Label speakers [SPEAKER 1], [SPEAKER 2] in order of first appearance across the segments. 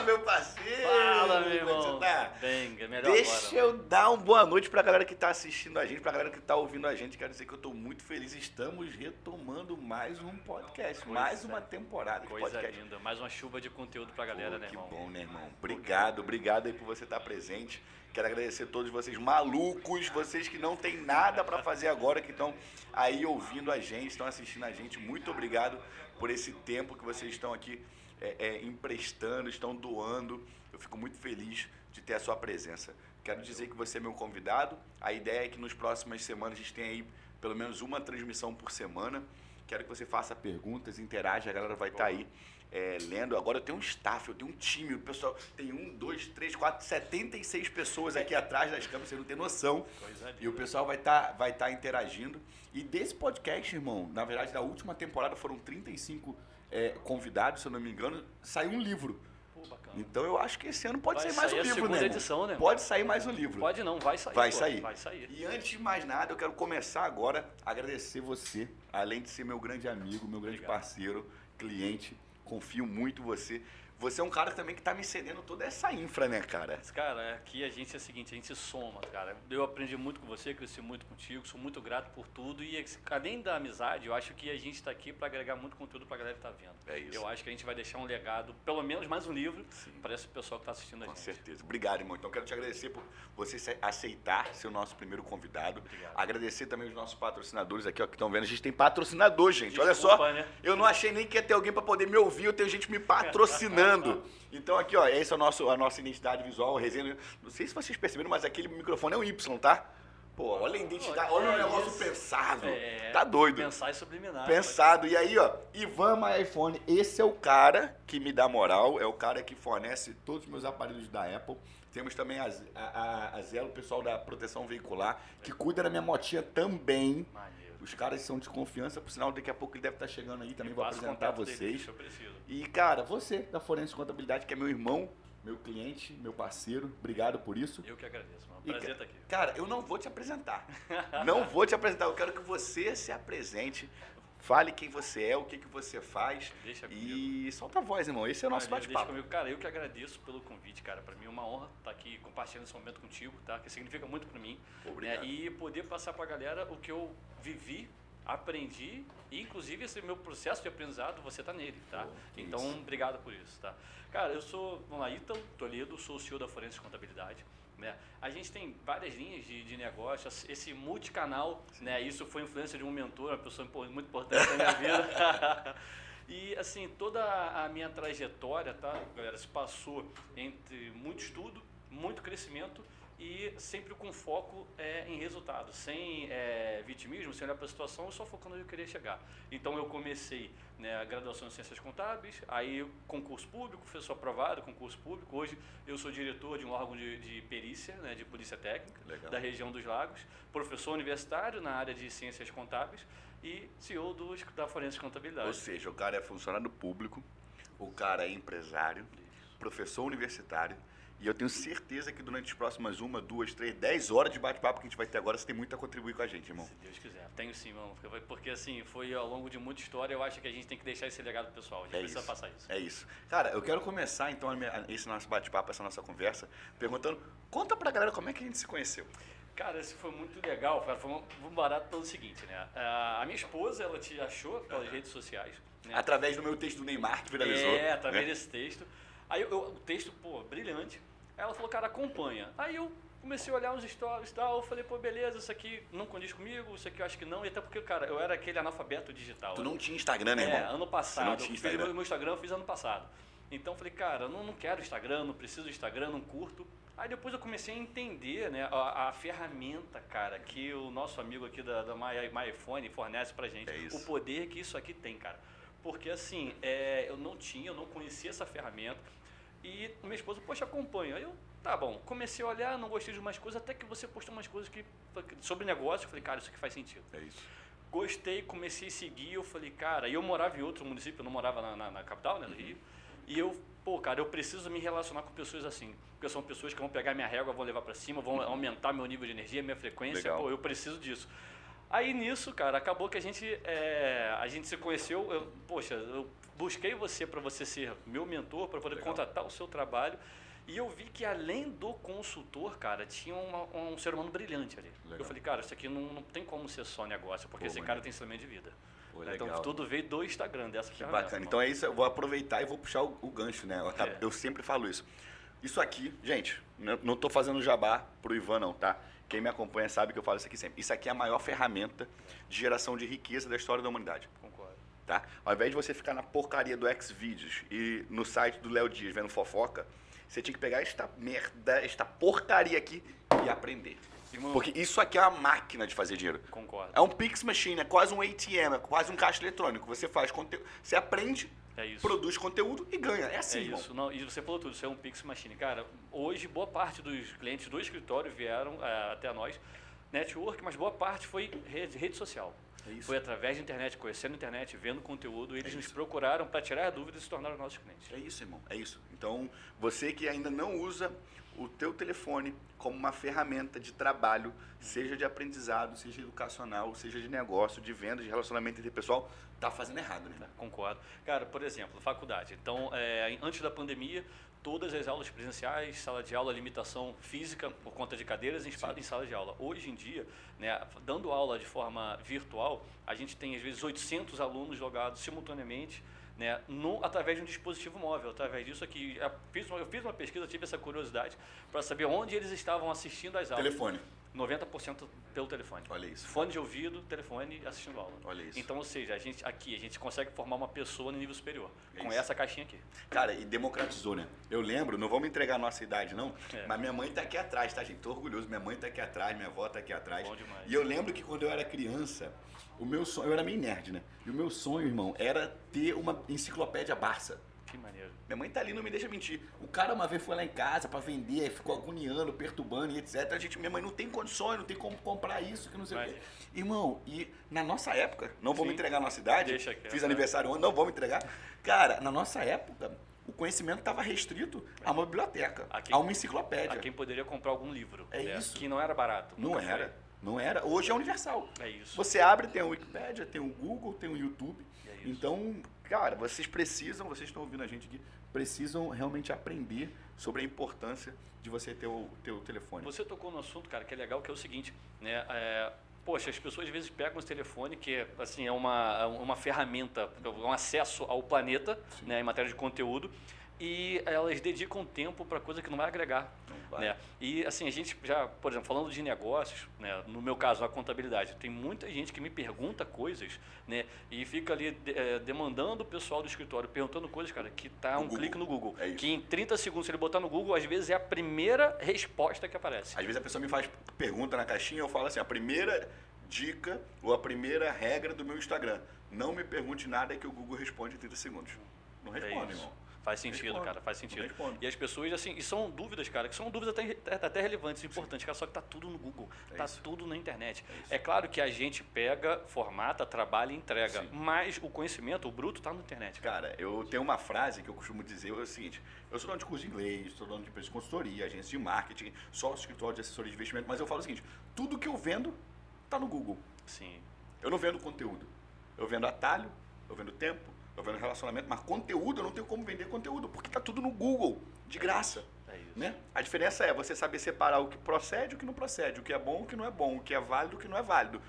[SPEAKER 1] Fala, meu parceiro!
[SPEAKER 2] Fala, meu
[SPEAKER 1] é que
[SPEAKER 2] irmão.
[SPEAKER 1] você tá?
[SPEAKER 2] Bem, melhor
[SPEAKER 1] Deixa
[SPEAKER 2] agora.
[SPEAKER 1] eu dar uma boa noite pra galera que tá assistindo a gente, pra galera que tá ouvindo a gente. Quero dizer que eu tô muito feliz. Estamos retomando mais um podcast,
[SPEAKER 2] Coisa-
[SPEAKER 1] mais uma temporada de
[SPEAKER 2] Coisa
[SPEAKER 1] podcast.
[SPEAKER 2] linda. Mais uma chuva de conteúdo pra galera,
[SPEAKER 1] Pô,
[SPEAKER 2] né,
[SPEAKER 1] que
[SPEAKER 2] irmão?
[SPEAKER 1] bom, né, irmão? Obrigado, obrigado aí por você estar presente. Quero agradecer a todos vocês malucos, vocês que não tem nada pra fazer agora, que estão aí ouvindo a gente, estão assistindo a gente. Muito obrigado por esse tempo que vocês estão aqui é, é, emprestando, estão doando. Eu fico muito feliz de ter a sua presença. Quero dizer que você é meu convidado. A ideia é que nos próximas semanas a gente tenha aí pelo menos uma transmissão por semana. Quero que você faça perguntas, interaja, a galera vai estar aí é, lendo. Agora eu tenho um staff, eu tenho um time. O pessoal tem um, dois, três, quatro, 76 pessoas aqui atrás das câmeras, você não tem noção.
[SPEAKER 2] Coisa.
[SPEAKER 1] E o pessoal vai estar vai tá interagindo. E desse podcast, irmão, na verdade, da última temporada foram 35 é, convidados, se eu não me engano, saiu um livro.
[SPEAKER 2] Pô.
[SPEAKER 1] Então eu acho que esse ano pode
[SPEAKER 2] Vai
[SPEAKER 1] sair mais
[SPEAKER 2] sair
[SPEAKER 1] um livro, né?
[SPEAKER 2] edição, né?
[SPEAKER 1] Pode sair mais um livro.
[SPEAKER 2] Pode não, vai sair.
[SPEAKER 1] Vai
[SPEAKER 2] pô,
[SPEAKER 1] sair.
[SPEAKER 2] Vai sair.
[SPEAKER 1] E antes de mais nada, eu quero começar agora a agradecer você, além de ser meu grande amigo, meu grande
[SPEAKER 2] Obrigado.
[SPEAKER 1] parceiro, cliente, confio muito em você. Você é um cara também que tá me cedendo toda essa infra, né, cara?
[SPEAKER 2] Mas, Cara, aqui a gente é o seguinte, a gente se soma, cara. Eu aprendi muito com você, cresci muito contigo, sou muito grato por tudo. E além da amizade, eu acho que a gente está aqui para agregar muito conteúdo para a galera que tá vendo.
[SPEAKER 1] É isso.
[SPEAKER 2] Eu acho que a gente vai deixar um legado, pelo menos mais um livro, para esse pessoal que está assistindo a
[SPEAKER 1] Com
[SPEAKER 2] gente.
[SPEAKER 1] certeza. Obrigado, irmão. Então, quero te agradecer por você aceitar ser o nosso primeiro convidado.
[SPEAKER 2] Obrigado.
[SPEAKER 1] Agradecer também os nossos patrocinadores aqui, ó, que estão vendo. A gente tem patrocinador, gente. Olha só.
[SPEAKER 2] Desculpa, né?
[SPEAKER 1] Eu não achei nem que ia ter alguém para poder me ouvir, eu tenho gente me patrocinando. Então aqui, ó, esse é o nosso, a nossa identidade visual, a resenha. Não sei se vocês perceberam, mas aquele microfone é um Y, tá? Pô, olha a identidade, olha o
[SPEAKER 2] É
[SPEAKER 1] negócio
[SPEAKER 2] isso.
[SPEAKER 1] pensado.
[SPEAKER 2] É,
[SPEAKER 1] Tá doido.
[SPEAKER 2] Pensar e subliminar.
[SPEAKER 1] Pensado. E aí, ó, Ivan My iPhone, esse é o cara que me dá moral, é o cara que fornece todos os meus aparelhos da Apple. Temos também a, a, a- a Zelo, o pessoal da proteção veicular, que cuida da minha motinha também.
[SPEAKER 2] Maneiro.
[SPEAKER 1] Os caras são de confiança, por sinal, daqui a pouco ele deve estar chegando aí, também vou apresentar
[SPEAKER 2] dele,
[SPEAKER 1] vocês.
[SPEAKER 2] preciso.
[SPEAKER 1] E, cara, você da Forense Contabilidade, que é meu irmão, meu cliente, meu parceiro, obrigado por isso.
[SPEAKER 2] Eu que agradeço, mano. Prazer estar aqui.
[SPEAKER 1] Cara, eu não vou te apresentar. não vou te apresentar. Eu quero que você se apresente. Fale quem você é, o que, que você faz.
[SPEAKER 2] Deixa comigo.
[SPEAKER 1] E solta a voz, irmão. Esse é o nosso
[SPEAKER 2] deixa
[SPEAKER 1] bate-papo.
[SPEAKER 2] comigo. Cara, eu que agradeço pelo convite, cara. Pra mim é uma honra estar aqui compartilhando esse momento contigo, tá? Que significa muito pra mim.
[SPEAKER 1] Obrigado.
[SPEAKER 2] né? E poder passar pra galera o que eu vivi, aprendi e inclusive esse meu processo de aprendizado, você tá nele, tá? Então,
[SPEAKER 1] isso.
[SPEAKER 2] obrigado por isso, tá? Cara, eu sou, vamos lá, Ítalo Toledo, sou o CEO da Forense Contabilidade. Né? A gente tem várias linhas de, de negócio, esse multicanal, né? Isso foi influência de um mentor, uma pessoa muito importante na minha vida. E assim, toda a minha trajetória, tá, galera, se passou entre muito estudo, muito crescimento e sempre com foco é, em resultado, sem é, vitimismo, sem olhar para a situação, só focando onde eu queria chegar. Então eu comecei né, a graduação em Ciências Contábeis, aí concurso público, fui sou aprovado, concurso público. Hoje eu sou diretor de um órgão de, de perícia, né, de polícia técnica,
[SPEAKER 1] Legal.
[SPEAKER 2] da região dos lagos, professor universitário na área de Ciências Contábeis e CEO do, da Forense Contabilidade.
[SPEAKER 1] Ou seja, o cara é funcionário público, o cara é empresário, professor universitário. E eu tenho certeza que durante as próximas uma, duas, três, dez horas de bate-papo que a gente vai ter agora, você tem muito a contribuir com a gente, irmão.
[SPEAKER 2] Se Deus quiser. Tenho sim, mano. Porque- assim, foi ao longo de muita história, eu acho que a gente tem que deixar esse legado pessoal. A gente
[SPEAKER 1] É
[SPEAKER 2] precisa
[SPEAKER 1] isso.
[SPEAKER 2] passar isso.
[SPEAKER 1] É isso. Cara, eu quero começar então minha- esse nosso bate-papo, essa nossa conversa, perguntando, conta pra galera como é que a gente se conheceu.
[SPEAKER 2] Cara, isso foi muito legal, cara. Foi um, barato pelo seguinte, né? A minha esposa, ela te achou pelas redes sociais. Né?
[SPEAKER 1] Através do meu texto do Neymar, que viralizou.
[SPEAKER 2] É, através
[SPEAKER 1] né?
[SPEAKER 2] desse texto. Aí eu- eu- o texto, pô, brilhante. Ela falou, cara, acompanha. Aí eu comecei a olhar uns stories e tal. Eu falei, pô, beleza, isso aqui não condiz comigo, isso aqui eu acho que não. E até porque, cara, eu era aquele analfabeto digital.
[SPEAKER 1] Tu
[SPEAKER 2] né?
[SPEAKER 1] não tinha Instagram, né,
[SPEAKER 2] É,
[SPEAKER 1] irmão?
[SPEAKER 2] ano passado.
[SPEAKER 1] não
[SPEAKER 2] Eu
[SPEAKER 1] tinha
[SPEAKER 2] fiz
[SPEAKER 1] Instagram.
[SPEAKER 2] meu, meu Instagram eu fiz ano passado. Então eu falei, cara, eu não, não quero Instagram, não preciso de Instagram, não curto. Aí depois eu comecei a entender né, a, a ferramenta, cara, que o nosso amigo aqui da, da My, My iPhone fornece pra gente.
[SPEAKER 1] É isso.
[SPEAKER 2] O poder que isso aqui tem, cara. Porque assim, é, eu não tinha, eu não conhecia essa ferramenta. E minha esposa, poxa, acompanha. Aí eu, tá bom, comecei a olhar, não gostei de umas coisas, até que você postou umas coisas que sobre negócio, eu falei, cara, isso aqui faz sentido.
[SPEAKER 1] É isso.
[SPEAKER 2] Gostei, comecei a seguir, eu falei, cara, e eu morava em outro município, eu não morava na, na- na capital, né, do Rio. E eu, pô, cara, eu preciso me relacionar com pessoas assim. Porque são pessoas que vão pegar minha régua, vão levar pra cima, vão aumentar meu nível de energia, minha frequência.
[SPEAKER 1] Legal.
[SPEAKER 2] Pô, eu preciso disso. Aí nisso, cara, acabou que a gente, é, a gente se conheceu. Eu, poxa, eu busquei você para você ser meu mentor, para poder
[SPEAKER 1] Legal.
[SPEAKER 2] contratar o seu trabalho. E eu vi que além do consultor, cara, tinha uma- um ser humano brilhante ali.
[SPEAKER 1] Legal.
[SPEAKER 2] Eu falei, cara, isso aqui não, não tem como ser só negócio, porque
[SPEAKER 1] Pô,
[SPEAKER 2] esse cara tem excelente de vida.
[SPEAKER 1] Pô,
[SPEAKER 2] Então
[SPEAKER 1] legal.
[SPEAKER 2] tudo veio do Instagram, dessa
[SPEAKER 1] Que bacana. Então é isso, eu vou aproveitar e vou puxar o, o gancho, né? Eu,
[SPEAKER 2] É.
[SPEAKER 1] eu sempre falo isso. Isso aqui, gente, não, tô fazendo jabá pro Ivan, não, tá? Quem me acompanha sabe que eu falo isso aqui sempre. Isso aqui é a maior ferramenta de geração de riqueza da história da humanidade. Tá? Ao invés de você ficar na porcaria do Xvideos e no site do Léo Dias vendo fofoca, você tinha que pegar esta merda, esta porcaria aqui e aprender.
[SPEAKER 2] Irmão,
[SPEAKER 1] Porque isso aqui é uma máquina de fazer dinheiro.
[SPEAKER 2] Concordo.
[SPEAKER 1] É um Pix Machine, é quase um ATM, é quase um caixa eletrônico. Você faz conteúdo, você aprende,
[SPEAKER 2] É
[SPEAKER 1] produz conteúdo e ganha. É assim,
[SPEAKER 2] É
[SPEAKER 1] irmão.
[SPEAKER 2] isso. Não, e você falou tudo, isso é um Pix Machine. Cara, hoje boa parte dos clientes do escritório vieram eh, até nós, network, mas boa parte foi rede, rede social.
[SPEAKER 1] É.
[SPEAKER 2] Foi através da internet, conhecendo a internet, vendo conteúdo, eles
[SPEAKER 1] É
[SPEAKER 2] nos procuraram para tirar dúvidas e se tornaram nossos clientes.
[SPEAKER 1] É isso, irmão. É isso. Então, você que ainda não usa o teu telefone como uma ferramenta de trabalho, seja de aprendizado, seja educacional, seja de negócio, de venda, de relacionamento interpessoal, tá fazendo errado, né?
[SPEAKER 2] Concordo. Cara, por exemplo, faculdade. Então, é, antes da pandemia, todas as aulas presenciais, sala de aula, limitação física por conta de cadeiras em, em sala de aula. Hoje em dia, né, dando aula de forma virtual, a gente tem às vezes 800 alunos logados simultaneamente. Né, no, através de um dispositivo móvel, através disso aqui. Eu fiz uma, eu fiz uma pesquisa, tive essa curiosidade para saber onde eles estavam assistindo às aulas.
[SPEAKER 1] Telefone.
[SPEAKER 2] 90% pelo telefone.
[SPEAKER 1] Olha isso.
[SPEAKER 2] Fone de ouvido, telefone assistindo aula.
[SPEAKER 1] Olha isso.
[SPEAKER 2] Então, ou seja, a gente, aqui a gente consegue formar uma pessoa no nível superior
[SPEAKER 1] É
[SPEAKER 2] com
[SPEAKER 1] isso.
[SPEAKER 2] essa caixinha aqui.
[SPEAKER 1] Cara, e democratizou, né? Eu lembro, não vamos entregar a nossa idade, não,
[SPEAKER 2] É.
[SPEAKER 1] mas minha mãe tá aqui atrás, tá, gente? Tô orgulhoso. Minha mãe tá aqui atrás, minha avó tá aqui atrás.
[SPEAKER 2] Bom demais.
[SPEAKER 1] E eu lembro que quando eu era criança, o meu sonho, eu era meio nerd, né? E o meu sonho, irmão, era ter uma enciclopédia Barça.
[SPEAKER 2] Que maneiro.
[SPEAKER 1] Minha mãe tá ali, não me deixa mentir. O cara uma vez foi lá em casa pra vender, aí ficou agoniando, perturbando e etc. A gente, minha mãe não tem condições, não tem como comprar isso, que não sei o
[SPEAKER 2] Mas-
[SPEAKER 1] quê. Irmão, e na nossa época, não vou me
[SPEAKER 2] Sim.
[SPEAKER 1] entregar a nossa idade,
[SPEAKER 2] Deixa quieto,
[SPEAKER 1] fiz
[SPEAKER 2] né?
[SPEAKER 1] aniversário ontem, não vou me entregar. Cara, na nossa época, o conhecimento estava restrito a uma biblioteca,
[SPEAKER 2] A quem-
[SPEAKER 1] a uma enciclopédia.
[SPEAKER 2] A quem poderia comprar algum livro.
[SPEAKER 1] É
[SPEAKER 2] né,
[SPEAKER 1] isso.
[SPEAKER 2] Que não era barato.
[SPEAKER 1] Não
[SPEAKER 2] nunca foi.
[SPEAKER 1] era, não era. Hoje é universal.
[SPEAKER 2] É isso.
[SPEAKER 1] Você abre, tem o Wikipedia, tem o Google, tem o YouTube.
[SPEAKER 2] É isso.
[SPEAKER 1] Então, cara, vocês precisam, vocês estão ouvindo a gente aqui, precisam realmente aprender sobre a importância de você ter o teu telefone.
[SPEAKER 2] Você tocou no assunto, cara, que é legal, que é o seguinte, né? é, poxa, as pessoas às vezes pegam esse telefone, que é, assim, é uma, uma ferramenta, um acesso ao planeta,
[SPEAKER 1] Sim.
[SPEAKER 2] né, em matéria de conteúdo, e elas dedicam tempo para coisa que não vai agregar.
[SPEAKER 1] Vai.
[SPEAKER 2] Né? E assim, a gente já, por exemplo, falando de negócios, né, no meu caso, a contabilidade, tem muita gente que me pergunta coisas, né, e fica ali eh, demandando o pessoal do escritório, perguntando coisas, cara, que tá
[SPEAKER 1] No
[SPEAKER 2] um
[SPEAKER 1] Google.
[SPEAKER 2] clique no Google.
[SPEAKER 1] É
[SPEAKER 2] que em 30 segundos, se ele botar no Google, às vezes é a primeira resposta que aparece.
[SPEAKER 1] Às vezes a pessoa me faz pergunta na caixinha, eu falo assim, a primeira dica ou a primeira regra do meu Instagram, não me pergunte nada que o Google responde em 30 segundos. Não
[SPEAKER 2] É
[SPEAKER 1] responde,
[SPEAKER 2] isso.
[SPEAKER 1] irmão.
[SPEAKER 2] Faz sentido,
[SPEAKER 1] Responde.
[SPEAKER 2] cara, faz sentido.
[SPEAKER 1] responde.
[SPEAKER 2] E as pessoas, assim, e são dúvidas, cara, que são dúvidas até, até relevantes, importantes, cara, só que tá tudo no Google,
[SPEAKER 1] É
[SPEAKER 2] tá
[SPEAKER 1] isso.
[SPEAKER 2] tudo na internet.
[SPEAKER 1] É.
[SPEAKER 2] É, claro que a gente pega, formata, trabalha e entrega,
[SPEAKER 1] Sim.
[SPEAKER 2] mas o conhecimento, o bruto, tá na internet. Cara.
[SPEAKER 1] Cara, eu tenho uma frase que eu costumo dizer, é o seguinte, eu sou dono de curso de inglês, sou dono de empresa de consultoria, agência de marketing, só escritório de assessoria de investimento, mas eu falo o seguinte, tudo que eu vendo tá no Google.
[SPEAKER 2] Sim,
[SPEAKER 1] Eu não vendo conteúdo. Eu vendo atalho, eu vendo tempo, vendo relacionamento, mas conteúdo eu não tenho como vender conteúdo, porque tá tudo no Google, de graça.
[SPEAKER 2] é isso.
[SPEAKER 1] Né? A diferença é você saber separar o que procede e o que não procede, o que é bom e o que não é bom, o que é válido e o que não é válido.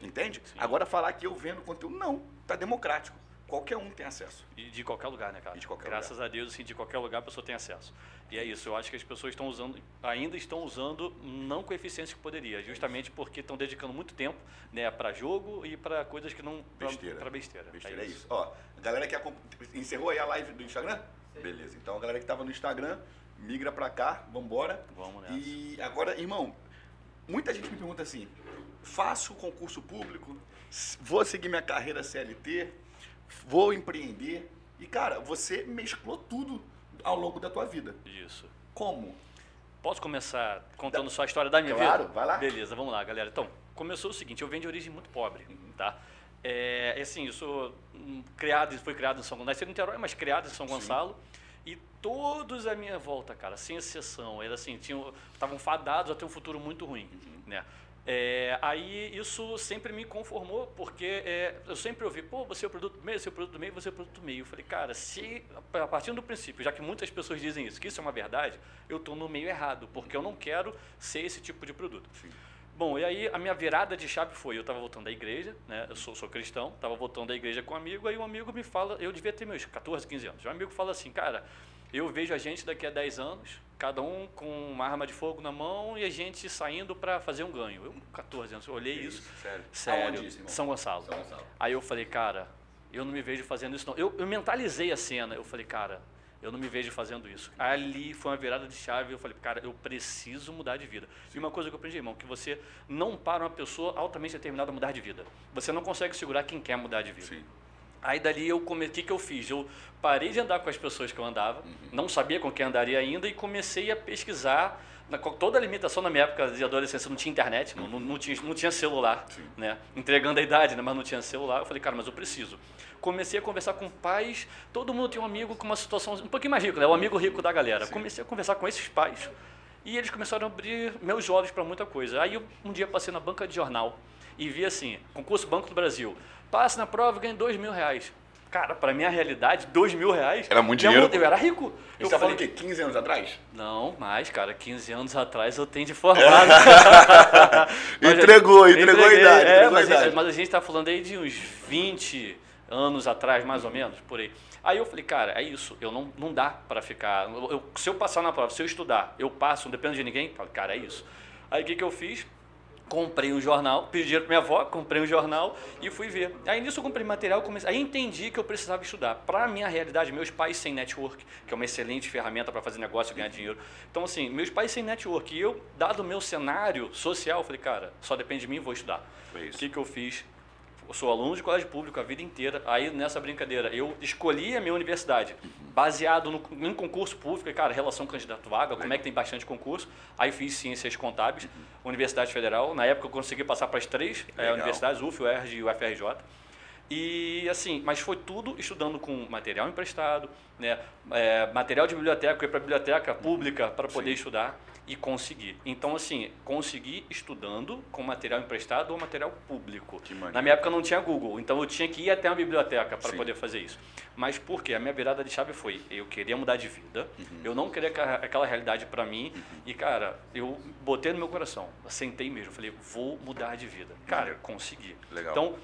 [SPEAKER 1] Entende?
[SPEAKER 2] Sim.
[SPEAKER 1] Agora falar que eu vendo conteúdo, não. Tá democrático. Qualquer um tem acesso.
[SPEAKER 2] E de qualquer lugar, né, cara?
[SPEAKER 1] E de qualquer
[SPEAKER 2] Graças a Deus, assim, de qualquer lugar a pessoa tem acesso. E é isso, eu acho que as pessoas estão usando, ainda estão usando, não com a eficiência que poderia, justamente porque estão dedicando muito tempo, né, para jogo e para coisas que não... pra-
[SPEAKER 1] Besteira.
[SPEAKER 2] Pra besteira.
[SPEAKER 1] Besteira é isso. Ó, a galera que encerrou aí a live do Instagram? Beleza. Então a galera que tava no Instagram, migra pra cá, vambora.
[SPEAKER 2] Vamos nessa.
[SPEAKER 1] E agora, irmão, muita gente me pergunta assim: faço concurso público, vou seguir minha carreira CLT, vou empreender. E, cara, você mesclou tudo ao longo da tua vida.
[SPEAKER 2] Isso.
[SPEAKER 1] Como?
[SPEAKER 2] Posso começar contando só a história da minha
[SPEAKER 1] Claro,
[SPEAKER 2] vida?
[SPEAKER 1] vai lá.
[SPEAKER 2] Beleza, vamos lá, galera. Então, começou o seguinte, eu venho de origem muito pobre, tá? É, assim, eu sou criado, fui criado em São Gonçalo, nasci no Niterói, mas criado em São
[SPEAKER 1] Sim.
[SPEAKER 2] Gonçalo. E todos à minha volta, cara, sem exceção, era assim, tinham, estavam fadados a ter um futuro muito ruim,
[SPEAKER 1] Uhum.
[SPEAKER 2] né? É, aí isso sempre me conformou, porque é, eu sempre ouvi, pô, você é o produto do meio, você é o produto do meio, você é o produto do meio. Eu falei, cara, se a partir do princípio, já que muitas pessoas dizem isso, que isso é uma verdade, eu estou no meio errado, porque eu não quero ser esse tipo de produto. Sim. Bom, e aí a minha virada de chave foi, eu estava voltando da igreja, né? Eu sou, sou cristão, estava voltando da igreja com um amigo, aí um amigo me fala, eu devia ter meus 14, 15 anos. Um amigo fala assim, cara, eu vejo a gente daqui a 10 anos, cada um com uma arma de fogo na mão e a gente saindo para fazer um ganho. Eu, 14 anos, eu olhei que isso. Sério? Sério. Isso, São Gonçalo. São Gonçalo. Aí eu falei, cara, eu não me vejo fazendo isso não. Eu, eu mentalizei a cena, eu falei, cara, eu não me vejo fazendo isso. Ali foi uma virada de chave. Eu falei, cara, eu preciso mudar de vida. Sim. E uma coisa que eu aprendi, irmão, que você não para uma pessoa altamente determinada a mudar de vida. Você não consegue segurar quem quer mudar de vida. Sim. Aí dali eu cometi, o que eu fiz? Eu parei de andar com as pessoas que eu andava, uhum. não sabia com quem andaria ainda e comecei a pesquisar. Na, toda a limitação na minha época de adolescência não tinha internet, uhum. não, não, tinha, não tinha celular, Sim. né? Entregando a idade, né? mas não tinha celular. Eu falei, cara, mas eu preciso comecei a conversar com pais, todo mundo tem um amigo com uma situação um pouquinho mais rico, né? o amigo rico da galera. Sim. Comecei a conversar com esses pais e eles começaram a abrir meus olhos para muita coisa. Aí eu, um dia passei na banca de jornal e vi assim, concurso Banco do Brasil, passe na prova e ganhe dois mil reais. Cara, para minha realidade, dois mil reais.
[SPEAKER 1] Era muito dinheiro.
[SPEAKER 2] Eu era rico.
[SPEAKER 1] Você está falando o quê? 15 anos atrás?
[SPEAKER 2] Não, mais, cara. 15 anos atrás eu tenho de formado.
[SPEAKER 1] entregou, entregou a idade.
[SPEAKER 2] É,
[SPEAKER 1] entregou
[SPEAKER 2] mas,
[SPEAKER 1] a idade.
[SPEAKER 2] mas a gente está falando aí de uns 20 anos atrás, mais ou menos, por aí. Aí eu falei, cara, é isso, eu não, não dá para ficar. Eu, se eu passar na prova, se eu estudar, eu passo, não dependo de ninguém, falei, cara, é isso. Aí o que, que eu fiz? Comprei um jornal, pedi dinheiro para minha avó, comprei um jornal e fui ver. Aí nisso eu comprei material, comecei, aí entendi que eu precisava estudar. Para a minha realidade, meus pais sem network, que é uma excelente ferramenta para fazer negócio e ganhar dinheiro. Então, assim, meus pais sem network. E eu, dado o meu cenário social, falei, cara, só depende de mim, vou estudar. O que, que eu fiz? Eu sou aluno de colégio público a vida inteira. Aí, nessa brincadeira, eu escolhi a minha universidade baseado no, em concurso público. cara, relação candidato-vaga, como é que tem bastante concurso. Aí fiz ciências contábeis. Universidade Federal. Na época eu consegui passar para as três é, universidades, UF, UERJ e UFRJ. E assim, mas foi tudo estudando com material emprestado, né? É, material de biblioteca, eu ia para a biblioteca pública para poder Sim. estudar e conseguir. Então, assim, consegui estudando com material emprestado ou material público. Na minha época não tinha Google, então eu tinha que ir até uma biblioteca para poder fazer isso. Mas por quê? A minha virada de chave foi, eu queria mudar de vida, uhum. eu não queria aquela realidade para mim, uhum. e cara, eu botei no meu coração, sentei mesmo, falei, vou mudar de vida. Cara, consegui. Legal. Então,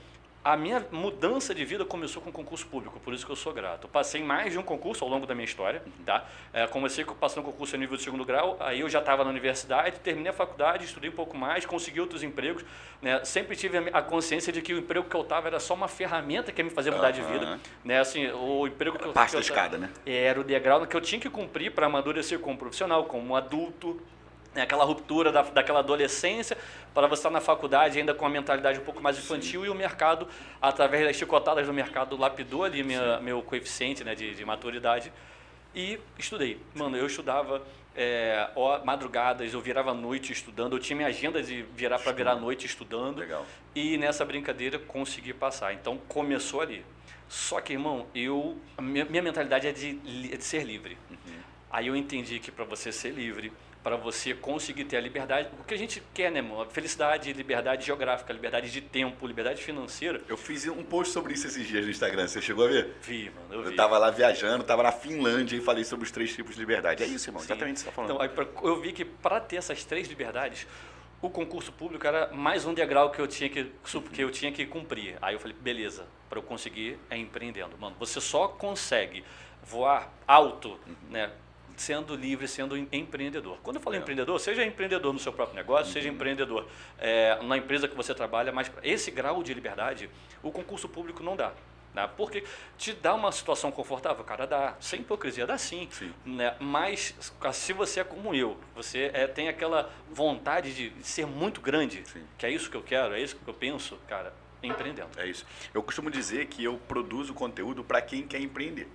[SPEAKER 2] a minha mudança de vida começou com concurso público, por isso que eu sou grato. Passei mais de um concurso ao longo da minha história, tá? É, comecei passando concurso a nível de segundo grau, aí eu já estava na universidade, terminei a faculdade, estudei um pouco mais, consegui outros empregos, né? Sempre tive a consciência de que o emprego que eu estava era só uma ferramenta que ia me fazer mudar uhum. de vida, né? Assim, o emprego que eu,
[SPEAKER 1] Parte
[SPEAKER 2] que
[SPEAKER 1] eu, da escada, né?
[SPEAKER 2] Era o degrau que eu tinha que cumprir para amadurecer como profissional, como adulto, né, aquela ruptura da, daquela adolescência para você estar na faculdade ainda com uma mentalidade um pouco mais infantil Sim. e o mercado, através das chicotadas do mercado, lapidou ali minha, meu coeficiente né, de, de, maturidade e estudei. Mano, eu estudava é, ó, madrugadas, eu virava noite estudando, eu tinha minha agenda de virar para virar noite estudando Legal. e nessa brincadeira consegui passar. Então começou ali. Só que, irmão, eu, minha, minha mentalidade é de, é de ser livre. Uhum. Aí eu entendi que para você ser livre, para você conseguir ter a liberdade, o que a gente quer, né, mano? Felicidade, liberdade geográfica, liberdade de tempo, liberdade financeira.
[SPEAKER 1] Eu fiz um post sobre isso esses dias no Instagram, você chegou a ver?
[SPEAKER 2] Vi, mano, eu,
[SPEAKER 1] eu vi. tava lá viajando, tava na Finlândia e falei sobre os três tipos de liberdade. É isso, irmão, Sim. exatamente o que você tá falando.
[SPEAKER 2] Então, eu vi que para ter essas três liberdades, o concurso público era mais um degrau que eu tinha que, que, eu tinha que cumprir. Aí eu falei, beleza, para eu conseguir é empreendendo. Mano, você só consegue voar alto, né? Sendo livre, sendo empreendedor. Quando eu falo é. empreendedor, seja empreendedor no seu próprio negócio, uhum. seja empreendedor é, na empresa que você trabalha, mas esse grau de liberdade, o concurso público não dá. Né? Porque te dá uma situação confortável, cara, dá. Sem hipocrisia, dá sim. sim. Né? Mas se você é como eu, você é, tem aquela vontade de ser muito grande, sim. que é isso que eu quero, é isso que eu penso, cara, empreendendo.
[SPEAKER 1] É isso. Eu costumo dizer que eu produzo conteúdo para quem quer empreender.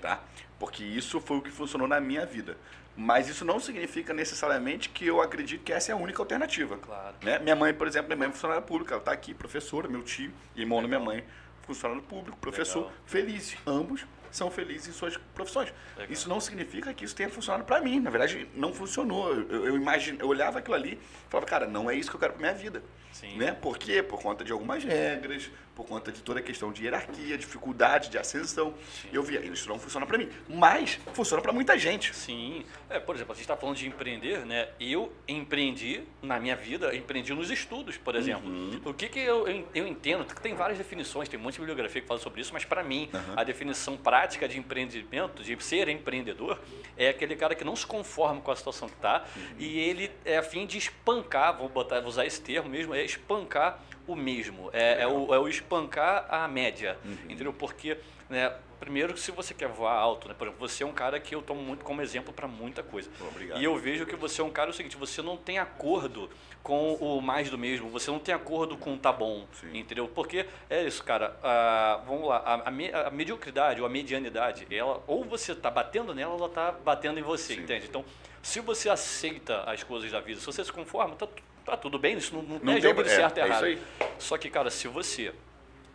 [SPEAKER 1] Tá? Porque isso foi o que funcionou na minha vida. Mas isso não significa necessariamente que eu acredito que essa é a única alternativa.
[SPEAKER 2] Claro.
[SPEAKER 1] Né? Minha mãe, por exemplo, minha mãe é funcionária pública, ela está aqui, professora, meu tio, irmão da minha mãe, funcionário público, professor, Legal. feliz, ambos, são felizes em suas profissões.
[SPEAKER 2] Legal.
[SPEAKER 1] Isso não significa que isso tenha funcionado para mim. Na verdade, não funcionou. Eu, eu, imagine, eu olhava aquilo ali e falava, cara, não é isso que eu quero para minha vida.
[SPEAKER 2] Sim.
[SPEAKER 1] Né? Por quê? Por conta de algumas regras, por conta de toda a questão de hierarquia, dificuldade de ascensão. Eu via, isso não funciona para mim. Mas funciona para muita gente.
[SPEAKER 2] Sim. É, por exemplo, a gente está falando de empreender, né? Eu empreendi na minha vida, empreendi nos estudos, por exemplo.
[SPEAKER 1] Uhum.
[SPEAKER 2] O que, que eu, eu, eu entendo? Tem várias definições, tem um monte de bibliografia que fala sobre isso, mas para mim,
[SPEAKER 1] Uhum.
[SPEAKER 2] a definição prática de empreendimento, de ser empreendedor, é aquele cara que não se conforma com a situação que está
[SPEAKER 1] Uhum.
[SPEAKER 2] e ele é a fim de espancar, vou, botar, vou usar esse termo mesmo, é espancar o mesmo, é, é, o, é o espancar a média,
[SPEAKER 1] Uhum.
[SPEAKER 2] entendeu? Porque, né, primeiro, se você quer voar alto, né, por exemplo, você é um cara que eu tomo muito como exemplo para muita coisa.
[SPEAKER 1] Obrigado.
[SPEAKER 2] E eu vejo que você é um cara é o seguinte, você não tem acordo com o mais do mesmo, você não tem acordo com o tá bom,
[SPEAKER 1] Sim.
[SPEAKER 2] entendeu? Porque é isso, cara, ah, vamos lá, a, a me- a mediocridade ou a medianidade, ela ou você tá batendo nela ela tá batendo em você,
[SPEAKER 1] Sim.
[SPEAKER 2] entende? Então, se você aceita as coisas da vida, se você se conforma, tá, tu- tá tudo bem, isso não, não,
[SPEAKER 1] Não
[SPEAKER 2] é
[SPEAKER 1] tem-
[SPEAKER 2] jogo de certo e
[SPEAKER 1] é
[SPEAKER 2] errado.
[SPEAKER 1] isso
[SPEAKER 2] Só que, cara, se você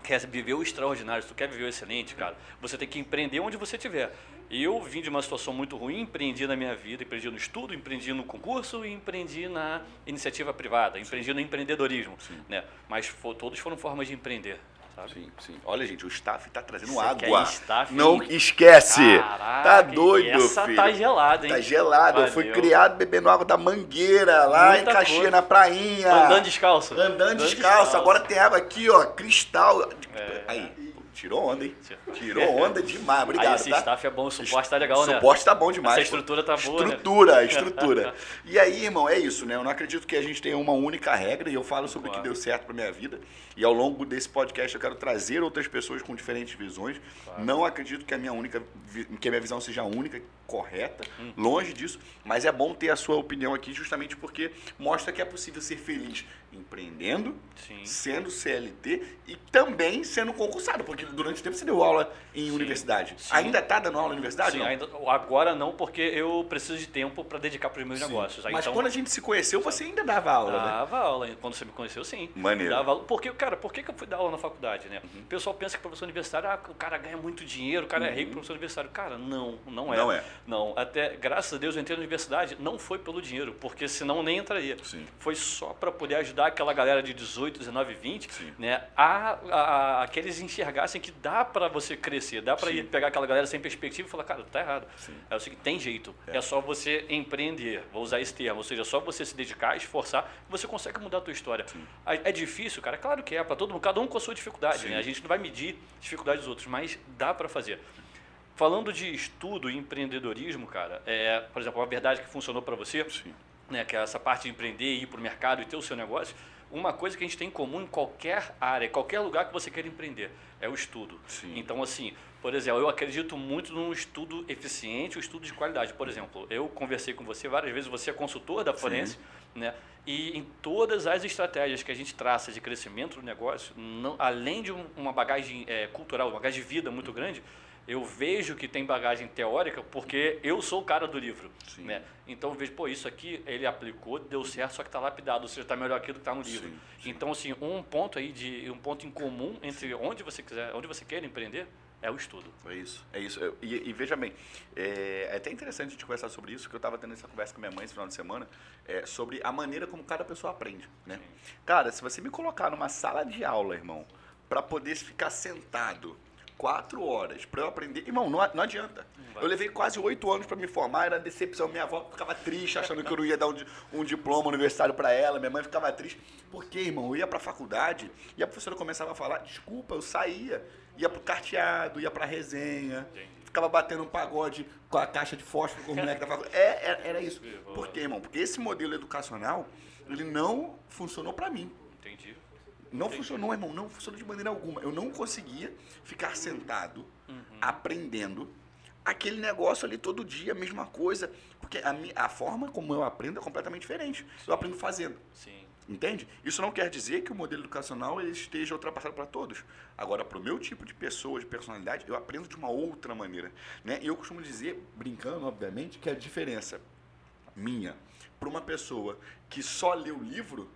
[SPEAKER 2] quer viver o extraordinário, se tu quer viver o excelente, cara, você tem que empreender onde você estiver. Eu vim de uma situação muito ruim, empreendi na minha vida, empreendi no estudo, empreendi no concurso e empreendi na iniciativa privada, empreendi no empreendeddorismo, né? Mas fo- todos foram formas de empreender, sabe?
[SPEAKER 1] Sim, sim. Olha, gente, o staff tá trazendo água.
[SPEAKER 2] staff?
[SPEAKER 1] Não esquece.
[SPEAKER 2] Caraca,
[SPEAKER 1] tá doido,
[SPEAKER 2] essa
[SPEAKER 1] filho.
[SPEAKER 2] tá gelada, hein?
[SPEAKER 1] Tá gelado. Eu fui
[SPEAKER 2] Valeu.
[SPEAKER 1] criado bebendo água da mangueira lá
[SPEAKER 2] Muita
[SPEAKER 1] em Caxias,
[SPEAKER 2] coisa.
[SPEAKER 1] na prainha.
[SPEAKER 2] Andando descalço.
[SPEAKER 1] Andando descalço. Agora tem água aqui, ó, cristal.
[SPEAKER 2] É.
[SPEAKER 1] Aí, tirou onda, hein? Tirou onda demais. Obrigado,
[SPEAKER 2] Aí esse
[SPEAKER 1] tá?
[SPEAKER 2] staff é bom, o suporte tá legal,
[SPEAKER 1] o
[SPEAKER 2] né?
[SPEAKER 1] suporte tá bom demais.
[SPEAKER 2] Essa
[SPEAKER 1] pô.
[SPEAKER 2] estrutura tá boa, né?
[SPEAKER 1] Estrutura, estrutura. E aí, irmão, é isso, né? Eu não acredito que a gente tenha uma única regra e eu falo sobre o que
[SPEAKER 2] Claro.
[SPEAKER 1] deu certo pra minha vida. E ao longo desse podcast eu quero trazer outras pessoas com diferentes visões. Não acredito que a minha única que a minha visão seja a única correta,
[SPEAKER 2] Hum.
[SPEAKER 1] longe disso, mas é bom ter a sua opinião aqui justamente porque mostra que é possível ser feliz empreendendo,
[SPEAKER 2] Sim.
[SPEAKER 1] sendo CLT e também sendo concursado, porque durante o tempo você deu aula em universidade.
[SPEAKER 2] Sim.
[SPEAKER 1] Ainda tá dando aula na universidade?
[SPEAKER 2] Sim,
[SPEAKER 1] não?
[SPEAKER 2] ainda, agora não, porque eu preciso de tempo para dedicar para os meus
[SPEAKER 1] Sim.
[SPEAKER 2] negócios. Aí,
[SPEAKER 1] Mas
[SPEAKER 2] então,
[SPEAKER 1] quando a gente se conheceu, você ainda dava aula, né?
[SPEAKER 2] Dava aula, quando você me conheceu, sim.
[SPEAKER 1] Maneiro.
[SPEAKER 2] Dava aula. Porque, cara, por que, que eu fui dar aula na faculdade, né? O pessoal pensa que professor universitário, ah, o cara ganha muito dinheiro, o cara é rico, professor universitário. Cara, não, não é.
[SPEAKER 1] Não é.
[SPEAKER 2] Não, até, graças a Deus, eu entrei na universidade, não foi pelo dinheiro, porque senão nem entraria.
[SPEAKER 1] Sim.
[SPEAKER 2] Foi só para poder ajudar aquela galera de 18, 19, 20,
[SPEAKER 1] Sim.
[SPEAKER 2] né? A, a, a- que eles enxergassem que dá para você crescer, dá para ir pegar aquela galera sem perspectiva e falar, cara, tá errado.
[SPEAKER 1] Sim.
[SPEAKER 2] É o seguinte, tem jeito.
[SPEAKER 1] É.
[SPEAKER 2] É. só você empreender, vou usar esse termo, ou seja, só você se dedicar, esforçar, você consegue mudar a tua história. É é difícil, cara? Claro que é, para todo mundo, cada um com a sua dificuldade, né? A gente não vai medir a dificuldade dos outros, mas dá para fazer. Falando de estudo e empreendedorismo, cara, é, por exemplo, uma verdade que funcionou para você,
[SPEAKER 1] Sim.
[SPEAKER 2] né, que é essa parte de empreender, ir para o mercado e ter o seu negócio, uma coisa que a gente tem em comum em qualquer área, qualquer lugar que você queira empreender, é o estudo.
[SPEAKER 1] Sim.
[SPEAKER 2] Então, assim, por exemplo, eu acredito muito num estudo eficiente, um estudo de qualidade. Por exemplo, eu conversei com você várias vezes, você é consultor da Forense, né? E em todas as estratégias que a gente traça de crescimento do negócio, não- além de um- uma bagagem eh, cultural, uma bagagem de vida muito grande, eu vejo que tem bagagem teórica porque eu sou o cara do livro.
[SPEAKER 1] Sim.
[SPEAKER 2] Né? Então eu vejo, pô, isso aqui ele aplicou, deu certo, só que está lapidado, ou seja, está melhor aquilo que está no livro.
[SPEAKER 1] Sim, sim.
[SPEAKER 2] Então, assim, um ponto aí de um ponto em comum entre onde você quiser, onde você quer empreender é o estudo.
[SPEAKER 1] É isso, é isso. E, e veja bem, é, é até interessante a gente conversar sobre isso, que eu estava tendo essa conversa com minha mãe esse final de semana, é, sobre a maneira como cada pessoa aprende, né? Cara, se você me colocar numa sala de aula, irmão, para poder ficar sentado quatro horas para eu aprender, irmão, não, não adianta. Eu levei quase oito anos para me formar, era decepção. Minha avó ficava triste, achando que eu não ia dar um, um diploma universitário para ela. Minha mãe ficava triste. Porque, irmão, eu ia para a faculdade e a professora começava a falar, desculpa, eu saía, ia pro carteado, ia pra resenha,
[SPEAKER 2] Entendi.
[SPEAKER 1] ficava batendo um pagode com a caixa de fósforo com o moleque da faculdade. É, era, era isso. Por quê, irmão? Porque esse modelo educacional, ele não funcionou para mim.
[SPEAKER 2] Entendi.
[SPEAKER 1] Não
[SPEAKER 2] Entendi.
[SPEAKER 1] funcionou, irmão, não funcionou de maneira alguma. Eu não conseguia ficar sentado,
[SPEAKER 2] Uhum.
[SPEAKER 1] aprendendo aquele negócio ali todo dia, a mesma coisa. Porque a, mi- a forma como eu aprendo é completamente diferente. Eu aprendo fazendo.
[SPEAKER 2] Sim.
[SPEAKER 1] Entende? Isso não quer dizer que o modelo educacional ele esteja ultrapassado para todos. Agora, para o meu tipo de pessoa, de personalidade, eu aprendo de uma outra maneira. Né? E eu costumo dizer, brincando, obviamente, que a diferença minha para uma pessoa que só lê o livro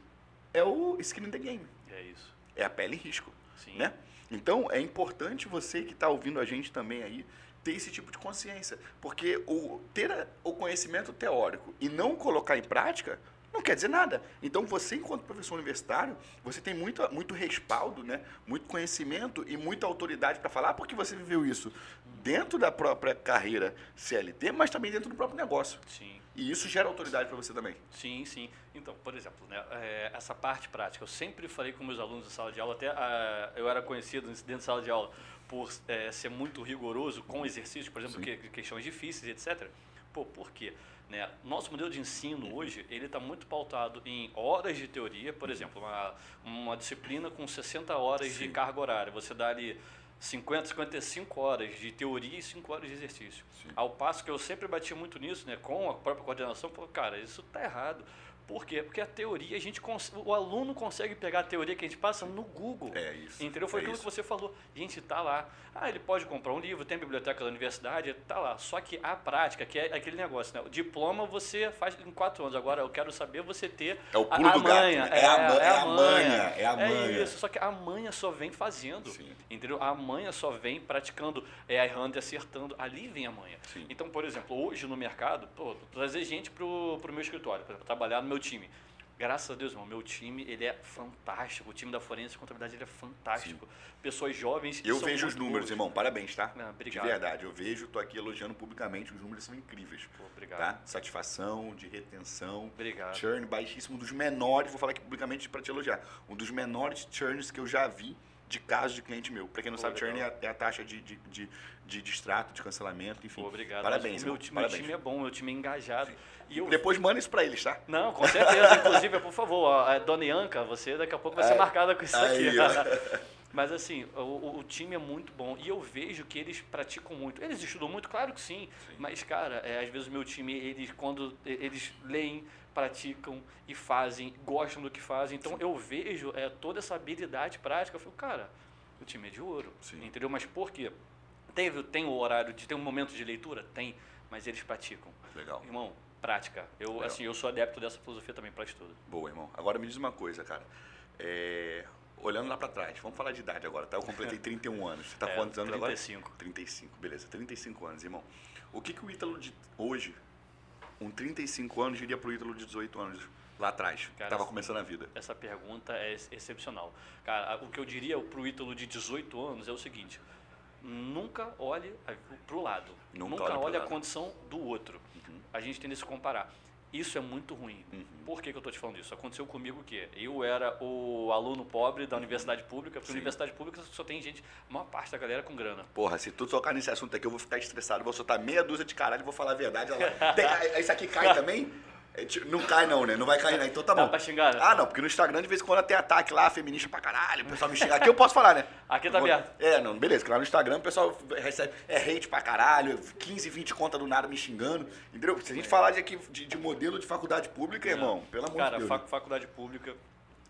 [SPEAKER 1] é o skin in the game.
[SPEAKER 2] É isso.
[SPEAKER 1] É a pele em risco.
[SPEAKER 2] Sim.
[SPEAKER 1] Né? Então, é importante você que está ouvindo a gente também aí, ter esse tipo de consciência. Porque o, ter a- o conhecimento teórico e não colocar em prática não quer dizer nada. Então, você, enquanto professor universitário, você tem muito, muito respaldo, né? muito conhecimento e muita autoridade para falar, porque você viveu isso dentro da própria carreira CLT, mas também dentro do próprio negócio.
[SPEAKER 2] Sim.
[SPEAKER 1] E isso gera autoridade para você também.
[SPEAKER 2] Sim, sim. Então, por exemplo, né, é, essa parte prática, eu sempre falei com meus alunos em sala de aula, até ah, eu era conhecido dentro de sala de aula por é, ser muito rigoroso com exercícios, por exemplo, que, questões difíceis, etc. Pô, por quê? Né, nosso modelo de ensino hoje, ele está muito pautado em horas de teoria, por exemplo, uma, uma disciplina com 60 horas de
[SPEAKER 1] Sim.
[SPEAKER 2] carga horária. Você dá ali 50, 55 horas de teoria e 5 horas de exercício.
[SPEAKER 1] Sim.
[SPEAKER 2] Ao passo que eu sempre bati muito nisso, né, com a própria coordenação, falou, cara, isso tá errado. Por quê? Porque a teoria, a gente o aluno consegue pegar a teoria que a gente passa no Google.
[SPEAKER 1] É isso.
[SPEAKER 2] Entendeu? Foi
[SPEAKER 1] é
[SPEAKER 2] aquilo
[SPEAKER 1] isso.
[SPEAKER 2] que você falou. Gente, tá lá. Ah, ele pode comprar um livro, tem a biblioteca da universidade, tá lá. Só que a prática, que é aquele negócio, né? O diploma você faz em quatro anos. Agora, eu quero saber você ter
[SPEAKER 1] É o
[SPEAKER 2] a-
[SPEAKER 1] pulo
[SPEAKER 2] a
[SPEAKER 1] do gato,
[SPEAKER 2] manha.
[SPEAKER 1] né? É a ma- é a manha, é a
[SPEAKER 2] É
[SPEAKER 1] manha.
[SPEAKER 2] isso. Só que a manha só vem fazendo.
[SPEAKER 1] Sim.
[SPEAKER 2] Entendeu? A manha só vem praticando, é, errando e acertando. Ali vem a manha.
[SPEAKER 1] Sim.
[SPEAKER 2] Então, por exemplo, hoje no mercado, pô, trazer gente pro, pro meu escritório, para trabalhar no meu time. Graças a Deus, irmão, meu time, ele é fantástico. O time da Forense e Contabilidade, ele é fantástico. Pessoas jovens
[SPEAKER 1] Eu
[SPEAKER 2] são
[SPEAKER 1] vejo os números,
[SPEAKER 2] boas.
[SPEAKER 1] irmão. Parabéns, tá?
[SPEAKER 2] Ah, obrigado.
[SPEAKER 1] De verdade, eu vejo, tô aqui elogiando publicamente, os números são incríveis.
[SPEAKER 2] Pô, obrigado.
[SPEAKER 1] Tá? Satisfação, de retenção.
[SPEAKER 2] Obrigado.
[SPEAKER 1] Churn baixíssimo, um dos menores, vou falar aqui publicamente para te elogiar, um dos menores churns que eu já vi de casos de cliente meu. Para quem não
[SPEAKER 2] Pô,
[SPEAKER 1] sabe, churn é
[SPEAKER 2] legal.
[SPEAKER 1] a, é a taxa de, de, de, de distrato, de cancelamento, enfim.
[SPEAKER 2] Pô, obrigado.
[SPEAKER 1] Parabéns,
[SPEAKER 2] meu,
[SPEAKER 1] parabéns.
[SPEAKER 2] time é bom, meu time é engajado. E eu
[SPEAKER 1] Depois manda isso para eles, tá?
[SPEAKER 2] Não, com certeza. Inclusive, por favor, a Dona Ianca, você daqui a pouco vai ser
[SPEAKER 1] Aí-
[SPEAKER 2] marcada com isso aqui. Mas assim, o- o, time é muito bom e eu vejo que eles praticam muito. Eles estudam muito, claro que sim. Mas, cara, é, às vezes o meu time, eles quando eles leem, praticam e fazem, gostam do que fazem. Então eu vejo é, toda essa habilidade prática. Eu falo, cara, o time é de ouro.
[SPEAKER 1] Sim.
[SPEAKER 2] Entendeu? Mas por quê? Teve, tem o horário de tem um momento de leitura? Tem, mas eles praticam.
[SPEAKER 1] Legal.
[SPEAKER 2] Irmão, prática. Eu,
[SPEAKER 1] Legal.
[SPEAKER 2] assim, eu sou adepto dessa filosofia também para estudo.
[SPEAKER 1] Boa, irmão. Agora me diz uma coisa, cara. É, Olhando lá para trás, vamos falar de idade agora, tá? Eu completei 31 anos. Você tá
[SPEAKER 2] É,
[SPEAKER 1] quantos anos agora?
[SPEAKER 2] 35.
[SPEAKER 1] 35, beleza. 35 anos, irmão. O que, que o Ítalo de hoje, um 35 anos, diria pro Ítalo de 18 anos lá atrás?
[SPEAKER 2] Cara,
[SPEAKER 1] Tava
[SPEAKER 2] essa-
[SPEAKER 1] começando a vida.
[SPEAKER 2] Essa pergunta é ex- excepcional. Cara, o que eu diria pro Ítalo de 18 anos é o seguinte: nunca olhe para o lado.
[SPEAKER 1] Nunca
[SPEAKER 2] Nunca,
[SPEAKER 1] olhe
[SPEAKER 2] a
[SPEAKER 1] lado.
[SPEAKER 2] condição do outro.
[SPEAKER 1] Uhum.
[SPEAKER 2] A gente tem que se comparar. Isso é muito ruim.
[SPEAKER 1] Uhum.
[SPEAKER 2] Por que, que eu estou te falando isso? Aconteceu comigo o quê? Eu era o aluno pobre da universidade pública, porque
[SPEAKER 1] Sim.
[SPEAKER 2] universidade pública só tem gente, a maior parte da galera com grana.
[SPEAKER 1] Porra, se tu tocar nesse assunto aqui, eu vou ficar estressado, vou soltar meia dúzia de caralho e vou falar a verdade. Ela, tem, isso aqui cai também? É, Não cai não, né? Não vai cair, né? Então tá
[SPEAKER 2] Dá
[SPEAKER 1] bom.
[SPEAKER 2] pra xingar, né?
[SPEAKER 1] Ah, não, porque no Instagram de vez em quando tem ataque lá, feminista pra caralho, o pessoal me xinga. Aqui eu posso falar, né?
[SPEAKER 2] Aqui tá aberto.
[SPEAKER 1] É, não, beleza, que lá no Instagram o pessoal recebe, é hate pra caralho, 15, 20 conta do nada me xingando, entendeu? Se a gente falar de, aqui, de, de modelo de faculdade pública, irmão, pelo amor
[SPEAKER 2] Cara,
[SPEAKER 1] de Deus.
[SPEAKER 2] fac- faculdade pública,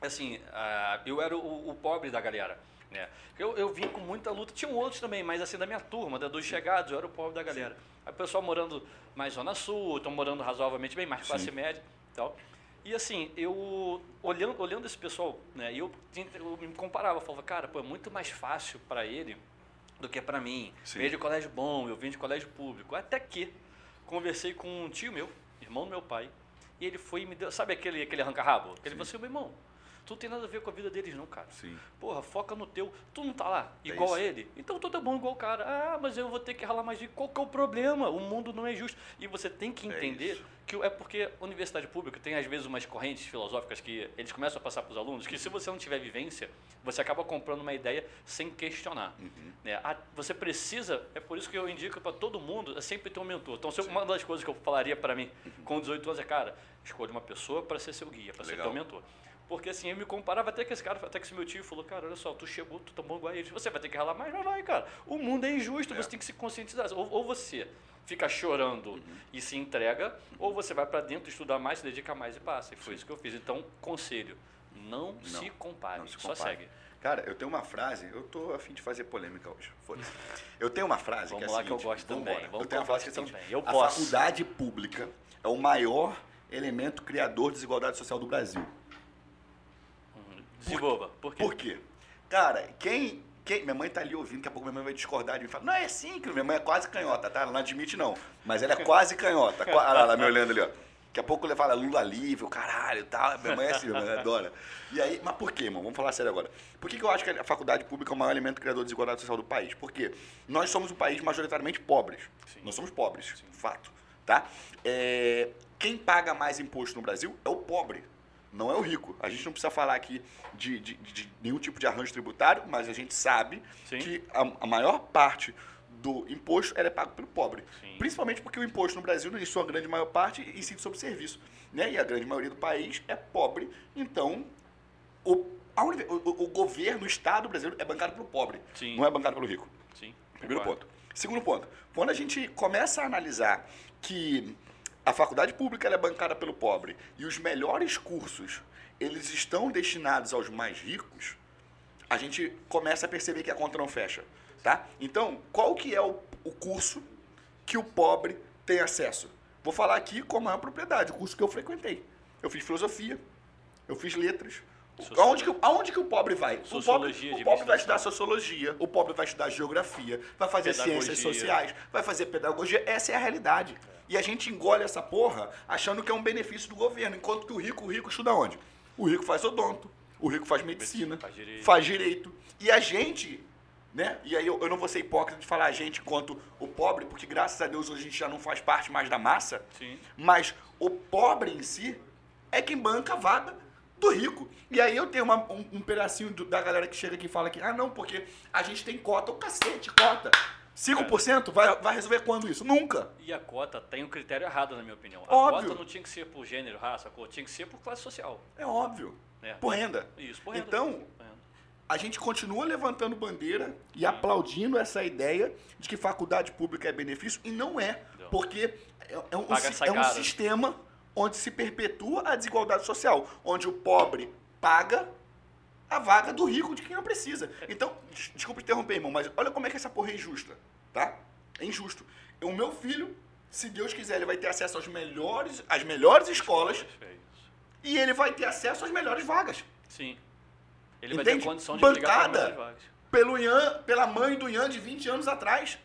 [SPEAKER 2] assim, ah, eu era o, o pobre da galera. Né? Eu, eu vim com muita luta, tinham outros também, mas assim, da minha turma, da, dos chegados, eu era o pobre da galera. Aí o pessoal morando mais Zona Sul, estão morando razoavelmente bem, mais classe
[SPEAKER 1] Sim.
[SPEAKER 2] média e tal. E assim, eu olhando, olhando esse pessoal, né, eu, eu me comparava, falava, cara, pô, é muito mais fácil para ele do que para mim.
[SPEAKER 1] Sim.
[SPEAKER 2] Veio de colégio bom, eu vim de colégio público. Até que conversei com um tio meu, irmão do meu pai, e ele foi e me deu, sabe aquele, aquele arranca-rabo? Ele falou assim, meu irmão, tu não tem nada a ver com a vida deles não, cara.
[SPEAKER 1] Sim.
[SPEAKER 2] Porra, foca no teu. Tu não tá lá,
[SPEAKER 1] É
[SPEAKER 2] igual a
[SPEAKER 1] isso.
[SPEAKER 2] ele. Então tu tá bom igual o cara. Ah, mas eu vou ter que ralar mais de. Qual que é o problema? O mundo não é justo. E você tem que
[SPEAKER 1] É
[SPEAKER 2] entender
[SPEAKER 1] isso.
[SPEAKER 2] que é porque a universidade pública tem às vezes umas correntes filosóficas que eles começam a passar para os alunos, que se você não tiver vivência, você acaba comprando uma ideia sem questionar.
[SPEAKER 1] Uhum.
[SPEAKER 2] né? A- Você precisa, é por isso que eu indico para todo mundo, é sempre ter um mentor. Então, uma das coisas que eu falaria para mim com 18 anos é, cara, escolha uma pessoa para ser seu guia, para ser teu mentor. Porque assim, eu me comparava até que esse cara, até que esse meu tio falou, cara, olha só, tu chegou, tu bom igual a eles, você vai ter que ralar mais, mas vai, cara. O mundo é injusto,
[SPEAKER 1] É.
[SPEAKER 2] você tem que se conscientizar. Ou, ou você fica chorando e se entrega, ou você vai para dentro estudar mais, se dedica mais e passa. E foi isso que eu fiz. Então, conselho, não, se compare,
[SPEAKER 1] não se
[SPEAKER 2] só
[SPEAKER 1] compare.
[SPEAKER 2] segue.
[SPEAKER 1] Cara, eu tenho uma frase, eu tô a fim de fazer polêmica hoje, foda-se. Eu tenho uma frase
[SPEAKER 2] Vamos
[SPEAKER 1] que é a
[SPEAKER 2] lá que eu
[SPEAKER 1] seguinte,
[SPEAKER 2] gosto também, vamos
[SPEAKER 1] eu tenho uma frase que é a seguinte,
[SPEAKER 2] eu
[SPEAKER 1] a
[SPEAKER 2] posso.
[SPEAKER 1] faculdade pública é o maior elemento criador de desigualdade social do Brasil.
[SPEAKER 2] Uhum. Desenvolva. Por quê?
[SPEAKER 1] Por quê? Cara, quem, quem, minha mãe tá ali ouvindo, daqui a pouco minha mãe vai discordar de mim e falar, não é assim, que minha mãe é quase canhota, tá? Ela não admite não, mas ela é quase canhota. Olha lá, ela me olhando ali, ó. Daqui a pouco ele fala Lula livre, o caralho e tal. Minha mãe é assim, minha mãe adora. E aí, mas por quê, irmão? Vamos falar sério agora. Por que, que eu acho que a faculdade pública é o maior elemento criador de desigualdade social do país? Porque nós somos um país majoritariamente pobres.
[SPEAKER 2] Sim.
[SPEAKER 1] Nós somos pobres, fato. Tá? É, quem paga mais imposto no Brasil é o pobre, não é o rico. A gente não precisa falar aqui de, de- de nenhum tipo de arranjo tributário, mas a gente sabe
[SPEAKER 2] Sim.
[SPEAKER 1] que a, a maior parte do imposto é pago pelo pobre.
[SPEAKER 2] Sim.
[SPEAKER 1] Principalmente porque o imposto no Brasil, em sua grande maior parte, incide sobre serviço. Né? E a grande maioria do país é pobre, então o, a o, o governo, o Estado brasileiro é bancado pelo pobre,
[SPEAKER 2] Sim.
[SPEAKER 1] não é bancado pelo rico.
[SPEAKER 2] Sim.
[SPEAKER 1] Primeiro ponto. Segundo ponto, quando a gente começa a analisar que a faculdade pública é bancada pelo pobre e os melhores cursos eles estão destinados aos mais ricos, a gente começa a perceber que a conta não fecha, tá? Então, qual que é o, o curso que o pobre tem acesso? Vou falar aqui com a maior propriedade, o curso que eu frequentei. Eu fiz filosofia, eu fiz letras.
[SPEAKER 2] Sociologia.
[SPEAKER 1] Aonde que, aonde que o pobre vai? O pobre,
[SPEAKER 2] Sociologia
[SPEAKER 1] o pobre vai estudar sociologia, o pobre vai estudar geografia, vai fazer
[SPEAKER 2] Pedagogia.
[SPEAKER 1] ciências sociais, vai fazer pedagogia. Essa é a realidade. E a gente engole essa porra achando que é um benefício do governo, enquanto que o rico, o rico estuda onde? O rico faz odonto, o rico faz medicina,
[SPEAKER 2] Faz direito.
[SPEAKER 1] faz direito. E a gente, né? E aí eu, eu não vou ser hipócrita de falar a gente enquanto o pobre, porque graças a Deus hoje a gente já não faz parte mais da massa.
[SPEAKER 2] Sim.
[SPEAKER 1] Mas o pobre em si é quem banca a vaga do rico. E aí eu tenho uma- um, um pedacinho do- da galera que chega aqui e fala que, ah, não, porque a gente tem cota. O cacete, cota. 5% vai, vai resolver quando isso? Nunca.
[SPEAKER 2] E a cota tem um critério errado, na minha opinião. A
[SPEAKER 1] Óbvio.
[SPEAKER 2] cota não tinha que ser por gênero, raça, cor, tinha que ser por classe social.
[SPEAKER 1] É óbvio.
[SPEAKER 2] né?
[SPEAKER 1] Por renda.
[SPEAKER 2] Isso, por renda.
[SPEAKER 1] Então, a gente continua levantando bandeira e aplaudindo essa ideia de que faculdade pública é benefício e não é,
[SPEAKER 2] Não.
[SPEAKER 1] porque é, é um, é um sistema onde se perpetua a desigualdade social, onde o pobre paga a vaga do rico de quem não precisa. Então, des- desculpa interromper, irmão, mas olha como é que essa porra é injusta, tá? É injusto. O meu filho, se Deus quiser, ele vai ter acesso às melhores, às melhores escolas
[SPEAKER 2] É
[SPEAKER 1] e ele vai ter acesso às melhores vagas.
[SPEAKER 2] Sim. Ele vai ter
[SPEAKER 1] Entende?
[SPEAKER 2] condição de
[SPEAKER 1] Bancada.
[SPEAKER 2] vagas.
[SPEAKER 1] pelo Ian, pela mãe do Ian de 20 anos atrás.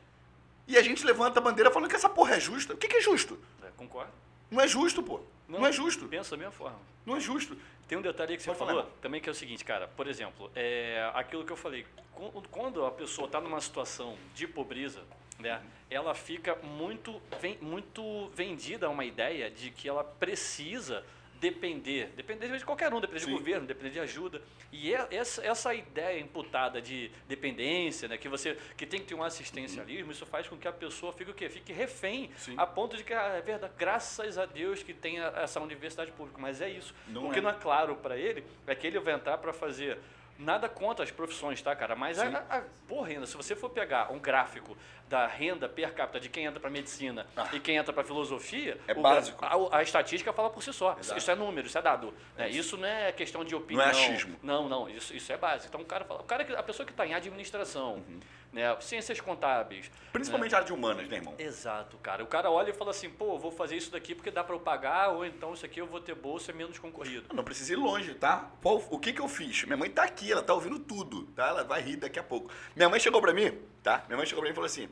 [SPEAKER 1] E a gente levanta a bandeira falando que essa porra é justa. O que, que é justo?
[SPEAKER 2] É, concordo.
[SPEAKER 1] Não é justo, pô. Não, é justo.
[SPEAKER 2] Pensa da mesma forma.
[SPEAKER 1] Não é justo.
[SPEAKER 2] Tem um detalhe aí que você
[SPEAKER 1] Pode falar,
[SPEAKER 2] falou
[SPEAKER 1] irmão.
[SPEAKER 2] também que é o seguinte, cara. Por exemplo, é, aquilo que eu falei. quan- Quando a pessoa está numa situação de pobreza, né, ela fica muito, muito vendida a uma ideia de que ela precisa depender, depender de qualquer um, depender
[SPEAKER 1] Sim.
[SPEAKER 2] de governo, depender de ajuda. E é- essa, essa ideia imputada de dependência, né, que você que tem que ter um assistencialismo, isso faz com que a pessoa fique o quê? Fique refém,
[SPEAKER 1] Sim.
[SPEAKER 2] a ponto de que ah, é verdade, graças a Deus que tem essa universidade pública, mas é isso.
[SPEAKER 1] Não
[SPEAKER 2] o
[SPEAKER 1] é.
[SPEAKER 2] que não é claro para ele é que ele vai entrar para fazer nada contra as profissões, tá, cara? Mas a, a, porra, ainda, se você for pegar um gráfico da renda per capita de quem entra para medicina
[SPEAKER 1] Ah.
[SPEAKER 2] e quem entra para filosofia,
[SPEAKER 1] É
[SPEAKER 2] o
[SPEAKER 1] básico.
[SPEAKER 2] A, a estatística fala por si só.
[SPEAKER 1] Exato.
[SPEAKER 2] Isso é número, isso é dado. né? Isso não é questão de opinião.
[SPEAKER 1] Não é achismo.
[SPEAKER 2] Não, não, isso, isso é básico. Então o cara fala, o cara, a pessoa que está em administração,
[SPEAKER 1] Uhum.
[SPEAKER 2] Né, ciências contábeis,
[SPEAKER 1] Principalmente a área de humanas, né, irmão?
[SPEAKER 2] Exato, cara. O cara olha e fala assim, pô, vou fazer isso daqui porque dá para eu pagar, ou então isso aqui eu vou ter bolsa é menos concorrido.
[SPEAKER 1] Não precisa ir longe, tá? Qual- o que que eu fiz? Minha mãe tá aqui, ela tá ouvindo tudo, tá? Ela vai rir daqui a pouco. Minha mãe chegou pra mim, tá? Minha mãe chegou pra mim e falou assim: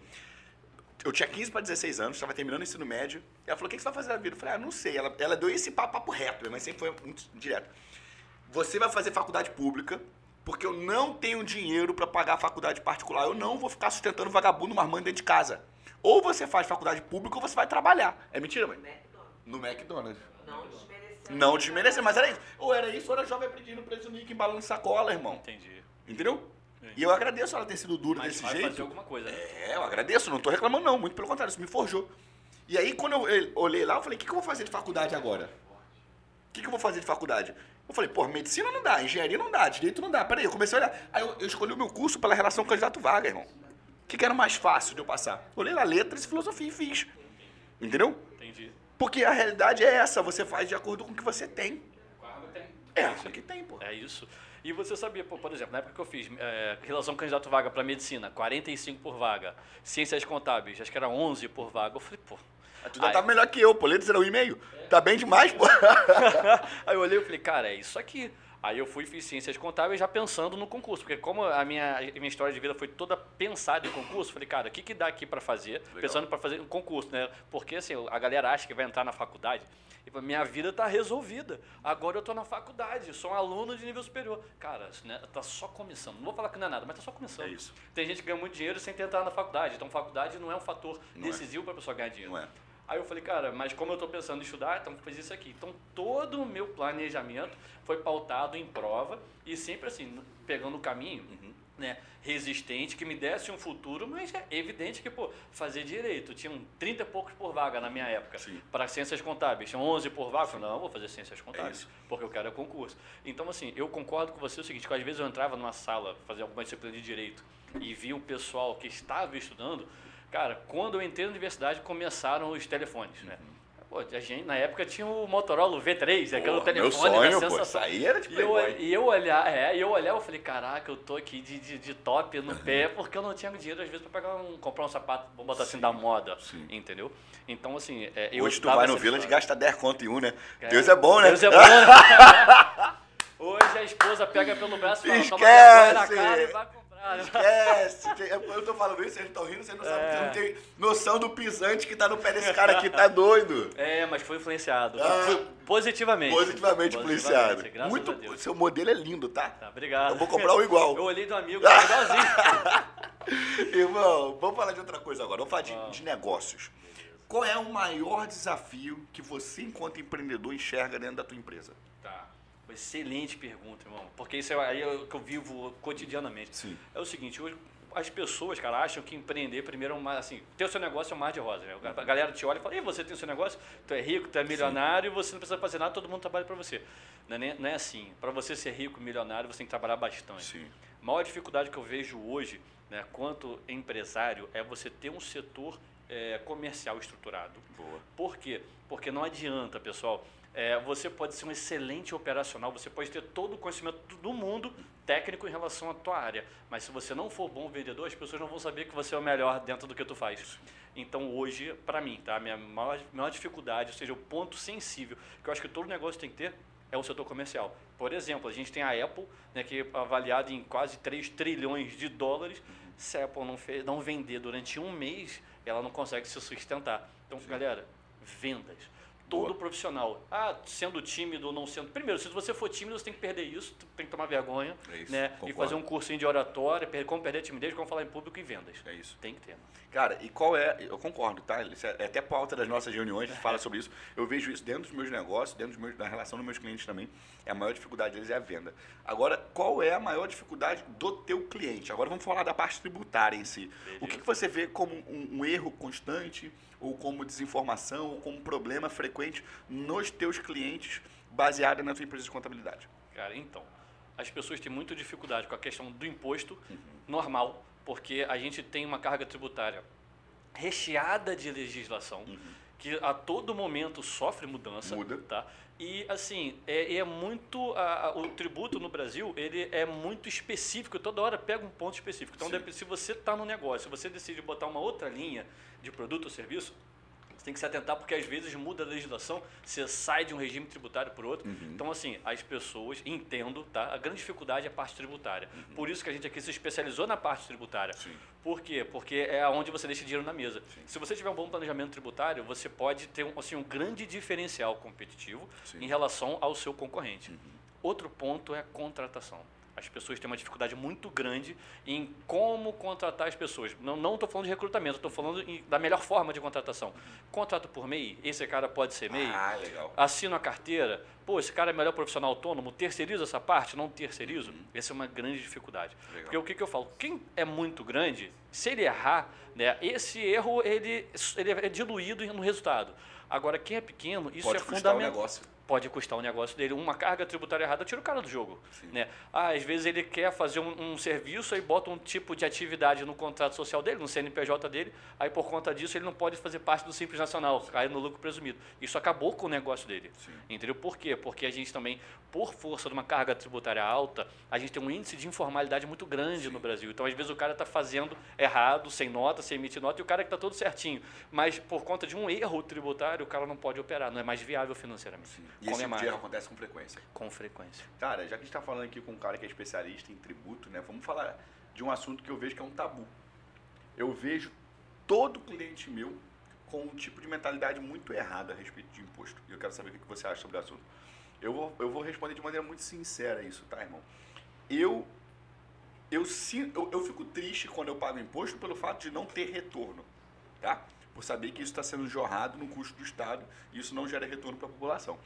[SPEAKER 1] eu tinha 15 para 16 anos, estava terminando o ensino médio. Ela falou: o que que você vai fazer na vida? Eu falei: ah, não sei. Ela, ela deu esse papo, papo reto. Minha mãe sempre foi muito direto. Você vai fazer faculdade pública porque eu não tenho dinheiro para pagar a faculdade particular. Eu não vou ficar sustentando vagabundo marmando dentro de casa. Ou você faz faculdade pública ou você vai trabalhar. É mentira, mãe?
[SPEAKER 3] McDonald's.
[SPEAKER 1] No McDonald's.
[SPEAKER 3] Não desmerecendo.
[SPEAKER 1] Não desmerecer, mas era isso. Ou era isso, ou era jovem aprendido preso nico embalando sacola, irmão.
[SPEAKER 2] Entendi.
[SPEAKER 1] Entendeu?
[SPEAKER 2] Entendi.
[SPEAKER 1] E eu agradeço ela ter sido dura
[SPEAKER 2] Mas
[SPEAKER 1] desse
[SPEAKER 2] vai
[SPEAKER 1] jeito.
[SPEAKER 2] fazer alguma coisa, né?
[SPEAKER 1] É, eu agradeço, não tô reclamando não, muito pelo contrário, isso me forjou. E aí quando eu eu olhei lá, eu falei, o que, que eu vou fazer de faculdade agora? O que, que eu vou fazer de faculdade? Eu falei, pô, medicina não dá, engenharia não dá, direito não dá. Peraí, eu comecei a olhar. Aí eu, eu escolhi o meu curso pela relação candidato-vaga, irmão. O que, que era mais fácil de eu passar? Olhei lá letras e filosofia e fiz. Entendeu?
[SPEAKER 2] Entendi.
[SPEAKER 1] Porque a realidade é essa, você faz de acordo com o que você tem. É,
[SPEAKER 2] isso
[SPEAKER 1] o que tem, pô.
[SPEAKER 2] É isso. E você sabia, pô, por exemplo, na época que eu fiz é, relação candidato-vaga para medicina, 45 por vaga. Ciências contábeis, acho que era 11 por vaga. Eu falei, pô.
[SPEAKER 1] Tu já
[SPEAKER 2] Aí-
[SPEAKER 1] tá melhor que eu, pô. Letras era um e meio. Tá bem demais, pô.
[SPEAKER 2] Aí eu olhei e falei, cara, é isso aqui. Aí eu fui fiz ciências contábeis já pensando no concurso, porque como a minha, a minha história de vida foi toda pensada em concurso, falei, cara, o que, que dá aqui para fazer?
[SPEAKER 1] Legal.
[SPEAKER 2] Pensando para fazer um concurso, né? Porque assim, a galera acha que vai entrar na faculdade e fala, minha vida está resolvida. Agora eu estou na faculdade, sou um aluno de nível superior. Cara, né, tá só começando. Não vou falar que não é nada, mas tá só começando.
[SPEAKER 1] É isso.
[SPEAKER 2] Tem gente que ganha muito dinheiro sem ter entrado na faculdade. Então faculdade não é um fator
[SPEAKER 1] Não é.
[SPEAKER 2] decisivo para a pessoa ganhar dinheiro.
[SPEAKER 1] Não é.
[SPEAKER 2] Aí eu falei, cara, mas como eu estou pensando em estudar, então fazer isso aqui. Então todo o meu planejamento foi pautado em prova e sempre assim, pegando o caminho,
[SPEAKER 1] Uhum.
[SPEAKER 2] né, resistente, que me desse um futuro, mas é evidente que, pô, fazer direito, tinham 30 e poucos por vaga na minha época.
[SPEAKER 1] Sim.
[SPEAKER 2] Para ciências contábeis, tinham 11 por vaga. Eu falei, não, vou fazer ciências contábeis,
[SPEAKER 1] isso.
[SPEAKER 2] porque eu quero é concurso. Então, assim, eu concordo com você o seguinte, que às vezes eu entrava numa sala, fazer alguma disciplina de direito, e via o pessoal que estava estudando, cara, quando eu entrei na universidade, começaram os telefones, né? Pô, a gente, na época tinha o Motorola o V3, aquele
[SPEAKER 1] Pô,
[SPEAKER 2] telefone
[SPEAKER 1] meu sonho,
[SPEAKER 2] da
[SPEAKER 1] pô,
[SPEAKER 2] sensação.
[SPEAKER 1] isso aí era de
[SPEAKER 2] E eu, e eu olhar, é, e eu olhar, eu falei, caraca, eu tô aqui de, de, de top no pé, porque eu não tinha dinheiro, às vezes, pra pegar um, comprar um sapato, vamos botar assim,
[SPEAKER 1] Sim,
[SPEAKER 2] da moda,
[SPEAKER 1] sim.
[SPEAKER 2] entendeu? Então, assim, é, eu
[SPEAKER 1] Hoje tu vai no Village e gasta 10 conto em um, né?
[SPEAKER 2] É.
[SPEAKER 1] Deus é bom, né?
[SPEAKER 2] Deus é bom, né? Hoje a esposa pega pelo braço e fala, toma vergonha na
[SPEAKER 1] Esquece!
[SPEAKER 2] cara e vai comprar.
[SPEAKER 1] Esquece! Eu tô falando isso, vocês estão rindo, vocês não sabem,
[SPEAKER 2] É.
[SPEAKER 1] vocês não têm noção do pisante que tá no pé desse cara aqui, tá doido.
[SPEAKER 2] É, mas foi influenciado.
[SPEAKER 1] Ah.
[SPEAKER 2] Foi positivamente.
[SPEAKER 1] Positivamente influenciado. Muito, seu modelo é lindo, tá?
[SPEAKER 2] Tá, obrigado.
[SPEAKER 1] Eu vou comprar um igual.
[SPEAKER 2] Eu olhei do amigo, tá igualzinho.
[SPEAKER 1] Irmão, vamos falar de outra coisa agora. Vamos falar de,
[SPEAKER 2] Vamos.
[SPEAKER 1] de negócios. Qual é o maior desafio que você, enquanto empreendedor, enxerga dentro da tua empresa?
[SPEAKER 2] Excelente pergunta, irmão. Porque isso é aí é o que eu vivo cotidianamente.
[SPEAKER 1] Sim.
[SPEAKER 2] É o seguinte, hoje as pessoas, cara, acham que empreender primeiro é uma, assim, ter o seu negócio é um mar de rosa, né? A galera te olha e fala, e você tem o seu negócio, tu é rico, tu é milionário e você não precisa fazer nada, todo mundo trabalha para você. Não é, não é assim. Para você ser rico, milionário, você tem que trabalhar bastante.
[SPEAKER 1] Sim.
[SPEAKER 2] A maior dificuldade que eu vejo hoje, né, quanto empresário, é você ter um setor eh, comercial estruturado.
[SPEAKER 1] Boa.
[SPEAKER 2] Por quê? Porque não adianta, pessoal. É, você pode ser um excelente operacional, você pode ter todo o conhecimento do mundo técnico em relação à tua área, mas se você não for bom vendedor, as pessoas não vão saber que você é o melhor dentro do que tu faz. Então hoje, para mim, tá, a minha maior, maior dificuldade, ou seja, o ponto sensível que eu acho que todo negócio tem que ter é o setor comercial. Por exemplo, a gente tem a Apple, né, que é avaliada em quase 3 trilhões de dólares. Se a Apple não, fe- não vender durante um mês, ela não consegue se sustentar. Então, galera, vendas. Todo profissional, ah, sendo tímido ou não sendo. Primeiro, se você for tímido, você tem que perder isso, tem que tomar vergonha,
[SPEAKER 1] É isso,
[SPEAKER 2] né? E fazer um cursinho de oratória, como perder a timidez, como falar em público e vendas.
[SPEAKER 1] É isso.
[SPEAKER 2] Tem que ter.
[SPEAKER 1] Cara, e qual é. Eu concordo, tá? Isso é é até pauta das nossas reuniões, a gente fala sobre isso. Eu vejo isso dentro dos meus negócios, dentro meus, da relação dos meus clientes também. É a maior dificuldade deles é a venda. Agora, qual é a maior dificuldade do teu cliente? Agora vamos falar da parte tributária em si. O que, que você vê como um, um erro constante, ou como desinformação, ou como problema frequente nos teus clientes baseado na tua empresa de contabilidade?
[SPEAKER 2] Cara, então, as pessoas têm muita dificuldade com a questão do imposto normal, porque a gente tem uma carga tributária recheada de legislação que a todo momento sofre mudança,
[SPEAKER 1] Muda.
[SPEAKER 2] tá? E assim, é, é muito a- a- o tributo no Brasil, ele é muito específico, toda hora pega um ponto específico. Então,
[SPEAKER 1] Sim.
[SPEAKER 2] se você está no negócio, se você decide botar uma outra linha de produto ou serviço, você tem que se atentar porque às vezes muda a legislação, você sai de um regime tributário para outro. Então, assim, as pessoas, entendo, tá? A grande dificuldade é a parte tributária. Por isso que a gente aqui se especializou na parte tributária.
[SPEAKER 1] Sim.
[SPEAKER 2] Por quê? Porque é onde você deixa dinheiro na mesa. Se você tiver um bom planejamento tributário, você pode ter um, assim, um grande diferencial competitivo
[SPEAKER 1] Sim.
[SPEAKER 2] em relação ao seu concorrente. Outro ponto é a contratação. As pessoas têm uma dificuldade muito grande em como contratar as pessoas. Não estou falando de recrutamento, estou falando em- da melhor forma de contratação. Contrato por MEI, esse cara pode ser MEI.
[SPEAKER 1] Ah, legal.
[SPEAKER 2] Assino a carteira, pô, esse cara é melhor profissional autônomo, terceirizo essa parte, não terceirizo. Essa é uma grande dificuldade.
[SPEAKER 1] Uhum. Legal.
[SPEAKER 2] Porque o que, que eu falo? Quem é muito grande, se ele errar, né, esse erro ele, ele é diluído no resultado. Agora, quem é pequeno, isso
[SPEAKER 1] Pode
[SPEAKER 2] é fundamental
[SPEAKER 1] negócio.
[SPEAKER 2] Pode custar o negócio dele. Uma carga tributária errada tira o cara do jogo.
[SPEAKER 1] Sim.
[SPEAKER 2] Né? Ah, às vezes ele quer fazer um, um serviço e bota um tipo de atividade no contrato social dele, no CNPJ dele, aí por conta disso ele não pode fazer parte do Simples Nacional, cai no lucro presumido. Isso acabou com o negócio dele.
[SPEAKER 1] Sim.
[SPEAKER 2] Entendeu? Por quê? Porque a gente também, por força de uma carga tributária alta, a gente tem um índice de informalidade muito grande no Brasil. Então, às vezes, o cara está fazendo errado, sem nota, sem emitir nota, e o cara que está todo certinho. Mas por conta de um erro tributário, o cara não pode operar, não é mais viável financeiramente.
[SPEAKER 1] E esse erro acontece com frequência?
[SPEAKER 2] Com frequência.
[SPEAKER 1] Cara, já que a gente está falando aqui com um cara que é especialista em tributo, né? Vamos falar de um assunto que eu vejo que é um tabu. Eu vejo todo cliente meu com um tipo de mentalidade muito errada a respeito de imposto. E eu quero saber o que você acha sobre o assunto. Eu vou, eu vou responder de maneira muito sincera isso, tá, irmão? Eu, eu, eu, eu fico triste quando eu pago imposto pelo fato de não ter retorno, tá? Por saber que isso está sendo jorrado no custo do Estado e isso não gera retorno para a população.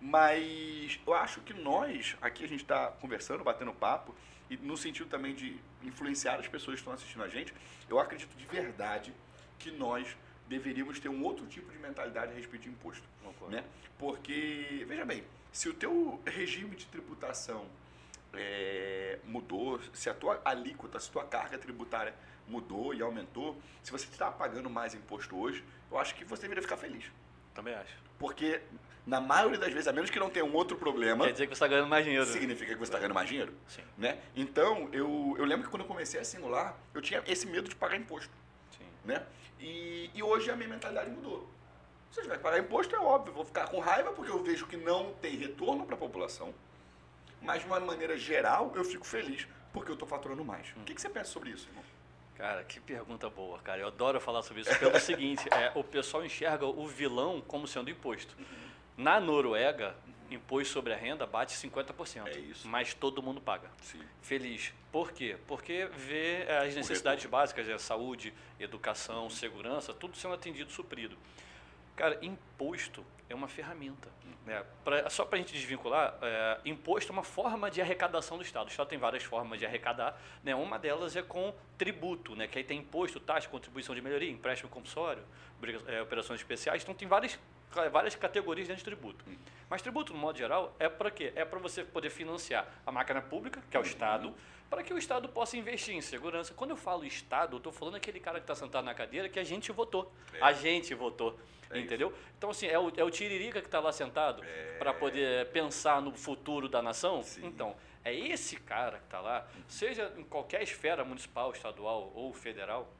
[SPEAKER 1] Mas eu acho que nós, aqui a gente está conversando, batendo papo, e no sentido também de influenciar as pessoas que estão assistindo a gente, eu acredito de verdade que nós deveríamos ter um outro tipo de mentalidade a respeito de imposto. Né? Porque, veja bem, se o teu regime de tributação é, mudou, se a tua alíquota, se a tua carga tributária mudou e aumentou, se você está pagando mais imposto hoje, eu acho que você deveria ficar feliz.
[SPEAKER 2] Também acho.
[SPEAKER 1] Porque, na maioria das vezes, a menos que não tenha um outro problema...
[SPEAKER 2] Quer dizer que você está ganhando mais dinheiro.
[SPEAKER 1] Significa que você está ganhando mais dinheiro.
[SPEAKER 2] Sim.
[SPEAKER 1] Né? Então, eu, eu lembro que quando eu comecei a simular, eu tinha esse medo de pagar imposto.
[SPEAKER 2] Sim.
[SPEAKER 1] Né? E, e hoje a minha mentalidade mudou. Se eu tiver que pagar imposto, é óbvio, vou ficar com raiva porque eu vejo que não tem retorno para a população. Mas de uma maneira geral, eu fico feliz porque eu estou faturando mais. Hum. O que, que, você pensa sobre isso, irmão?
[SPEAKER 2] Cara, que pergunta boa, cara. Eu adoro falar sobre isso pelo seguinte, é, o pessoal enxerga o vilão como sendo imposto. Uhum. Na Noruega, imposto sobre a renda bate 50%.
[SPEAKER 1] É isso.
[SPEAKER 2] Mas todo mundo paga.
[SPEAKER 1] Sim.
[SPEAKER 2] Feliz. Por quê? Porque vê as necessidades básicas, é saúde, educação, segurança, tudo sendo atendido, suprido. Cara, imposto é uma ferramenta. Né? Pra, só para a gente desvincular, é, imposto é uma forma de arrecadação do Estado. O Estado tem várias formas de arrecadar. Né? Uma delas é com tributo, né? que aí tem imposto, taxa, contribuição de melhoria, empréstimo compulsório, é, operações especiais. Então tem várias várias categorias dentro de tributo. Mas tributo, no modo geral, é para quê? É para você poder financiar a máquina pública, que é o Estado, para que o Estado possa investir em segurança. Quando eu falo Estado, eu estou falando aquele cara que está sentado na cadeira que a gente votou. É. A gente votou. É entendeu? Isso. Então, assim, é o, é o Tiririca que está lá sentado é. para poder pensar no futuro da nação?
[SPEAKER 1] Sim.
[SPEAKER 2] Então, é esse cara que está lá, seja em qualquer esfera municipal, estadual ou federal,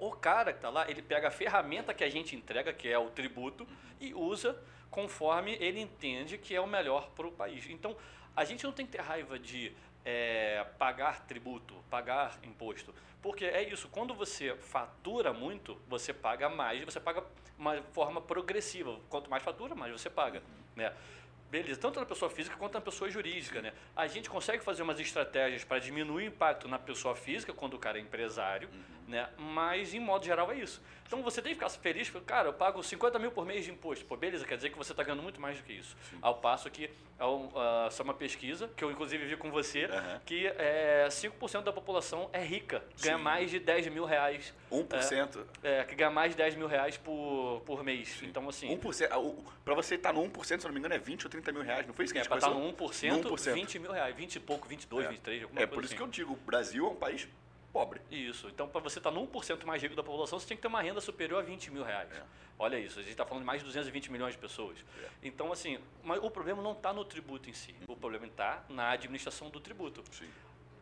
[SPEAKER 2] o cara que está lá, ele pega a ferramenta que a gente entrega, que é o tributo, e usa conforme ele entende que é o melhor para o país. Então, a gente não tem que ter raiva de é, pagar tributo, pagar imposto. Porque é isso, quando você fatura muito, você paga mais, você paga uma forma progressiva. Quanto mais fatura, mais você paga. Né? Beleza, tanto na pessoa física quanto na pessoa jurídica, né? A gente consegue fazer umas estratégias para diminuir o impacto na pessoa física quando o cara é empresário, uhum. né? Mas, em modo geral, é isso. Então, você tem que ficar feliz, porque, cara, eu pago 50 mil por mês de imposto. Pô, beleza, quer dizer que você está ganhando muito mais do que isso. Sim. Ao passo que, ao, uh, é uma pesquisa, que eu, inclusive, vi com você, uhum. que é, 5% da população é rica, ganha Sim. mais de 10 mil reais.
[SPEAKER 1] 1%?
[SPEAKER 2] É, é, que ganha mais de 10 mil reais por, por mês. Sim. Então, assim...
[SPEAKER 1] 1%, para você estar tá no 1%, se não me engano, é 20 ou 30 mil reais. Não foi isso que a
[SPEAKER 2] gente
[SPEAKER 1] É,
[SPEAKER 2] para estar no 1%, no 1%, 20 mil reais. 20 e pouco, 22, é. 23, alguma
[SPEAKER 1] é,
[SPEAKER 2] coisa
[SPEAKER 1] por isso
[SPEAKER 2] assim.
[SPEAKER 1] que eu digo, o Brasil é um país pobre.
[SPEAKER 2] Isso. Então, para você estar no 1% mais rico da população, você tem que ter uma renda superior a 20 mil reais. É. Olha isso, a gente está falando de mais de 220 milhões de pessoas. É. Então, assim, o problema não está no tributo em si. O problema está na administração do tributo.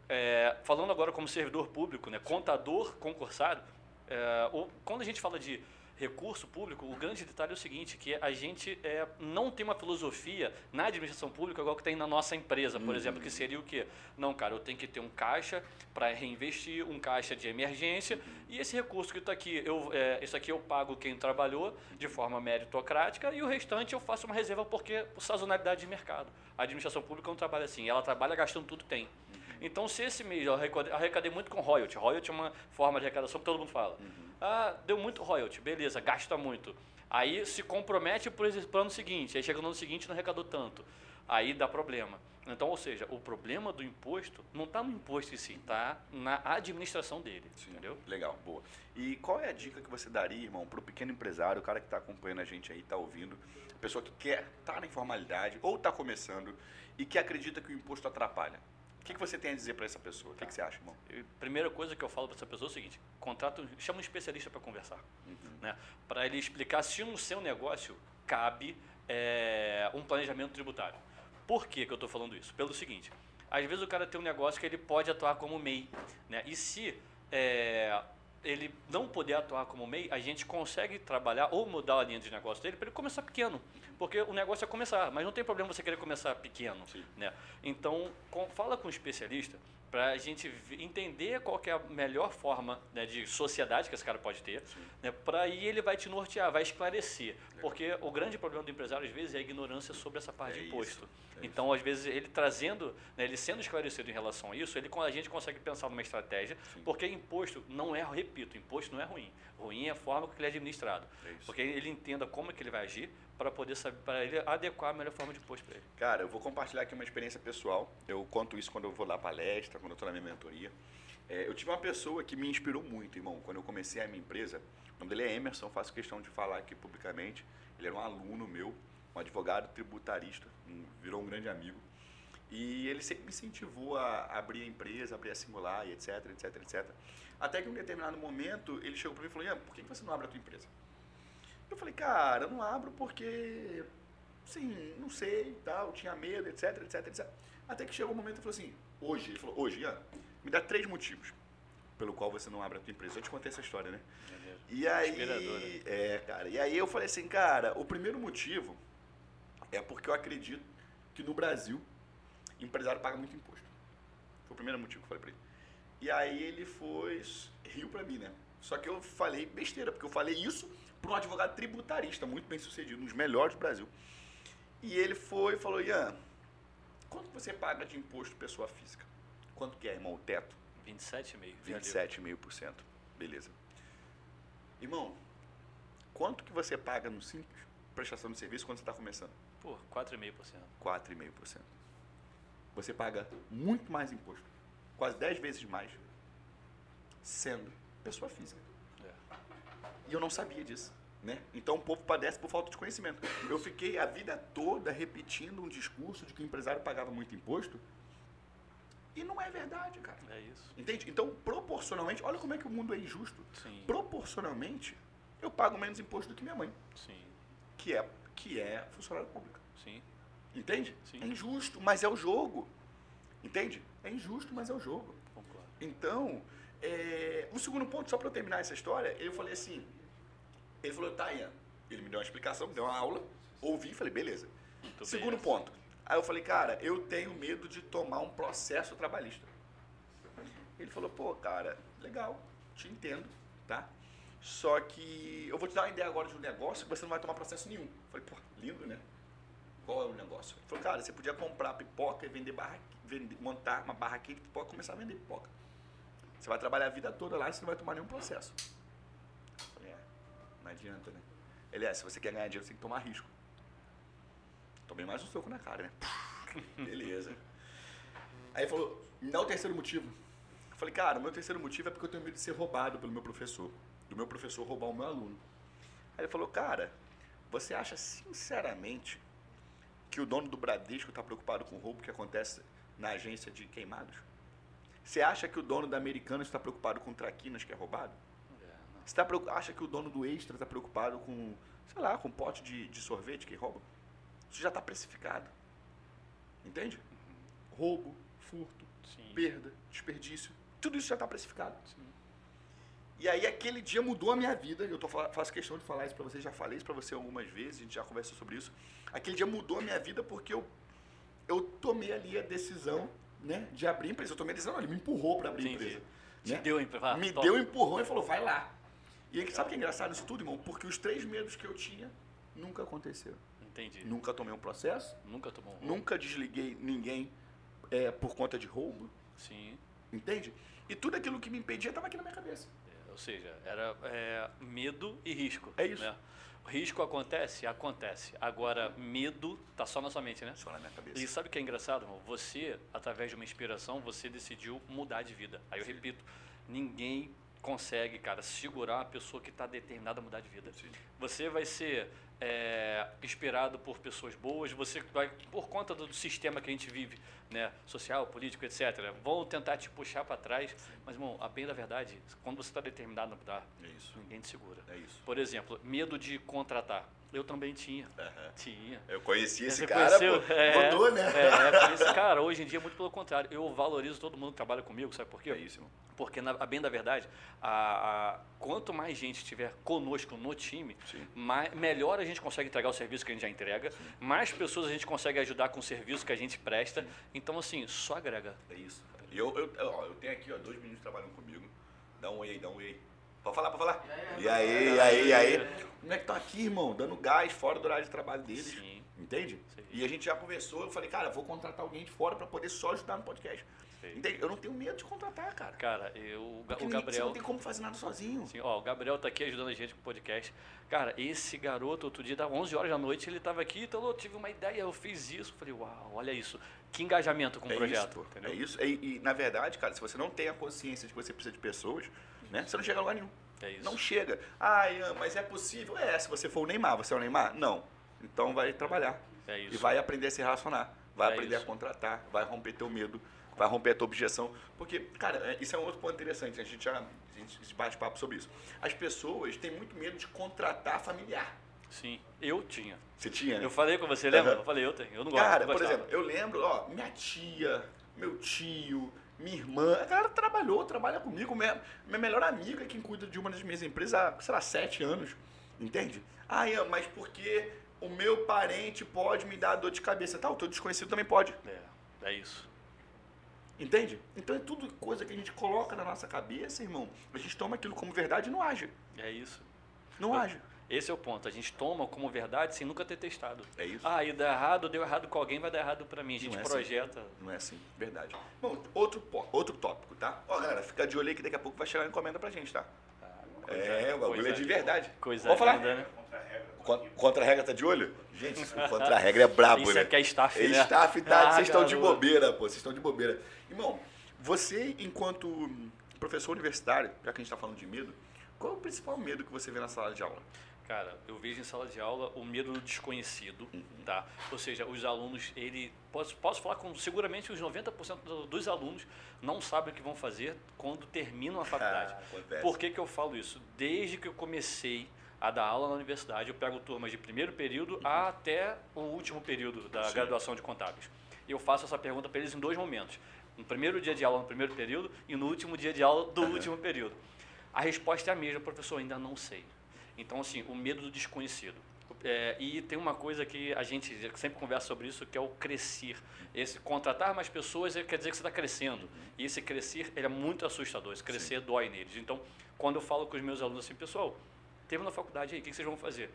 [SPEAKER 2] É, falando agora como servidor público, né, contador concursado, é, ou, quando a gente fala de recurso público, o grande detalhe é o seguinte, que a gente é, não tem uma filosofia na administração pública igual que tem na nossa empresa, por uhum. exemplo, que seria o quê? Não, cara, eu tenho que ter um caixa para reinvestir, um caixa de emergência, e esse recurso que está aqui, eu, é, isso aqui eu pago quem trabalhou de forma meritocrática, e o restante eu faço uma reserva porque sazonalidade de mercado. A administração pública não trabalha assim, ela trabalha gastando tudo que tem. Então, se esse mês eu arrecadei muito com royalty, royalty é uma forma de arrecadação que todo mundo fala. Uhum. Ah, deu muito royalty, beleza, gasta muito. Aí se compromete para o ano seguinte, aí chega no ano seguinte e não arrecadou tanto. Aí dá problema. Então, ou seja, o problema do imposto não está no imposto em si, está na administração dele. Sim, entendeu?
[SPEAKER 1] Legal, boa. E qual é a dica que você daria, irmão, para o pequeno empresário, o cara que está acompanhando a gente aí, está ouvindo, a pessoa que quer estar tá na informalidade ou está começando e que acredita que o imposto atrapalha? Que, que você tem a dizer para essa pessoa? O que, que, você acha, irmão?
[SPEAKER 2] Primeira coisa que eu falo para essa pessoa é o seguinte: contrato, chama um especialista para conversar. Uhum. Né? Para ele explicar se no seu negócio cabe é, um planejamento tributário. Por que, que eu estou falando isso? Pelo seguinte: às vezes o cara tem um negócio que ele pode atuar como MEI. Né? E se é, ele não poder atuar como MEI, a gente consegue trabalhar ou mudar a linha de negócio dele para ele começar pequeno. Porque o negócio é começar, mas não tem problema você querer começar pequeno. Né? Então, com, fala com um especialista para a gente entender qual é a melhor forma né, de sociedade que esse cara pode ter, né, para aí ele vai te nortear, vai esclarecer. Porque o grande problema do empresário, às vezes, é a ignorância sobre essa parte
[SPEAKER 1] É
[SPEAKER 2] de imposto.
[SPEAKER 1] isso, é
[SPEAKER 2] então, às vezes, ele trazendo, né, ele sendo esclarecido em relação a isso, ele, a gente consegue pensar numa estratégia, porque imposto não é, repito, imposto não é ruim. Ruim é a forma que ele é administrado.
[SPEAKER 1] É isso.
[SPEAKER 2] porque ele entenda como é que ele vai agir para poder saber, para ele adequar a melhor forma de imposto para ele.
[SPEAKER 1] Cara, eu vou compartilhar aqui uma experiência pessoal. Eu conto isso quando eu vou dar palestra, quando eu estou na minha mentoria. É, eu tive uma pessoa que me inspirou muito, irmão. Quando eu comecei a minha empresa, o nome dele é Emerson, faço questão de falar aqui publicamente. Ele era um aluno meu, um advogado tributarista, um- virou um grande amigo. E ele sempre me incentivou a abrir a empresa, abrir a singular etc, etc, etc. Até que em um determinado momento ele chegou para mim e falou: Ian, por que você não abre a tua empresa? Eu falei, cara, eu não abro porque, sim, não sei, tal, tinha medo, etc, etc, etc. Até que chegou um momento e falou assim, hoje, ele falou, hoje, Ian, me dá três motivos pelo qual você não abre a tua empresa. Eu te contei essa história, né? E aí,
[SPEAKER 2] Inspirador, né?
[SPEAKER 1] é, cara, e aí eu falei assim, cara, o primeiro motivo é porque eu acredito que no Brasil, empresário paga muito imposto. Foi o primeiro motivo que eu falei pra ele. E aí ele foi, riu pra mim, né? Só que eu falei besteira, porque eu falei isso para um advogado tributarista, muito bem sucedido, um dos melhores do Brasil. E ele foi e falou, Ian, quanto você paga de imposto pessoa física? Quanto que é, irmão, o teto?
[SPEAKER 2] 27,5. já deu.
[SPEAKER 1] 27,5%. Beleza. Irmão, quanto que você paga no simples prestação de serviço quando você está começando?
[SPEAKER 2] Pô, 4,5%.
[SPEAKER 1] 4,5%. Você paga muito mais imposto, quase 10 vezes mais, sendo pessoa física. E eu não sabia disso. Né? Então o povo padece por falta de conhecimento. Eu fiquei a vida toda repetindo um discurso de que o empresário pagava muito imposto e não é verdade, cara.
[SPEAKER 2] É isso.
[SPEAKER 1] Entende? Então, proporcionalmente, olha como é que o mundo é injusto.
[SPEAKER 2] Sim.
[SPEAKER 1] Proporcionalmente, eu pago menos imposto do que minha mãe,
[SPEAKER 2] Sim.
[SPEAKER 1] que é, que é funcionária pública.
[SPEAKER 2] Sim.
[SPEAKER 1] Entende?
[SPEAKER 2] Sim.
[SPEAKER 1] É injusto, mas é o jogo. Entende? É injusto, mas é o jogo.
[SPEAKER 2] Concordo.
[SPEAKER 1] Então, é, o segundo ponto, só para eu terminar essa história, eu falei assim, ele falou, tá, Ian. Ele me deu uma explicação, me deu uma aula, ouvi e falei, beleza.
[SPEAKER 2] Muito bem
[SPEAKER 1] segundo
[SPEAKER 2] essa.
[SPEAKER 1] ponto, aí eu falei, cara, eu tenho medo de tomar um processo trabalhista. Ele falou, pô, cara, legal, te entendo, tá? Só que eu vou te dar uma ideia agora de um negócio que você não vai tomar processo nenhum. Eu falei, pô, lindo, né? Qual é o negócio? Ele falou, cara, você podia comprar pipoca e vender barra, vender, montar uma barraquinha de pipoca e começar a vender pipoca. Você vai trabalhar a vida toda lá e você não vai tomar nenhum processo. É, não adianta, né? Ele é, se você quer ganhar dinheiro, você tem que tomar risco. Tomei mais um soco na cara, né? Beleza. Aí ele falou, me dá o terceiro motivo. Eu falei, cara, o meu terceiro motivo é porque eu tenho medo de ser roubado pelo meu professor. Do meu professor roubar o meu aluno. Aí ele falou, cara, você acha sinceramente que o dono do Bradesco está preocupado com o roubo que acontece na agência de queimados? Você acha que o dono da Americanas está preocupado com traquinas que é roubado? Você tá, acha que o dono do Extra está preocupado com, sei lá, com pote de, de sorvete que rouba? Isso já está precificado. Entende? Roubo, furto,
[SPEAKER 2] Sim.
[SPEAKER 1] perda, desperdício, tudo isso já está precificado.
[SPEAKER 2] Sim.
[SPEAKER 1] E aí aquele dia mudou a minha vida, eu tô, fa- faço questão de falar isso para você, já falei isso para você algumas vezes, a gente já conversou sobre isso. Aquele dia mudou a minha vida porque eu, eu tomei ali a decisão né, de abrir a empresa. Eu tomei a decisão, não, ele me empurrou para abrir a empresa.
[SPEAKER 2] Te
[SPEAKER 1] né?
[SPEAKER 2] deu, empre- ah,
[SPEAKER 1] me
[SPEAKER 2] top.
[SPEAKER 1] deu um empurrão e falou, vai lá. E aí, sabe o que é engraçado isso tudo, irmão? Porque os três medos que eu tinha nunca aconteceram.
[SPEAKER 2] Entendi.
[SPEAKER 1] Nunca tomei um processo,
[SPEAKER 2] Nunca tomou um roubo.
[SPEAKER 1] nunca desliguei ninguém é, por conta de roubo,
[SPEAKER 2] Sim.
[SPEAKER 1] entende? E tudo aquilo que me impedia estava aqui na minha cabeça.
[SPEAKER 2] É, Ou seja, era é, medo e risco.
[SPEAKER 1] É isso.
[SPEAKER 2] Né? O risco acontece? Acontece. Agora, medo tá só na sua mente, né?
[SPEAKER 1] Só na minha cabeça.
[SPEAKER 2] E sabe o que é engraçado, irmão? Você, através de uma inspiração, você decidiu mudar de vida. Aí eu
[SPEAKER 1] Sim.
[SPEAKER 2] repito, ninguém consegue, cara, segurar uma pessoa que está determinada a mudar de vida.
[SPEAKER 1] Sim.
[SPEAKER 2] Você vai ser é, inspirado por pessoas boas, você vai, por conta do sistema que a gente vive, né, social, político, etc., vão tentar te puxar para trás, mas, irmão, a bem da verdade, quando você está determinado a mudar,
[SPEAKER 1] É
[SPEAKER 2] ninguém te segura.
[SPEAKER 1] É.
[SPEAKER 2] Por exemplo, medo de contratar. Eu também tinha.
[SPEAKER 1] Aham.
[SPEAKER 2] Tinha.
[SPEAKER 1] Eu conheci esse
[SPEAKER 2] Você
[SPEAKER 1] cara,
[SPEAKER 2] conheceu?
[SPEAKER 1] pô.
[SPEAKER 2] É,
[SPEAKER 1] Mudou, né?
[SPEAKER 2] É, conheci- cara, hoje em dia é muito pelo contrário. Eu valorizo todo mundo que trabalha comigo, sabe por quê?
[SPEAKER 1] É isso, irmão.
[SPEAKER 2] Porque, na, a bem da verdade, a, a- quanto mais gente estiver conosco no time,
[SPEAKER 1] Sim.
[SPEAKER 2] mais, melhor a gente consegue entregar o serviço que a gente já entrega, mais pessoas a gente consegue ajudar com o serviço que a gente presta. Então, assim, só agrega.
[SPEAKER 1] É isso. E eu, eu, eu tenho aqui, ó, dois meninos que trabalham comigo. Dá um oi aí, dá um oi aí. Pode falar, pode falar. E aí, e aí, e aí. Como é que tá aqui, irmão? Dando gás fora do horário de trabalho deles.
[SPEAKER 2] Sim.
[SPEAKER 1] Entende?
[SPEAKER 2] Sim.
[SPEAKER 1] E a gente já conversou, eu falei, cara, vou contratar alguém de fora pra poder só ajudar no podcast.
[SPEAKER 2] Sim.
[SPEAKER 1] Entende? Eu não tenho medo de contratar, cara.
[SPEAKER 2] Cara, eu, o
[SPEAKER 1] Porque
[SPEAKER 2] o
[SPEAKER 1] ninguém- Você
[SPEAKER 2] Gabriel.
[SPEAKER 1] não tem como fazer nada sozinho.
[SPEAKER 2] Assim, ó, o Gabriel tá aqui ajudando a gente com o podcast. Cara, esse garoto, outro dia, dá 11 horas da noite, ele tava aqui, então eu tive uma ideia, eu fiz isso. Falei, uau, olha isso. Que engajamento com o
[SPEAKER 1] é
[SPEAKER 2] projeto.
[SPEAKER 1] isso? É isso. E, e, na verdade, cara, se você não tem a consciência de que você precisa de pessoas, né? Você não chega a lugar nenhum.
[SPEAKER 2] É.
[SPEAKER 1] Não chega. Ah, mas é possível? É, se você for o Neymar, você é o Neymar? Não. Então vai trabalhar.
[SPEAKER 2] É isso.
[SPEAKER 1] E vai aprender a se relacionar. Vai
[SPEAKER 2] É
[SPEAKER 1] aprender
[SPEAKER 2] isso.
[SPEAKER 1] a contratar. Vai romper teu medo. Vai romper a tua objeção. Porque, cara, é- isso é um outro ponto interessante. A gente já a gente bate papo sobre isso. As pessoas têm muito medo de contratar familiar.
[SPEAKER 2] Sim, eu tinha.
[SPEAKER 1] Você tinha, né?
[SPEAKER 2] Eu falei com você, lembra?
[SPEAKER 1] Aham.
[SPEAKER 2] Eu falei, eu tenho. Eu não gosto.
[SPEAKER 1] Cara,
[SPEAKER 2] não
[SPEAKER 1] por exemplo, eu lembro, ó, minha tia, meu tio, minha irmã, a galera trabalhou, trabalha comigo, minha, minha melhor amiga, quem cuida de uma das minhas empresas há, sei lá, sete anos, entende? Ah, Ian, mas porque o meu parente pode me dar dor de cabeça? Tá, o teu desconhecido também pode,
[SPEAKER 2] É, é isso.
[SPEAKER 1] entende? Então é tudo coisa que a gente coloca na nossa cabeça, irmão. A gente toma aquilo como verdade e não age.
[SPEAKER 2] É isso.
[SPEAKER 1] Não
[SPEAKER 2] Eu-
[SPEAKER 1] age.
[SPEAKER 2] Esse é o ponto. A gente toma como verdade sem nunca ter testado.
[SPEAKER 1] É isso.
[SPEAKER 2] Ah, e dá errado, deu errado com alguém, vai dar errado pra mim. A gente
[SPEAKER 1] Não é assim.
[SPEAKER 2] projeta.
[SPEAKER 1] Não é assim, verdade. Bom, outro, outro tópico, tá? Ó, galera, fica de olho aí que daqui a pouco vai chegar uma encomenda pra gente, tá? É, o bagulho é de verdade.
[SPEAKER 2] Coisa
[SPEAKER 1] Vamos falar?
[SPEAKER 2] né?
[SPEAKER 1] Con- Contra a regra tá de olho? Gente, o contra a regra é brabo,
[SPEAKER 2] Isso
[SPEAKER 1] né?
[SPEAKER 2] aqui é staff, né?
[SPEAKER 1] Staff tá,
[SPEAKER 2] Ah,
[SPEAKER 1] vocês estão de
[SPEAKER 2] garoto.
[SPEAKER 1] bobeira, pô, vocês estão de bobeira. Irmão, você, enquanto professor universitário, já que a gente tá falando de medo, qual é o principal medo que você vê na sala de aula?
[SPEAKER 2] Cara, eu vejo em sala de aula o medo do desconhecido,
[SPEAKER 1] Uhum.
[SPEAKER 2] tá? Ou seja, os alunos, ele posso, posso falar com seguramente os 90% do- dos alunos não sabem o que vão fazer quando terminam a faculdade.
[SPEAKER 1] Ah.
[SPEAKER 2] Por que, que eu falo isso? Desde que eu comecei a dar aula na universidade, eu pego turmas de primeiro período até o último período da
[SPEAKER 1] Uhum. Sim.
[SPEAKER 2] graduação de contábeis. E eu faço essa pergunta para eles em dois momentos. No primeiro dia de aula no primeiro período e no último dia de aula do
[SPEAKER 1] Uhum.
[SPEAKER 2] último período. A resposta é a mesma, professor, ainda não sei. Então, assim, o medo do desconhecido. É, e tem uma coisa que a gente sempre conversa sobre isso, que é o crescer. Esse contratar mais pessoas quer dizer que você está crescendo. E esse crescer ele é muito assustador. Esse crescer dói neles. Então, quando eu falo com os meus alunos assim, pessoal, teve na faculdade aí, o que vocês vão fazer?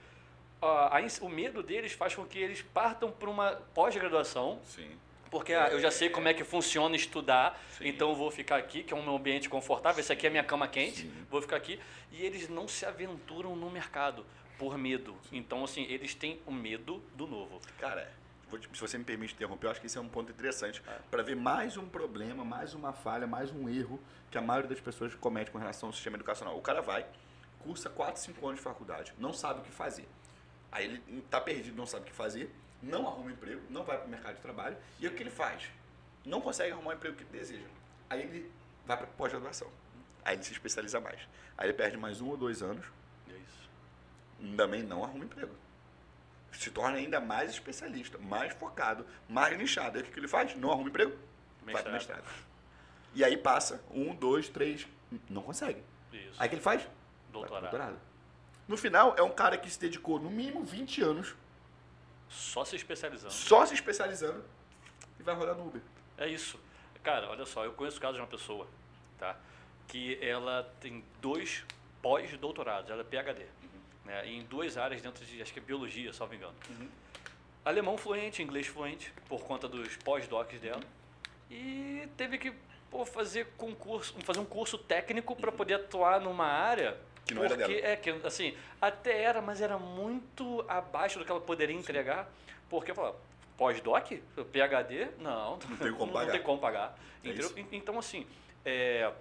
[SPEAKER 2] Ah, o medo deles faz com que eles partam para uma pós-graduação
[SPEAKER 1] Sim.
[SPEAKER 2] Porque ah, eu já sei como é que funciona estudar,
[SPEAKER 1] Sim.
[SPEAKER 2] então eu vou ficar aqui, que é um meu ambiente confortável, esse aqui é minha cama quente,
[SPEAKER 1] Sim.
[SPEAKER 2] vou ficar aqui. E eles não se aventuram no mercado por medo. Então, assim, eles têm o medo do novo.
[SPEAKER 1] Cara, se você me permite interromper, eu acho que esse é um ponto interessante
[SPEAKER 2] É.
[SPEAKER 1] para ver mais um problema, mais uma falha, mais um erro que a maioria das pessoas comete com relação ao sistema educacional. O cara vai, cursa 4, 5 anos de faculdade, não sabe o que fazer. Aí ele está perdido, não sabe o que fazer, não arruma emprego, não vai para o mercado de trabalho, e o que ele faz? Não consegue arrumar o emprego que ele deseja. Aí ele vai para pós-graduação. Aí ele se especializa mais. Aí ele perde mais um ou dois anos,
[SPEAKER 2] É isso.
[SPEAKER 1] também não arruma emprego. Se torna ainda mais especialista, mais focado, mais nichado. Aí o que ele faz? Não arruma emprego? Vai para
[SPEAKER 2] Mestrado.
[SPEAKER 1] mestrado. E aí passa um, dois, três, não consegue.
[SPEAKER 2] Isso.
[SPEAKER 1] Aí o que ele faz?
[SPEAKER 2] Doutorado.
[SPEAKER 1] doutorado. No final, é um cara que se dedicou no mínimo 20 anos
[SPEAKER 2] Só se especializando.
[SPEAKER 1] só se especializando e vai rodar no Uber.
[SPEAKER 2] É isso. Cara, olha só, eu conheço o caso de uma pessoa, tá? Que ela tem dois pós-doutorados, ela é PhD, né? Em duas áreas dentro de, acho que é biologia, salvo engano. Alemão fluente, inglês fluente, por conta dos pós-docs dela. E teve que pô, fazer concurso, fazer um curso técnico para poder atuar numa área
[SPEAKER 1] Que não era
[SPEAKER 2] porque
[SPEAKER 1] dela.
[SPEAKER 2] é que assim, até era, mas era muito abaixo do que ela poderia entregar, porque falou, pós-doc, PhD, não,
[SPEAKER 1] Não tem como
[SPEAKER 2] não
[SPEAKER 1] pagar.
[SPEAKER 2] tem como pagar.
[SPEAKER 1] É
[SPEAKER 2] Então assim, é,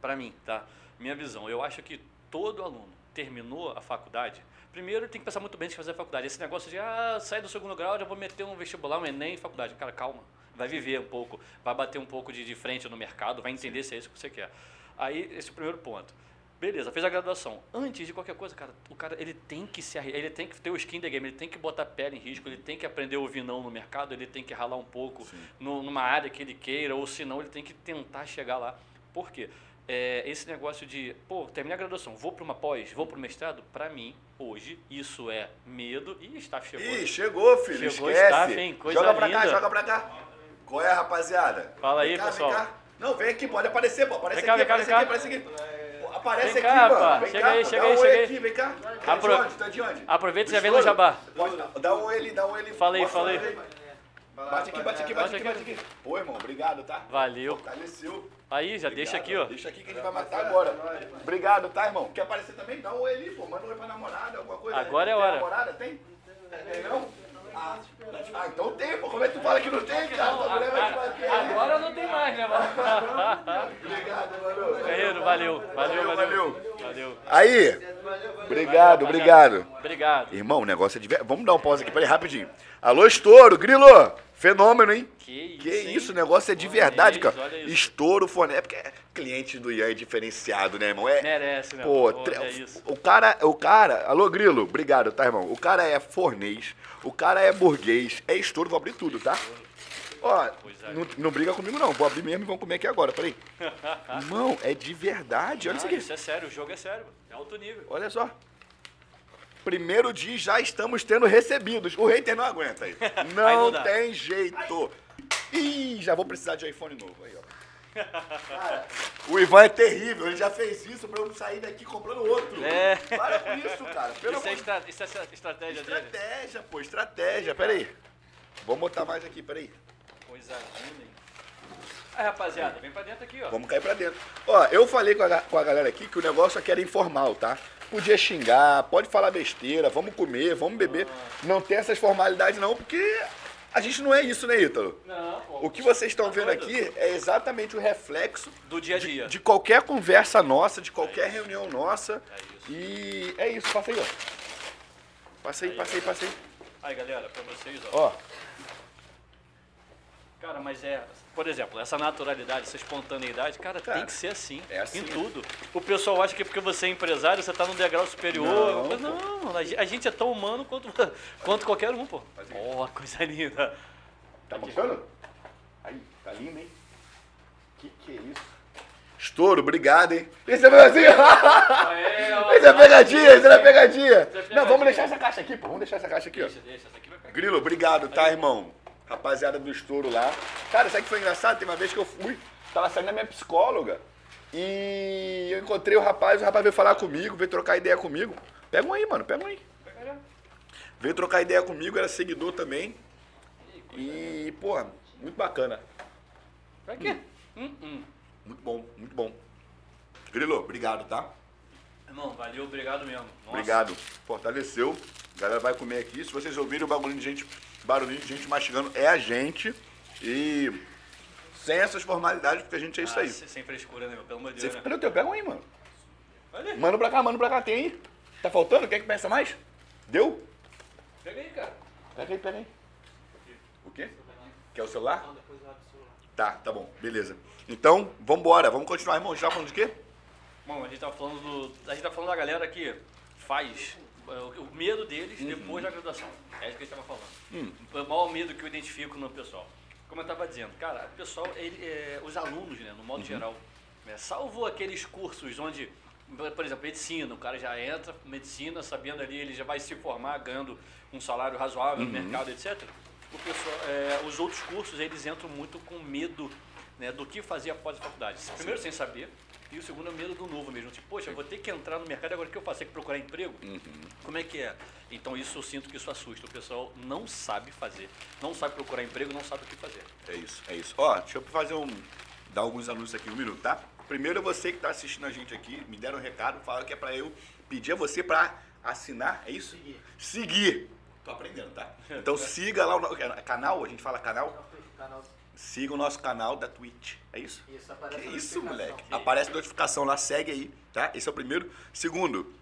[SPEAKER 2] para mim, tá? Minha visão, eu acho que todo aluno terminou a faculdade, primeiro tem que pensar muito bem antes de fazer a faculdade. Esse negócio de ah, sair do segundo grau, já vou meter um vestibular, um Enem, faculdade. Cara, calma. Vai viver um pouco, vai bater um pouco de, de frente no mercado, vai entender se é isso que você quer. Aí, esse é o primeiro ponto. Beleza, fez a graduação. Antes de qualquer coisa, cara, o cara ele tem que se ele tem que ter o skin the game, ele tem que botar a pele em risco, ele tem que aprender a ouvir não no mercado, ele tem que ralar um pouco no- numa área que ele queira, ou senão ele tem que tentar chegar lá. Por quê? É, esse negócio de, pô, terminei a graduação, vou para uma pós, vou para o mestrado, para mim, hoje, isso é medo e está chegou.
[SPEAKER 1] Ih, chegou, filho.
[SPEAKER 2] Chegou,
[SPEAKER 1] esquece.
[SPEAKER 2] staff, hein? Coisa
[SPEAKER 1] joga pra cá, joga pra cá. Qual é, rapaziada?
[SPEAKER 2] Fala aí,
[SPEAKER 1] Vem cá,
[SPEAKER 2] pessoal.
[SPEAKER 1] Vem cá. Não, vem aqui, pode aparecer, pô. Aparece
[SPEAKER 2] Vem cá,
[SPEAKER 1] aqui,
[SPEAKER 2] vem cá,
[SPEAKER 1] aparece
[SPEAKER 2] vem
[SPEAKER 1] aqui,
[SPEAKER 2] cá.
[SPEAKER 1] aparece aqui. Aparece
[SPEAKER 2] Vem
[SPEAKER 1] aqui,
[SPEAKER 2] cá,
[SPEAKER 1] mano.
[SPEAKER 2] pá.
[SPEAKER 1] Vem
[SPEAKER 2] Chega
[SPEAKER 1] cá,
[SPEAKER 2] aí, chega aí,
[SPEAKER 1] um
[SPEAKER 2] chega aí.
[SPEAKER 1] aqui, vem cá. Tá de
[SPEAKER 2] Apro-
[SPEAKER 1] onde? Tá de onde?
[SPEAKER 2] Aproveita e já vem no jabá.
[SPEAKER 1] Pode, dá um ele, dá um ele.
[SPEAKER 2] Fala aí, fala aí.
[SPEAKER 1] Bate aqui, bate aqui, bate aqui, bate aqui. Pô, irmão, obrigado, tá?
[SPEAKER 2] Valeu.
[SPEAKER 1] Fortaleceu.
[SPEAKER 2] Aí, já deixa aqui, ó.
[SPEAKER 1] Deixa aqui que a gente vai matar agora. Obrigado, tá, irmão? Quer aparecer também? Dá um oi ali, pô. Manda um oi pra namorada, alguma coisa.
[SPEAKER 2] Agora é
[SPEAKER 1] Tem
[SPEAKER 2] hora.
[SPEAKER 1] namorada? Tem? Tem não? Ah, ah, então tem, pô. Como é que tu fala que não tem, cara? Tua mulher vai te bater. aí.
[SPEAKER 2] Agora não tem mais, né, mano?
[SPEAKER 1] Obrigado, mano.
[SPEAKER 2] Guerreiro, valeu. Valeu, valeu.
[SPEAKER 1] Valeu. Aí. Obrigado, obrigado.
[SPEAKER 2] Obrigado.
[SPEAKER 1] Irmão, o negócio é de... ver- Vamos dar um pause aqui, peraí, rapidinho. Alô, Estouro, Grilo. Fenômeno, hein?
[SPEAKER 2] Que isso,
[SPEAKER 1] Que isso, o negócio é de verdade, cara.
[SPEAKER 2] Isso.
[SPEAKER 1] Estouro, fone. É porque cliente do Ian é diferenciado, né, irmão? É,
[SPEAKER 2] Merece, né?
[SPEAKER 1] Pô,
[SPEAKER 2] Pô,
[SPEAKER 1] tre-
[SPEAKER 2] é isso.
[SPEAKER 1] o cara, o cara, alô Grilo, obrigado, tá, irmão? O cara é fornês, o cara é burguês, é estouro, vou abrir tudo, tá? Ó,
[SPEAKER 2] Coisa
[SPEAKER 1] não, não briga comigo não, vou abrir mesmo e vamos comer aqui agora, peraí. Irmão, é de verdade, olha isso
[SPEAKER 2] Ah,
[SPEAKER 1] aqui.
[SPEAKER 2] isso é sério, o jogo é sério. É alto nível.
[SPEAKER 1] Olha só. Primeiro dia já estamos tendo recebidos. O hater não aguenta aí. Não,
[SPEAKER 2] não
[SPEAKER 1] tem jeito. Ih, já vou precisar de iPhone novo aí, ó. Cara, o Ivan é terrível, ele já fez isso pra eu sair daqui comprando outro.
[SPEAKER 2] É.
[SPEAKER 1] Para com isso, cara. Pelo
[SPEAKER 2] Isso é, estra... isso é a estratégia dele.
[SPEAKER 1] Estratégia, pô, estratégia. Pera aí. Vamos botar mais aqui, peraí.
[SPEAKER 2] Coisa linda? Aí, rapaziada, vem pra dentro aqui, ó.
[SPEAKER 1] Vamos cair pra dentro. Ó, eu falei com a, com a galera aqui que o negócio aqui era informal, tá? Podia xingar, pode falar besteira, vamos comer, vamos beber. Não tem essas formalidades não, porque a gente não é isso, né, Ítalo?
[SPEAKER 2] Não, pô.
[SPEAKER 1] O que vocês estão
[SPEAKER 2] Tá
[SPEAKER 1] vendo aqui é exatamente o reflexo
[SPEAKER 2] Do dia a
[SPEAKER 1] de,
[SPEAKER 2] dia.
[SPEAKER 1] de qualquer conversa nossa, de qualquer reunião nossa.
[SPEAKER 2] É isso.
[SPEAKER 1] E é isso, passa aí, ó. Passa aí,
[SPEAKER 2] Aí,
[SPEAKER 1] passa aí, passa aí.
[SPEAKER 2] Aí, galera, pra vocês, ó.
[SPEAKER 1] Ó,
[SPEAKER 2] Cara, mas é, por exemplo, essa naturalidade, essa espontaneidade, cara,
[SPEAKER 1] Cara,
[SPEAKER 2] tem que ser assim,
[SPEAKER 1] é assim.
[SPEAKER 2] em tudo. O pessoal acha que porque você é empresário, você tá num degrau superior.
[SPEAKER 1] Não,
[SPEAKER 2] mas não, a ge- a gente é tão humano quanto, quanto qualquer um, pô. Ó, coisa linda.
[SPEAKER 1] Tá mostrando? Aí, tá lindo, hein? Que que é isso? Estouro, obrigado, hein? Isso é pegadinha! Isso é pegadinha, isso é pegadinha! Não, vamos deixar essa caixa aqui, pô. Vamos deixar essa caixa aqui, ó.
[SPEAKER 2] Deixa, deixa, essa aqui vai pegar.
[SPEAKER 1] Grilo, obrigado, tá, irmão? Rapaziada do estouro lá. Cara, sabe o que foi engraçado? Tem uma vez que eu fui, tava saindo da minha psicóloga e eu encontrei o rapaz, o rapaz veio falar comigo, veio trocar ideia comigo. Pega um aí, mano, pega um aí. Veio trocar ideia comigo, era seguidor também. E, porra, muito bacana.
[SPEAKER 2] Pra quê? Hum, hum.
[SPEAKER 1] Muito bom, muito bom. Grilo, obrigado, tá?
[SPEAKER 2] Irmão, valeu, obrigado mesmo. Nossa.
[SPEAKER 1] Obrigado. Fortaleceu. A galera vai comer aqui. Se vocês ouvirem o barulhinho de gente, barulhinho de gente mastigando, é a gente. E sem essas formalidades, porque a gente é isso
[SPEAKER 2] Ah,
[SPEAKER 1] aí.
[SPEAKER 2] se- Sem frescura, né, meu? Pelo amor de
[SPEAKER 1] Você
[SPEAKER 2] Deus, né?
[SPEAKER 1] teu, pega um aí, mano.
[SPEAKER 2] Olha.
[SPEAKER 1] Manda pra cá, manda pra cá, tem aí. Tá faltando? Quer que peça mais? Deu?
[SPEAKER 2] Pega aí, cara.
[SPEAKER 1] Pega aí, pega aí. O quê? Quer o celular? Tá, tá bom, beleza. Então, vambora, vamos continuar, irmão. A gente tá falando de quê?
[SPEAKER 2] Bom, a gente tá falando do. A gente tá falando da galera que faz é, o, medo deles
[SPEAKER 1] Uhum.
[SPEAKER 2] depois da graduação. É isso que a gente tava falando.
[SPEAKER 1] Hum.
[SPEAKER 2] O maior medo que eu identifico no pessoal. Como eu tava dizendo, cara, o pessoal, ele, é, os alunos, né, no modo
[SPEAKER 1] Uhum.
[SPEAKER 2] geral, né, salvo aqueles cursos onde, por exemplo, medicina, o cara já entra medicina sabendo ali, ele já vai se formar ganhando um salário razoável
[SPEAKER 1] Uhum.
[SPEAKER 2] no mercado, etc. O pessoal, é, os outros cursos, eles entram muito com medo né, do que fazer após a faculdade. Primeiro, sem saber, e o segundo é o medo do novo mesmo. Tipo, poxa, eu vou ter que entrar no mercado agora o que eu faço? Tem que procurar emprego?
[SPEAKER 1] Uhum.
[SPEAKER 2] Como é que é? Então isso eu sinto que isso assusta. O pessoal não sabe fazer, não sabe procurar emprego, não sabe o que fazer.
[SPEAKER 1] É isso, é isso. Ó, deixa eu fazer um. dar alguns anúncios aqui, um minuto, tá? Primeiro é você que tá assistindo a gente aqui, me deram um recado, falaram que é pra eu pedir a você pra assinar, é isso? Seguir. Seguir. Tô aprendendo, tá? Então siga lá o canal, a gente fala canal?
[SPEAKER 3] Canal.
[SPEAKER 1] Siga o nosso canal da Twitch, é isso?
[SPEAKER 3] Isso, aparece
[SPEAKER 1] Que
[SPEAKER 3] a
[SPEAKER 1] isso, moleque? Aparece notificação lá, segue aí, tá? Esse é o primeiro. Segundo,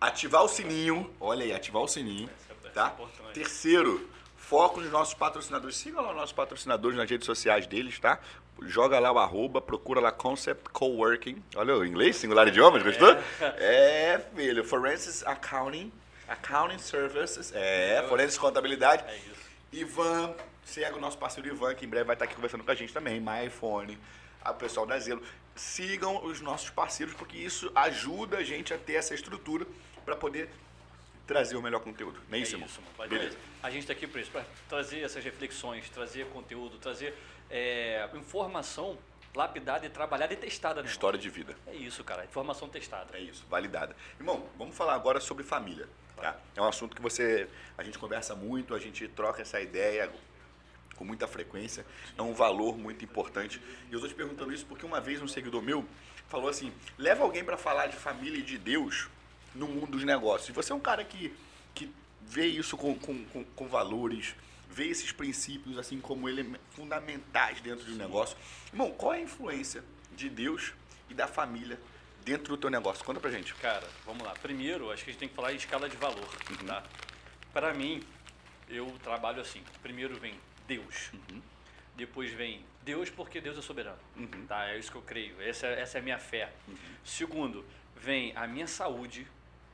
[SPEAKER 1] ativar o sininho. Olha aí, ativar o sininho,
[SPEAKER 2] Essa é
[SPEAKER 1] tá?
[SPEAKER 2] importante.
[SPEAKER 1] Terceiro, foco nos nossos patrocinadores. Siga lá os nossos patrocinadores nas redes sociais deles, tá? Joga lá o arroba, procura lá Concept Coworking. Olha o inglês, singular idiomas, gostou? É, é filho. Forensic Accounting, Accounting Services. É, Forensic Contabilidade.
[SPEAKER 2] É isso.
[SPEAKER 1] Ivan, segue o nosso parceiro Ivan, que em breve vai estar aqui conversando com a gente também. My iPhone, o pessoal da Zelo. Sigam os nossos parceiros, porque isso ajuda a gente a ter essa estrutura para poder trazer o melhor conteúdo. Nem
[SPEAKER 2] É
[SPEAKER 1] isso, irmão?
[SPEAKER 2] isso,
[SPEAKER 1] Beleza.
[SPEAKER 2] A gente está aqui para isso, para trazer essas reflexões, trazer conteúdo, trazer é, informação lapidada e trabalhada e testada, né?
[SPEAKER 1] História de vida.
[SPEAKER 2] É isso, cara. Informação testada.
[SPEAKER 1] É isso, validada. Irmão, vamos falar agora sobre família. Tá? É um assunto que você. A gente conversa muito, a gente troca essa ideia com muita frequência. É um valor muito importante. E eu estou te perguntando isso porque uma vez um seguidor meu falou assim: leva alguém para falar de família e de Deus no mundo dos negócios. E você é um cara que, que vê isso com, com, com, com valores, vê esses princípios assim como ele, fundamentais dentro de um negócio. Irmão, qual é a influência de Deus e da família dentro do teu negócio? Conta pra gente.
[SPEAKER 2] Cara, vamos lá. Primeiro, acho que a gente tem que falar em escala de valor,
[SPEAKER 1] Uhum.
[SPEAKER 2] tá? Para mim, eu trabalho assim. Primeiro vem Deus. Depois vem Deus porque Deus é soberano.
[SPEAKER 1] Uhum.
[SPEAKER 2] Tá? É isso que eu creio. Essa, essa é a minha fé. Segundo, vem a minha saúde,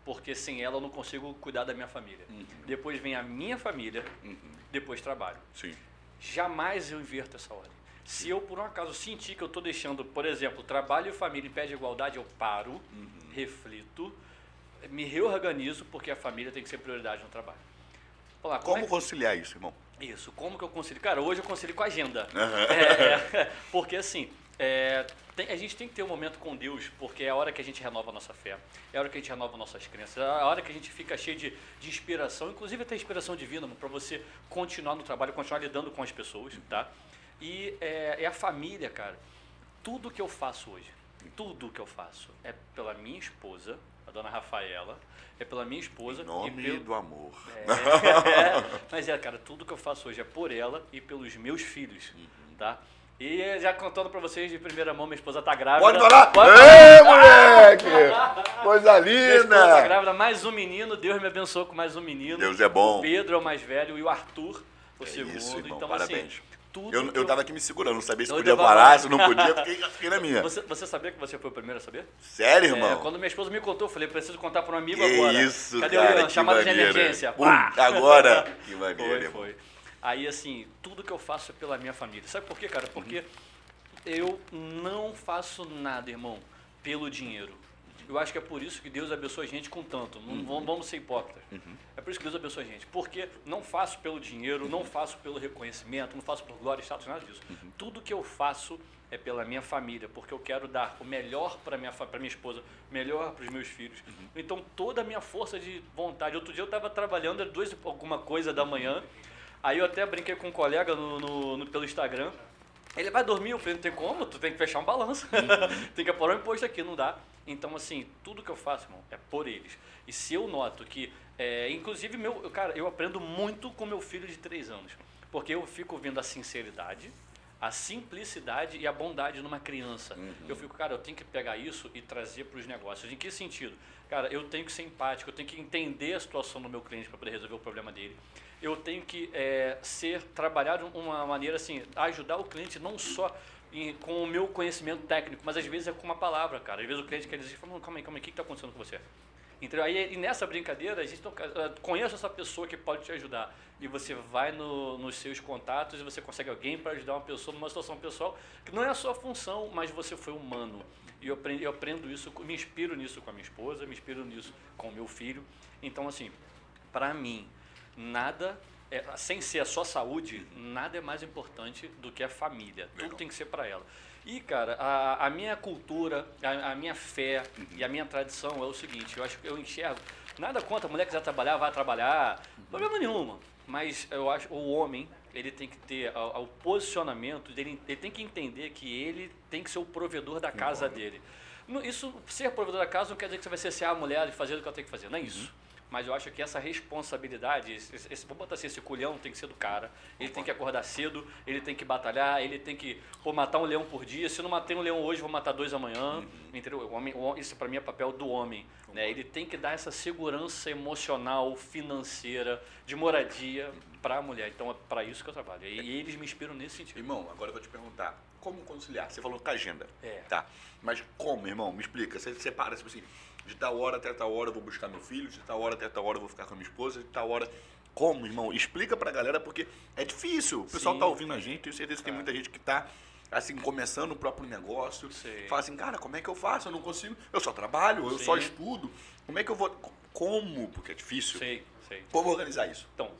[SPEAKER 2] porque sem ela eu não consigo cuidar da minha família. Depois vem a minha família, depois trabalho.
[SPEAKER 1] Sim.
[SPEAKER 2] Jamais eu inverto essa ordem. Se eu, por um acaso, sentir que eu estou deixando, por exemplo, trabalho e família em pé de igualdade, eu paro, reflito, me reorganizo, porque a família tem que ser prioridade no trabalho. Vamos lá, como
[SPEAKER 1] Como
[SPEAKER 2] é
[SPEAKER 1] conciliar isso, irmão?
[SPEAKER 2] Isso, como que eu concilio? Cara, hoje eu concilio com a agenda.
[SPEAKER 1] Aham.
[SPEAKER 2] É, é, porque assim, é, tem- a gente tem que ter um momento com Deus, porque é a hora que a gente renova a nossa fé, é a hora que a gente renova nossas crenças, é a hora que a gente fica cheio de, de inspiração, inclusive até inspiração divina, para você continuar no trabalho, continuar lidando com as pessoas, tá? E é, é a família, cara. Tudo que eu faço hoje, tudo que eu faço é pela minha esposa, a dona Rafaela, é pela minha esposa
[SPEAKER 1] Em nome
[SPEAKER 2] e pelo,
[SPEAKER 1] do amor.
[SPEAKER 2] é, mas é, cara, tudo que eu faço hoje é por ela e pelos meus filhos,
[SPEAKER 1] Uhum.
[SPEAKER 2] tá? E já contando pra vocês de primeira mão, minha esposa tá grávida.
[SPEAKER 1] Pode falar?
[SPEAKER 2] Pode
[SPEAKER 1] Ê, moleque! Coisa
[SPEAKER 2] Minha esposa tá
[SPEAKER 1] linda!
[SPEAKER 2] grávida, mais um menino, Deus me abençoou com mais um menino.
[SPEAKER 1] Deus é bom.
[SPEAKER 2] O Pedro é o mais velho e o Arthur o
[SPEAKER 1] É
[SPEAKER 2] segundo.
[SPEAKER 1] isso, irmão,
[SPEAKER 2] então,
[SPEAKER 1] parabéns.
[SPEAKER 2] assim, tudo
[SPEAKER 1] Eu, eu tava aqui me segurando, não sabia se
[SPEAKER 2] Eu
[SPEAKER 1] podia falar, se não podia, fiquei, fiquei na minha.
[SPEAKER 2] Você, você sabia que você foi o primeiro a saber?
[SPEAKER 1] Sério,
[SPEAKER 2] É,
[SPEAKER 1] irmão?
[SPEAKER 2] quando minha esposa me contou, eu falei, preciso contar para um amigo
[SPEAKER 1] Que
[SPEAKER 2] agora.
[SPEAKER 1] isso,
[SPEAKER 2] Cadê
[SPEAKER 1] cara,
[SPEAKER 2] o Ian? Chamada de emergência.
[SPEAKER 1] Pum, agora. Que maneiro,
[SPEAKER 2] Foi, foi. Aí, assim, tudo que eu faço é pela minha família. Sabe por quê, cara? Porque
[SPEAKER 1] Uhum.
[SPEAKER 2] eu não faço nada, irmão, pelo dinheiro. Eu acho que é por isso que Deus abençoa a gente com tanto.
[SPEAKER 1] Uhum.
[SPEAKER 2] Não vamos, vamos ser hipócritas. É por isso que Deus abençoa a gente. Porque não faço pelo dinheiro, não faço pelo reconhecimento, não faço por glória e status, nada disso.
[SPEAKER 1] Uhum.
[SPEAKER 2] Tudo que eu faço é pela minha família, porque eu quero dar o melhor para minha, pra minha esposa, o melhor para os meus filhos.
[SPEAKER 1] Uhum.
[SPEAKER 2] Então, toda a minha força de vontade. Outro dia eu estava trabalhando, era duas alguma coisa da manhã. Aí eu até brinquei com um colega no, no- no- pelo Instagram. Ele vai dormir, eu falei, não tem como, tu tem que fechar um balanço. tem que apurar o imposto aqui, não dá. Então, assim, tudo que eu faço, irmão, é por eles. E se eu noto que, é, inclusive, meu, cara, eu aprendo muito com meu filho de três anos. Porque eu fico vendo a sinceridade, a simplicidade e a bondade numa criança. Eu fico, cara, eu tenho que pegar isso e trazer para os negócios. Em que sentido? Cara, eu tenho que ser empático, eu tenho que entender a situação do meu cliente para poder resolver o problema dele. Eu tenho que é, ser, trabalhar de uma maneira assim, ajudar o cliente não só em- com o meu conhecimento técnico, mas às vezes é com uma palavra, cara. Às vezes o cliente quer dizer, calma aí, calma aí, o que está acontecendo com você? Então, aí, e nessa brincadeira, a gente não, essa pessoa que pode te ajudar. E você vai no- nos seus contatos e você consegue alguém para ajudar uma pessoa numa situação pessoal que não é a sua função, mas você foi humano. E eu aprendo, eu aprendo isso, me inspiro nisso com a minha esposa, me inspiro nisso com o meu filho. Então, assim, para mim, nada, é, sem ser a sua saúde, nada é mais importante do que a família. Tudo tem que ser para ela. E, cara, a, a minha cultura, a, a minha fé e a minha tradição é o seguinte: eu acho que eu enxergo. Nada contra a mulher que quiser trabalhar, vai trabalhar, problema nenhum. Mas eu acho o homem, ele tem que ter o posicionamento, dele, ele tem que entender que ele tem que ser o provedor da casa dele. Isso, ser provedor da casa não quer dizer que você vai ser a mulher e fazer o que ela tem que fazer, não é isso. Mas eu acho que essa responsabilidade, esse, esse, vamos botar assim, esse culhão tem que ser do cara. Ele tem que acordar cedo, ele tem que batalhar, ele tem que pô, matar um leão por dia. Se eu não matei um leão hoje, vou matar dois amanhã. Uhum. Entendeu? O homem, o, isso para mim é papel do homem. Né? Ele tem que dar essa segurança emocional, financeira, de moradia para a mulher. Então é para isso que eu trabalho. E, e, eles me inspiram nesse sentido.
[SPEAKER 1] Irmão, agora eu vou te perguntar, como conciliar? Você falou com a agenda.
[SPEAKER 2] É.
[SPEAKER 1] Tá. Mas como, irmão? Me explica. Você separa, tipo assim, de tal hora até tal hora eu vou buscar meu filho, de tal hora até tal hora eu vou ficar com a minha esposa, de tal hora. Como, irmão? Explica pra galera, porque é difícil. O pessoal Sim. tá ouvindo a gente, tenho certeza que tem muita gente que tá assim, começando o próprio negócio.
[SPEAKER 2] Sim.
[SPEAKER 1] Fala assim, cara, como é que eu faço? Eu não consigo. Eu só trabalho, eu Sim. só estudo. Como é que eu vou. Como? Porque é difícil.
[SPEAKER 2] Sei, sei.
[SPEAKER 1] Como organizar isso?
[SPEAKER 2] Então,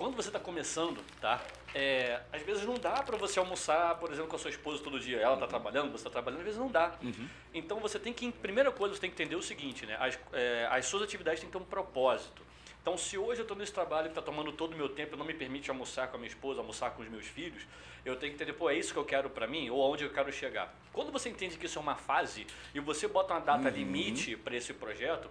[SPEAKER 2] quando você está começando, tá? É, às vezes não dá para você almoçar, por exemplo, com a sua esposa todo dia. Ela está uhum. trabalhando, você está trabalhando, às vezes não dá.
[SPEAKER 1] Uhum.
[SPEAKER 2] Então você tem que, primeira coisa, você tem que entender o seguinte, né? As, é, as suas atividades têm que ter um propósito. Então, se hoje eu estou nesse trabalho que está tomando todo o meu tempo e não me permite almoçar com a minha esposa, almoçar com os meus filhos, eu tenho que entender, pô, é isso que eu quero para mim ou aonde eu quero chegar. Quando você entende que isso é uma fase e você bota uma data uhum. limite para esse projeto,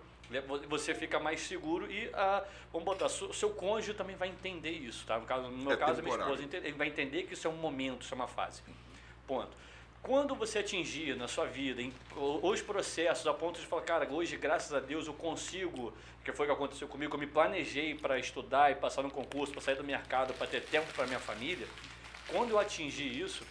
[SPEAKER 2] você fica mais seguro e, ah, vamos botar, o seu cônjuge também vai entender isso, tá? No, caso, no meu é caso, a minha esposa vai entender que isso é um momento, isso é uma fase. Ponto. Quando você atingir na sua vida em, os processos a ponto de falar, cara, hoje, graças a Deus, eu consigo, que foi o que aconteceu comigo, eu me planejei para estudar e passar no concurso, para sair do mercado, para ter tempo para minha família. Quando eu atingi isso,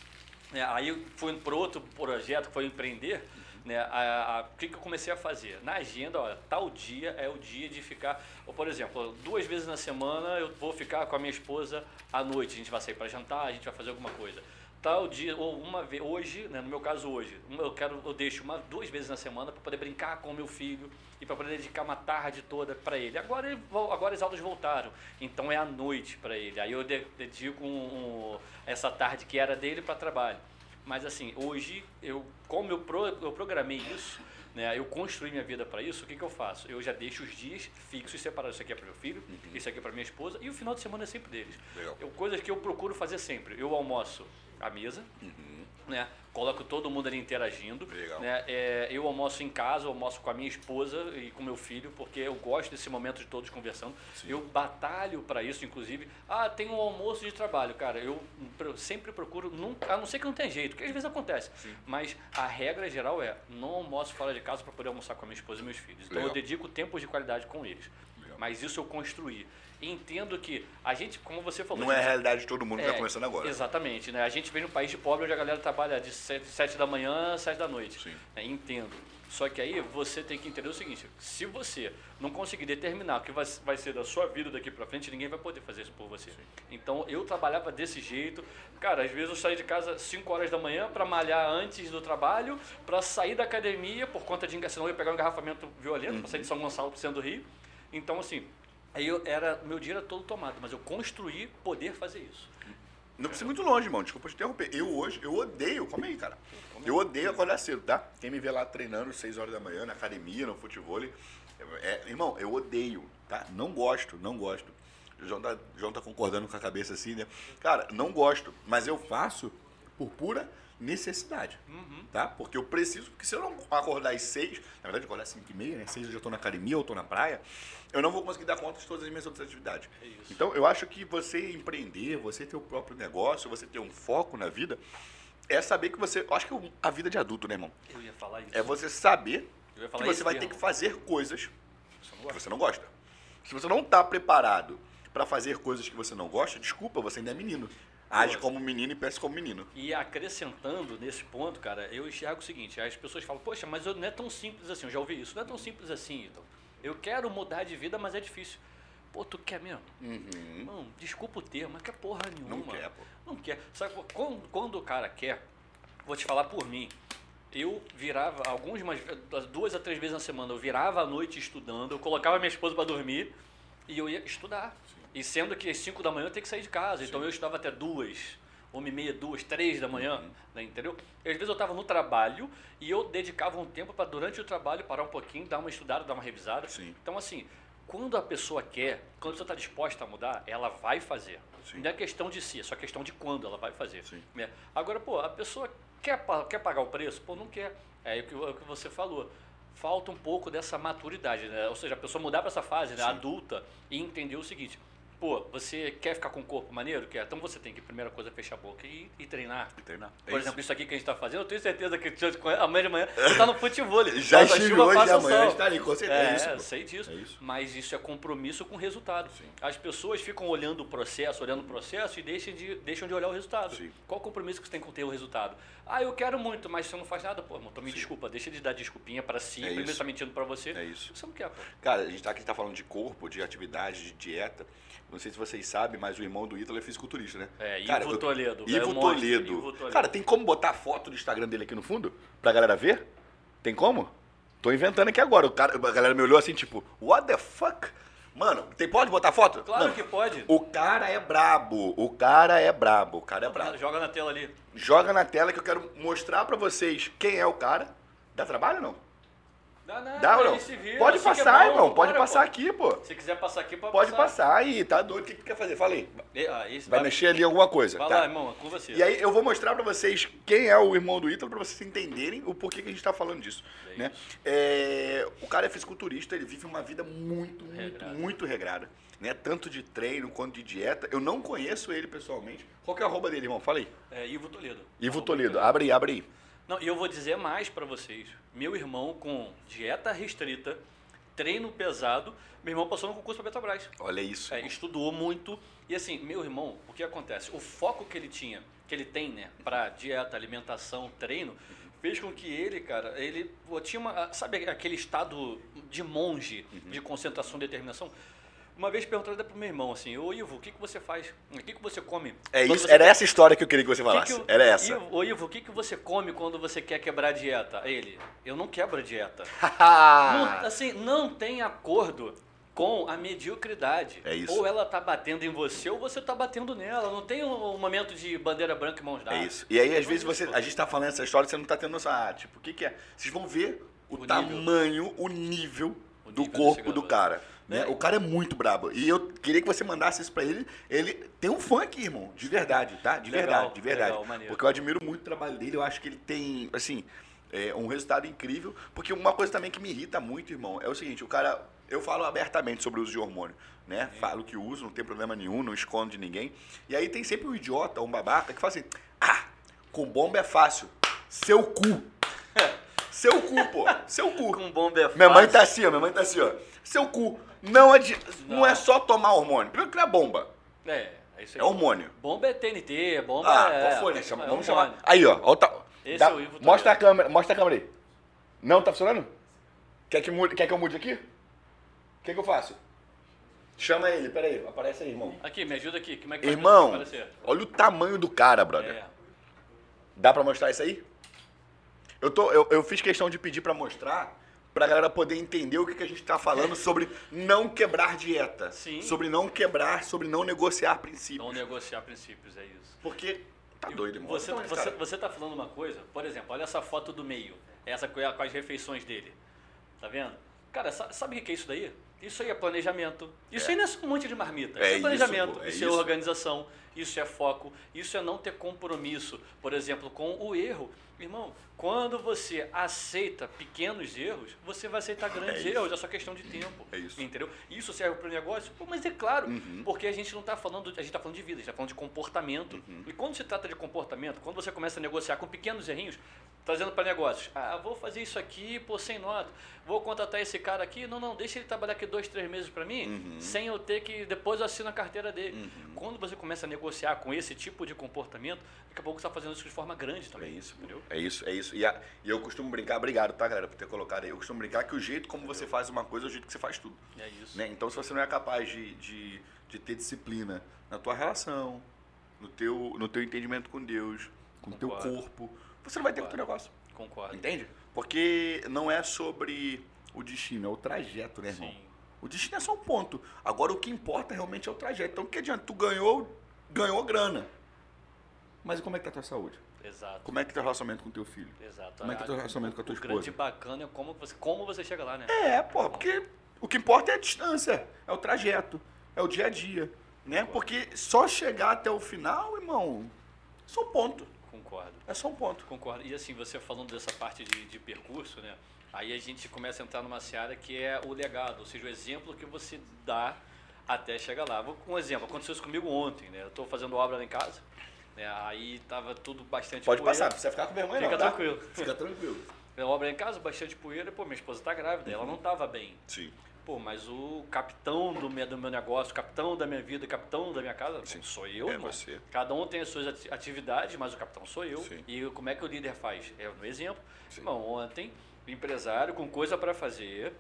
[SPEAKER 2] né, aí eu fui para outro projeto, que foi empreender, né, a, a, o que, que eu comecei a fazer? Na agenda, olha, tal dia é o dia de ficar, ou, por exemplo, duas vezes na semana eu vou ficar com a minha esposa à noite, a gente vai sair para jantar, a gente vai fazer alguma coisa. Tal dia ou uma vez hoje né, no meu caso hoje eu quero eu deixo uma duas vezes na semana para poder brincar com o meu filho e para poder dedicar uma tarde toda para ele. Agora ele, agora as aulas voltaram então é à noite para ele. Aí eu dedico um, um, essa tarde que era dele para trabalho mas assim hoje eu como eu, pro, eu programei isso né, eu construí minha vida para isso, o que, que eu faço? Eu já deixo os dias fixos separados. Isso aqui é para meu filho, uhum. isso aqui é para minha esposa, e o final de semana é sempre deles. Eu, coisas que eu procuro fazer sempre. Eu almoço à mesa, uhum. Né? Coloco todo mundo ali interagindo.
[SPEAKER 1] Legal.
[SPEAKER 2] Né? É, eu almoço em casa, almoço com a minha esposa e com meu filho, porque eu gosto desse momento de todos conversando. Sim. Eu batalho para isso, inclusive. Ah, tem um almoço de trabalho, cara. Eu sempre procuro, nunca, a não ser que não tenha jeito, que às vezes acontece.
[SPEAKER 1] Sim.
[SPEAKER 2] Mas a regra geral é: não almoço fora de casa para poder almoçar com a minha esposa e meus filhos. Então Legal. eu dedico tempo de qualidade com eles. Legal. Mas isso eu construí entendo que a gente, como você falou.
[SPEAKER 1] Não
[SPEAKER 2] é
[SPEAKER 1] a realidade de todo mundo que está é, começando agora.
[SPEAKER 2] Exatamente. Né? A gente vem num país de pobre onde a galera trabalha de 7, 7 da manhã a 7 da noite.
[SPEAKER 1] Sim.
[SPEAKER 2] Né? Entendo. Só que aí você tem que entender o seguinte: se você não conseguir determinar o que vai, vai ser da sua vida daqui para frente, ninguém vai poder fazer isso por você. Sim. Então eu trabalhava desse jeito. Cara, às vezes eu saí de casa 5 horas da manhã para malhar antes do trabalho, para sair da academia por conta de senão eu ia pegar um engarrafamento violento uhum. para sair de São Gonçalo para o centro do Rio. Então, assim, Aí eu era, meu dia era todo tomado, mas eu construí poder fazer isso.
[SPEAKER 1] Não precisa ir muito longe, irmão. Desculpa te interromper. Eu hoje, eu odeio, calma aí, cara. Eu odeio acordar cedo, tá? Quem me vê lá treinando às 6 horas da manhã, na academia, no futebol. É, irmão, eu odeio, tá? Não gosto, não gosto. O João tá, João tá concordando com a cabeça assim, né? Cara, não gosto, mas eu faço por pura necessidade,
[SPEAKER 2] uhum.
[SPEAKER 1] tá? Porque eu preciso, porque se eu não acordar às seis, na verdade acordar às cinco e meia, né? Seis eu já estou na academia ou estou na praia, eu não vou conseguir dar conta de todas as minhas outras atividades.
[SPEAKER 2] É
[SPEAKER 1] então eu acho que você empreender, você ter o próprio negócio, você ter um foco na vida, é saber que você, eu acho que a vida de adulto, né, irmão?
[SPEAKER 2] Eu ia falar isso.
[SPEAKER 1] É você saber que você vai ter que fazer coisas que você não gosta. Se você não está preparado para fazer coisas que você não gosta, desculpa, você ainda é menino. Age como menino e pensa como menino.
[SPEAKER 2] E acrescentando nesse ponto, cara, eu enxergo o seguinte: as pessoas falam, poxa, mas não é tão simples assim, eu já ouvi isso, não é tão simples assim, então. Eu quero mudar de vida, mas é difícil. Pô, tu quer mesmo?
[SPEAKER 1] Uhum.
[SPEAKER 2] Não, desculpa o termo, mas quer porra nenhuma.
[SPEAKER 1] Não quer, pô.
[SPEAKER 2] Não quer. Sabe, quando, quando o cara quer, vou te falar por mim, eu virava, algumas, duas a três vezes na semana, eu virava à noite estudando, eu colocava minha esposa para dormir e eu ia estudar. E sendo que às 5 da manhã eu tenho que sair de casa. Então Sim. Então eu estudava até duas, uma e meia, duas, três da manhã, uhum. né, entendeu? E às vezes eu estava no trabalho e eu dedicava um tempo para durante o trabalho parar um pouquinho, dar uma estudada, dar uma revisada.
[SPEAKER 1] Sim.
[SPEAKER 2] Então assim, quando a pessoa quer, quando a pessoa está disposta a mudar, ela vai fazer.
[SPEAKER 1] Sim.
[SPEAKER 2] Não é questão de si, é só questão de quando ela vai fazer.
[SPEAKER 1] Né?
[SPEAKER 2] Agora, pô, a pessoa quer, quer pagar o preço? Pô, não quer. É o que, é o que você falou falta um pouco dessa maturidade, né? Ou seja, a pessoa mudar para essa fase né, adulta e entender o seguinte. Pô, você quer ficar com um corpo maneiro? Quer? Então você tem que, primeira coisa, fechar a boca e, e treinar.
[SPEAKER 1] E treinar. É
[SPEAKER 2] Por
[SPEAKER 1] isso.
[SPEAKER 2] exemplo, isso aqui que a gente está fazendo, eu tenho certeza que amanhã de manhã você tá no futebol.
[SPEAKER 1] Já estive hoje e
[SPEAKER 2] faça
[SPEAKER 1] amanhã
[SPEAKER 2] sol.
[SPEAKER 1] estarei, com certeza.
[SPEAKER 2] É,
[SPEAKER 1] É isso,
[SPEAKER 2] sei disso.
[SPEAKER 1] É isso.
[SPEAKER 2] Mas isso é compromisso com o resultado.
[SPEAKER 1] Sim.
[SPEAKER 2] As pessoas ficam olhando o processo, olhando o processo e deixam de, deixam de olhar o resultado.
[SPEAKER 1] Sim.
[SPEAKER 2] Qual o compromisso que você tem com ter o resultado? Ah, eu quero muito, mas você não faz nada. Pô, irmão, então me desculpa, deixa de dar desculpinha para si,
[SPEAKER 1] É
[SPEAKER 2] primeiro
[SPEAKER 1] isso.
[SPEAKER 2] está mentindo para você.
[SPEAKER 1] É isso.
[SPEAKER 2] Você não quer, pô.
[SPEAKER 1] Cara, a gente tá aqui tá falando de corpo, de atividade, de dieta. Não sei se vocês sabem, mas o irmão do Ítalo é fisiculturista, né?
[SPEAKER 2] É, Ivo
[SPEAKER 1] Cara, eu-
[SPEAKER 2] Toledo. é
[SPEAKER 1] Ivo
[SPEAKER 2] um monstro,
[SPEAKER 1] Toledo.
[SPEAKER 2] Ivo Toledo.
[SPEAKER 1] Cara, tem como botar a foto do Instagram dele aqui no fundo? Pra galera ver? Tem como? Tô inventando aqui agora. O cara, a galera me olhou assim, tipo, what the fuck? Mano, tem, pode botar foto?
[SPEAKER 2] Claro
[SPEAKER 1] Não.
[SPEAKER 2] que pode.
[SPEAKER 1] O cara é brabo. O cara é brabo. O cara é brabo.
[SPEAKER 2] Joga na tela ali.
[SPEAKER 1] Joga na tela que eu quero mostrar pra vocês quem é o cara. Dá trabalho ou não?
[SPEAKER 2] Dá nada,
[SPEAKER 1] Dá ou não?
[SPEAKER 2] vira,
[SPEAKER 1] Pode
[SPEAKER 2] é
[SPEAKER 1] passar,
[SPEAKER 2] bom,
[SPEAKER 1] irmão. Pode passar
[SPEAKER 2] pô.
[SPEAKER 1] aqui, pô.
[SPEAKER 2] Se quiser passar aqui, pode,
[SPEAKER 1] Pode passar aí, tá doido. O que que tu quer fazer? Falei.
[SPEAKER 2] Ah,
[SPEAKER 1] Vai mexer ali alguma coisa.
[SPEAKER 2] Vai
[SPEAKER 1] tá?
[SPEAKER 2] lá, irmão, é com você.
[SPEAKER 1] E aí eu vou mostrar pra vocês quem é o irmão do Ítalo pra vocês entenderem o porquê que a gente tá falando disso.
[SPEAKER 2] É
[SPEAKER 1] né? É, o cara é fisiculturista, ele vive uma vida muito, muito,
[SPEAKER 2] Regrada.
[SPEAKER 1] muito regrada. Né? Tanto de treino quanto de dieta. Eu não conheço ele pessoalmente. Qual que é a arroba dele, irmão? Fala aí.
[SPEAKER 2] É Ivo Toledo.
[SPEAKER 1] Ivo
[SPEAKER 2] Arroba
[SPEAKER 1] Toledo. Abre aí, abre aí.
[SPEAKER 2] Não, e eu vou dizer mais pra vocês. Meu irmão com dieta restrita, treino pesado, meu irmão passou no concurso pra Petrobras.
[SPEAKER 1] Olha isso.
[SPEAKER 2] É, estudou muito. E assim, meu irmão, o que acontece? O foco que ele tinha, que ele tem, né, pra dieta, alimentação, treino, fez com que ele, cara, ele tinha uma. Sabe aquele estado de monge,
[SPEAKER 1] Uhum.
[SPEAKER 2] de concentração e determinação? Uma vez perguntou até pro meu irmão assim, ô Ivo, o que, que você faz? O que, que você come?
[SPEAKER 1] É isso,
[SPEAKER 2] você
[SPEAKER 1] era essa história que eu queria que você
[SPEAKER 2] o que
[SPEAKER 1] falasse.
[SPEAKER 2] que o-
[SPEAKER 1] Era essa.
[SPEAKER 2] Ivo, ô Ivo, o que, que você come quando você quer quebrar a dieta? Ele, eu não quebro a dieta. Não, assim, não tem acordo com a mediocridade.
[SPEAKER 1] É isso.
[SPEAKER 2] Ou ela tá batendo em você ou você tá batendo nela. Não tem um, momento de bandeira branca e mãos dadas.
[SPEAKER 1] É isso. E aí, às vezes, você, a gente tá falando essa história e você não tá tendo noção. Ah, tipo, o que, que é? Vocês vão ver o,
[SPEAKER 2] O nível.
[SPEAKER 1] tamanho, o nível
[SPEAKER 2] O
[SPEAKER 1] do
[SPEAKER 2] nível
[SPEAKER 1] corpo
[SPEAKER 2] desse
[SPEAKER 1] do cara. Né?
[SPEAKER 2] É.
[SPEAKER 1] O cara é muito brabo. E eu queria que você mandasse isso pra ele. Ele tem um fã aqui, irmão. De verdade, tá? De
[SPEAKER 2] Legal,
[SPEAKER 1] verdade, de verdade.
[SPEAKER 2] legal,
[SPEAKER 1] porque eu admiro muito o trabalho dele. Eu acho que ele tem, assim, é, um resultado incrível. Porque uma coisa também que me irrita muito, irmão, é o seguinte: o cara. Eu falo abertamente sobre o uso de hormônio, né? Falo que uso, não tem problema nenhum, não escondo de ninguém. E aí tem sempre um idiota, um babaca, que fala assim: ah, com bomba é fácil. Seu cu. Seu cu, pô. Seu cu.
[SPEAKER 2] Com bomba é
[SPEAKER 1] Minha mãe
[SPEAKER 2] fácil.
[SPEAKER 1] tá assim, ó. Minha mãe tá assim, ó. Seu cu. Não, adi... não.
[SPEAKER 2] Não.
[SPEAKER 1] é só tomar hormônio. Primeiro que não é bomba.
[SPEAKER 2] É, é isso aí.
[SPEAKER 1] É hormônio.
[SPEAKER 2] Bomba é TNT, bomba
[SPEAKER 1] Ah,
[SPEAKER 2] é...
[SPEAKER 1] qual foi, né? Chama-
[SPEAKER 2] é
[SPEAKER 1] vamos
[SPEAKER 2] hormônio.
[SPEAKER 1] chamar. Aí, ó. ó ta-
[SPEAKER 2] Esse
[SPEAKER 1] dá-
[SPEAKER 2] é o Ivo
[SPEAKER 1] Mostra a câmera. Mostra a câmera aí. Não, tá funcionando? Quer que, mude, quer que eu mude aqui? O que, que eu faço? Chama ele, peraí. Aparece aí, irmão.
[SPEAKER 2] Aqui, me ajuda aqui. Como é que
[SPEAKER 1] Irmão, olha o tamanho do cara, brother.
[SPEAKER 2] É.
[SPEAKER 1] Dá pra mostrar isso aí? Eu, tô, eu, eu fiz questão de pedir pra mostrar pra galera poder entender o que, que a gente tá falando sobre não quebrar dieta.
[SPEAKER 2] Sim.
[SPEAKER 1] Sobre não quebrar, sobre não negociar princípios.
[SPEAKER 2] Não negociar princípios, é isso.
[SPEAKER 1] Porque tá doido, irmão.
[SPEAKER 2] Você,
[SPEAKER 1] esse
[SPEAKER 2] você, você tá falando uma coisa, por exemplo, olha essa foto do meio, essa com as refeições dele. Tá vendo? Cara, sa- sabe o que é isso daí? Isso aí é planejamento. Isso
[SPEAKER 1] É.
[SPEAKER 2] aí não é só um monte de marmita.
[SPEAKER 1] É
[SPEAKER 2] isso é
[SPEAKER 1] isso,
[SPEAKER 2] planejamento,
[SPEAKER 1] pô, é
[SPEAKER 2] isso, é
[SPEAKER 1] isso.
[SPEAKER 2] organização, isso é foco, isso é não ter compromisso, por exemplo, com o erro. Irmão, quando você aceita pequenos erros, você vai aceitar grandes
[SPEAKER 1] É
[SPEAKER 2] erros, é só questão de tempo.
[SPEAKER 1] É isso.
[SPEAKER 2] Entendeu? Isso serve para o negócio? Pô, mas é claro,
[SPEAKER 1] Uhum.
[SPEAKER 2] porque a gente não está falando, a gente está falando de vida, a gente está falando de comportamento.
[SPEAKER 1] Uhum.
[SPEAKER 2] E quando se trata de comportamento, quando você começa a negociar com pequenos errinhos, trazendo para negócios, ah, vou fazer isso aqui, pô, sem nota, vou contratar esse cara aqui, não, não, deixa ele trabalhar aqui dois, três meses para mim,
[SPEAKER 1] Uhum.
[SPEAKER 2] sem eu ter que, depois eu assino a carteira dele.
[SPEAKER 1] Uhum.
[SPEAKER 2] Quando você começa a negociar com esse tipo de comportamento, daqui a pouco você está fazendo isso de forma grande
[SPEAKER 1] É
[SPEAKER 2] também.
[SPEAKER 1] isso,
[SPEAKER 2] entendeu?
[SPEAKER 1] é isso, é isso. E, a- e eu costumo brincar, obrigado, tá, galera, por ter colocado aí. Eu costumo brincar que o jeito como você faz uma coisa é o jeito que você faz tudo.
[SPEAKER 2] É isso.
[SPEAKER 1] Né? Então, se você não é capaz de, de, de ter disciplina na tua relação, no teu, no teu entendimento com Deus, com o teu corpo, você não vai ter com o teu negócio.
[SPEAKER 2] Concordo.
[SPEAKER 1] Entende? Porque não é sobre o destino, é o trajeto, né, irmão?
[SPEAKER 2] Sim.
[SPEAKER 1] O destino é só um ponto. Agora, o que importa realmente é o trajeto. Então, o que adianta? Tu ganhou, ganhou grana. Mas como é que tá a tua saúde?
[SPEAKER 2] Exato.
[SPEAKER 1] Como é que tá o relacionamento com teu filho?
[SPEAKER 2] Exato.
[SPEAKER 1] Como é que é o teu relacionamento com a tua
[SPEAKER 2] o grande
[SPEAKER 1] esposa?
[SPEAKER 2] bacana é como você, como você chega lá, né?
[SPEAKER 1] É, porra, porque o que importa é a distância, é o trajeto, é o dia a dia, né? Porque só chegar até o final, irmão, é só um ponto.
[SPEAKER 2] Concordo.
[SPEAKER 1] É só um ponto.
[SPEAKER 2] Concordo. E assim, você falando dessa parte de, de percurso, né? Aí a gente começa a entrar numa seara que é o legado, ou seja, o exemplo que você dá até chegar lá. Vou com um exemplo, aconteceu isso comigo ontem, né? Eu estou fazendo obra lá em casa, né? aí tava tudo bastante
[SPEAKER 1] Pode
[SPEAKER 2] poeira.
[SPEAKER 1] passar, não precisa ficar com vergonha
[SPEAKER 2] Fica
[SPEAKER 1] não, tá?
[SPEAKER 2] tranquilo.
[SPEAKER 1] Fica tranquilo.
[SPEAKER 2] É obra em casa, bastante poeira, pô, minha esposa tá grávida, ela não tava bem.
[SPEAKER 1] Sim.
[SPEAKER 2] Pô, mas o capitão do meu, do meu negócio, capitão da minha vida, capitão da minha casa,
[SPEAKER 1] Sim.
[SPEAKER 2] sou eu,
[SPEAKER 1] É
[SPEAKER 2] irmão.
[SPEAKER 1] você.
[SPEAKER 2] Cada um tem as suas ati- atividades, mas o capitão sou eu.
[SPEAKER 1] Sim.
[SPEAKER 2] E como é que o líder faz? É no exemplo.
[SPEAKER 1] Sim.
[SPEAKER 2] Irmão, ontem, empresário com coisa para fazer,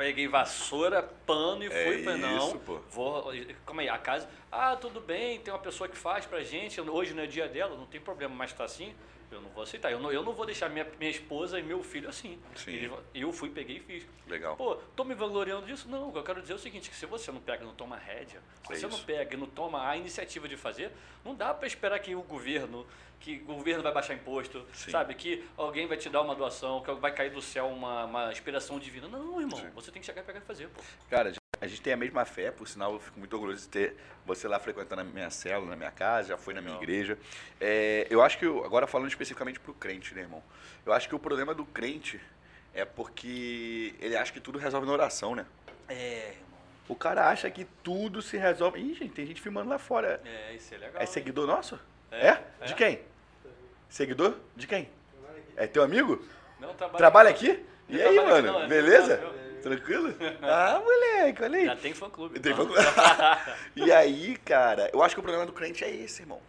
[SPEAKER 2] peguei vassoura, pano e
[SPEAKER 1] É
[SPEAKER 2] fui para não.
[SPEAKER 1] pô.
[SPEAKER 2] Vou, como é, a casa, ah, tudo bem, tem uma pessoa que faz pra gente, hoje não é dia dela, não tem problema, mas tá assim, eu não vou aceitar. Eu não, eu não vou deixar minha, minha esposa e meu filho assim.
[SPEAKER 1] Sim.
[SPEAKER 2] Eles eu fui, peguei e fiz.
[SPEAKER 1] Legal.
[SPEAKER 2] Pô, tô me vangloriando disso? Não, o que eu quero dizer é o seguinte, que se você não pega e não toma rédea, se
[SPEAKER 1] É
[SPEAKER 2] você não
[SPEAKER 1] isso.
[SPEAKER 2] pega e não toma a iniciativa de fazer, não dá para esperar que o governo, que o governo vai baixar imposto,
[SPEAKER 1] Sim.
[SPEAKER 2] sabe? Que alguém vai te dar uma doação, que vai cair do céu uma, uma inspiração divina. Não, irmão,
[SPEAKER 1] Sim.
[SPEAKER 2] você tem que chegar e pegar e fazer, pô.
[SPEAKER 1] Cara, a gente tem a mesma fé, por sinal, eu fico muito orgulhoso de ter você lá frequentando a minha célula, na minha casa, já foi na minha
[SPEAKER 2] Legal.
[SPEAKER 1] igreja. É, eu acho que, o- agora falando especificamente pro crente, né, irmão? Eu acho que o problema do crente é porque ele acha que tudo resolve na oração, né?
[SPEAKER 2] É, irmão.
[SPEAKER 1] O cara acha que tudo se resolve. Ih, gente, tem gente filmando lá fora.
[SPEAKER 2] É, isso é legal.
[SPEAKER 1] É seguidor nosso?
[SPEAKER 2] É,
[SPEAKER 1] É? De
[SPEAKER 2] é.
[SPEAKER 1] quem? Seguidor? De quem? É teu amigo?
[SPEAKER 2] Não, trabalha,
[SPEAKER 1] Trabalha aqui? E
[SPEAKER 2] Não
[SPEAKER 1] aí,
[SPEAKER 2] aqui
[SPEAKER 1] mano?
[SPEAKER 2] não, é
[SPEAKER 1] Beleza?
[SPEAKER 2] meu.
[SPEAKER 1] Tranquilo? Ah, moleque, olha aí.
[SPEAKER 2] Já tem fã-clube.
[SPEAKER 1] Tem fã-clube. E aí, cara, eu acho que o problema do crente é esse, irmão.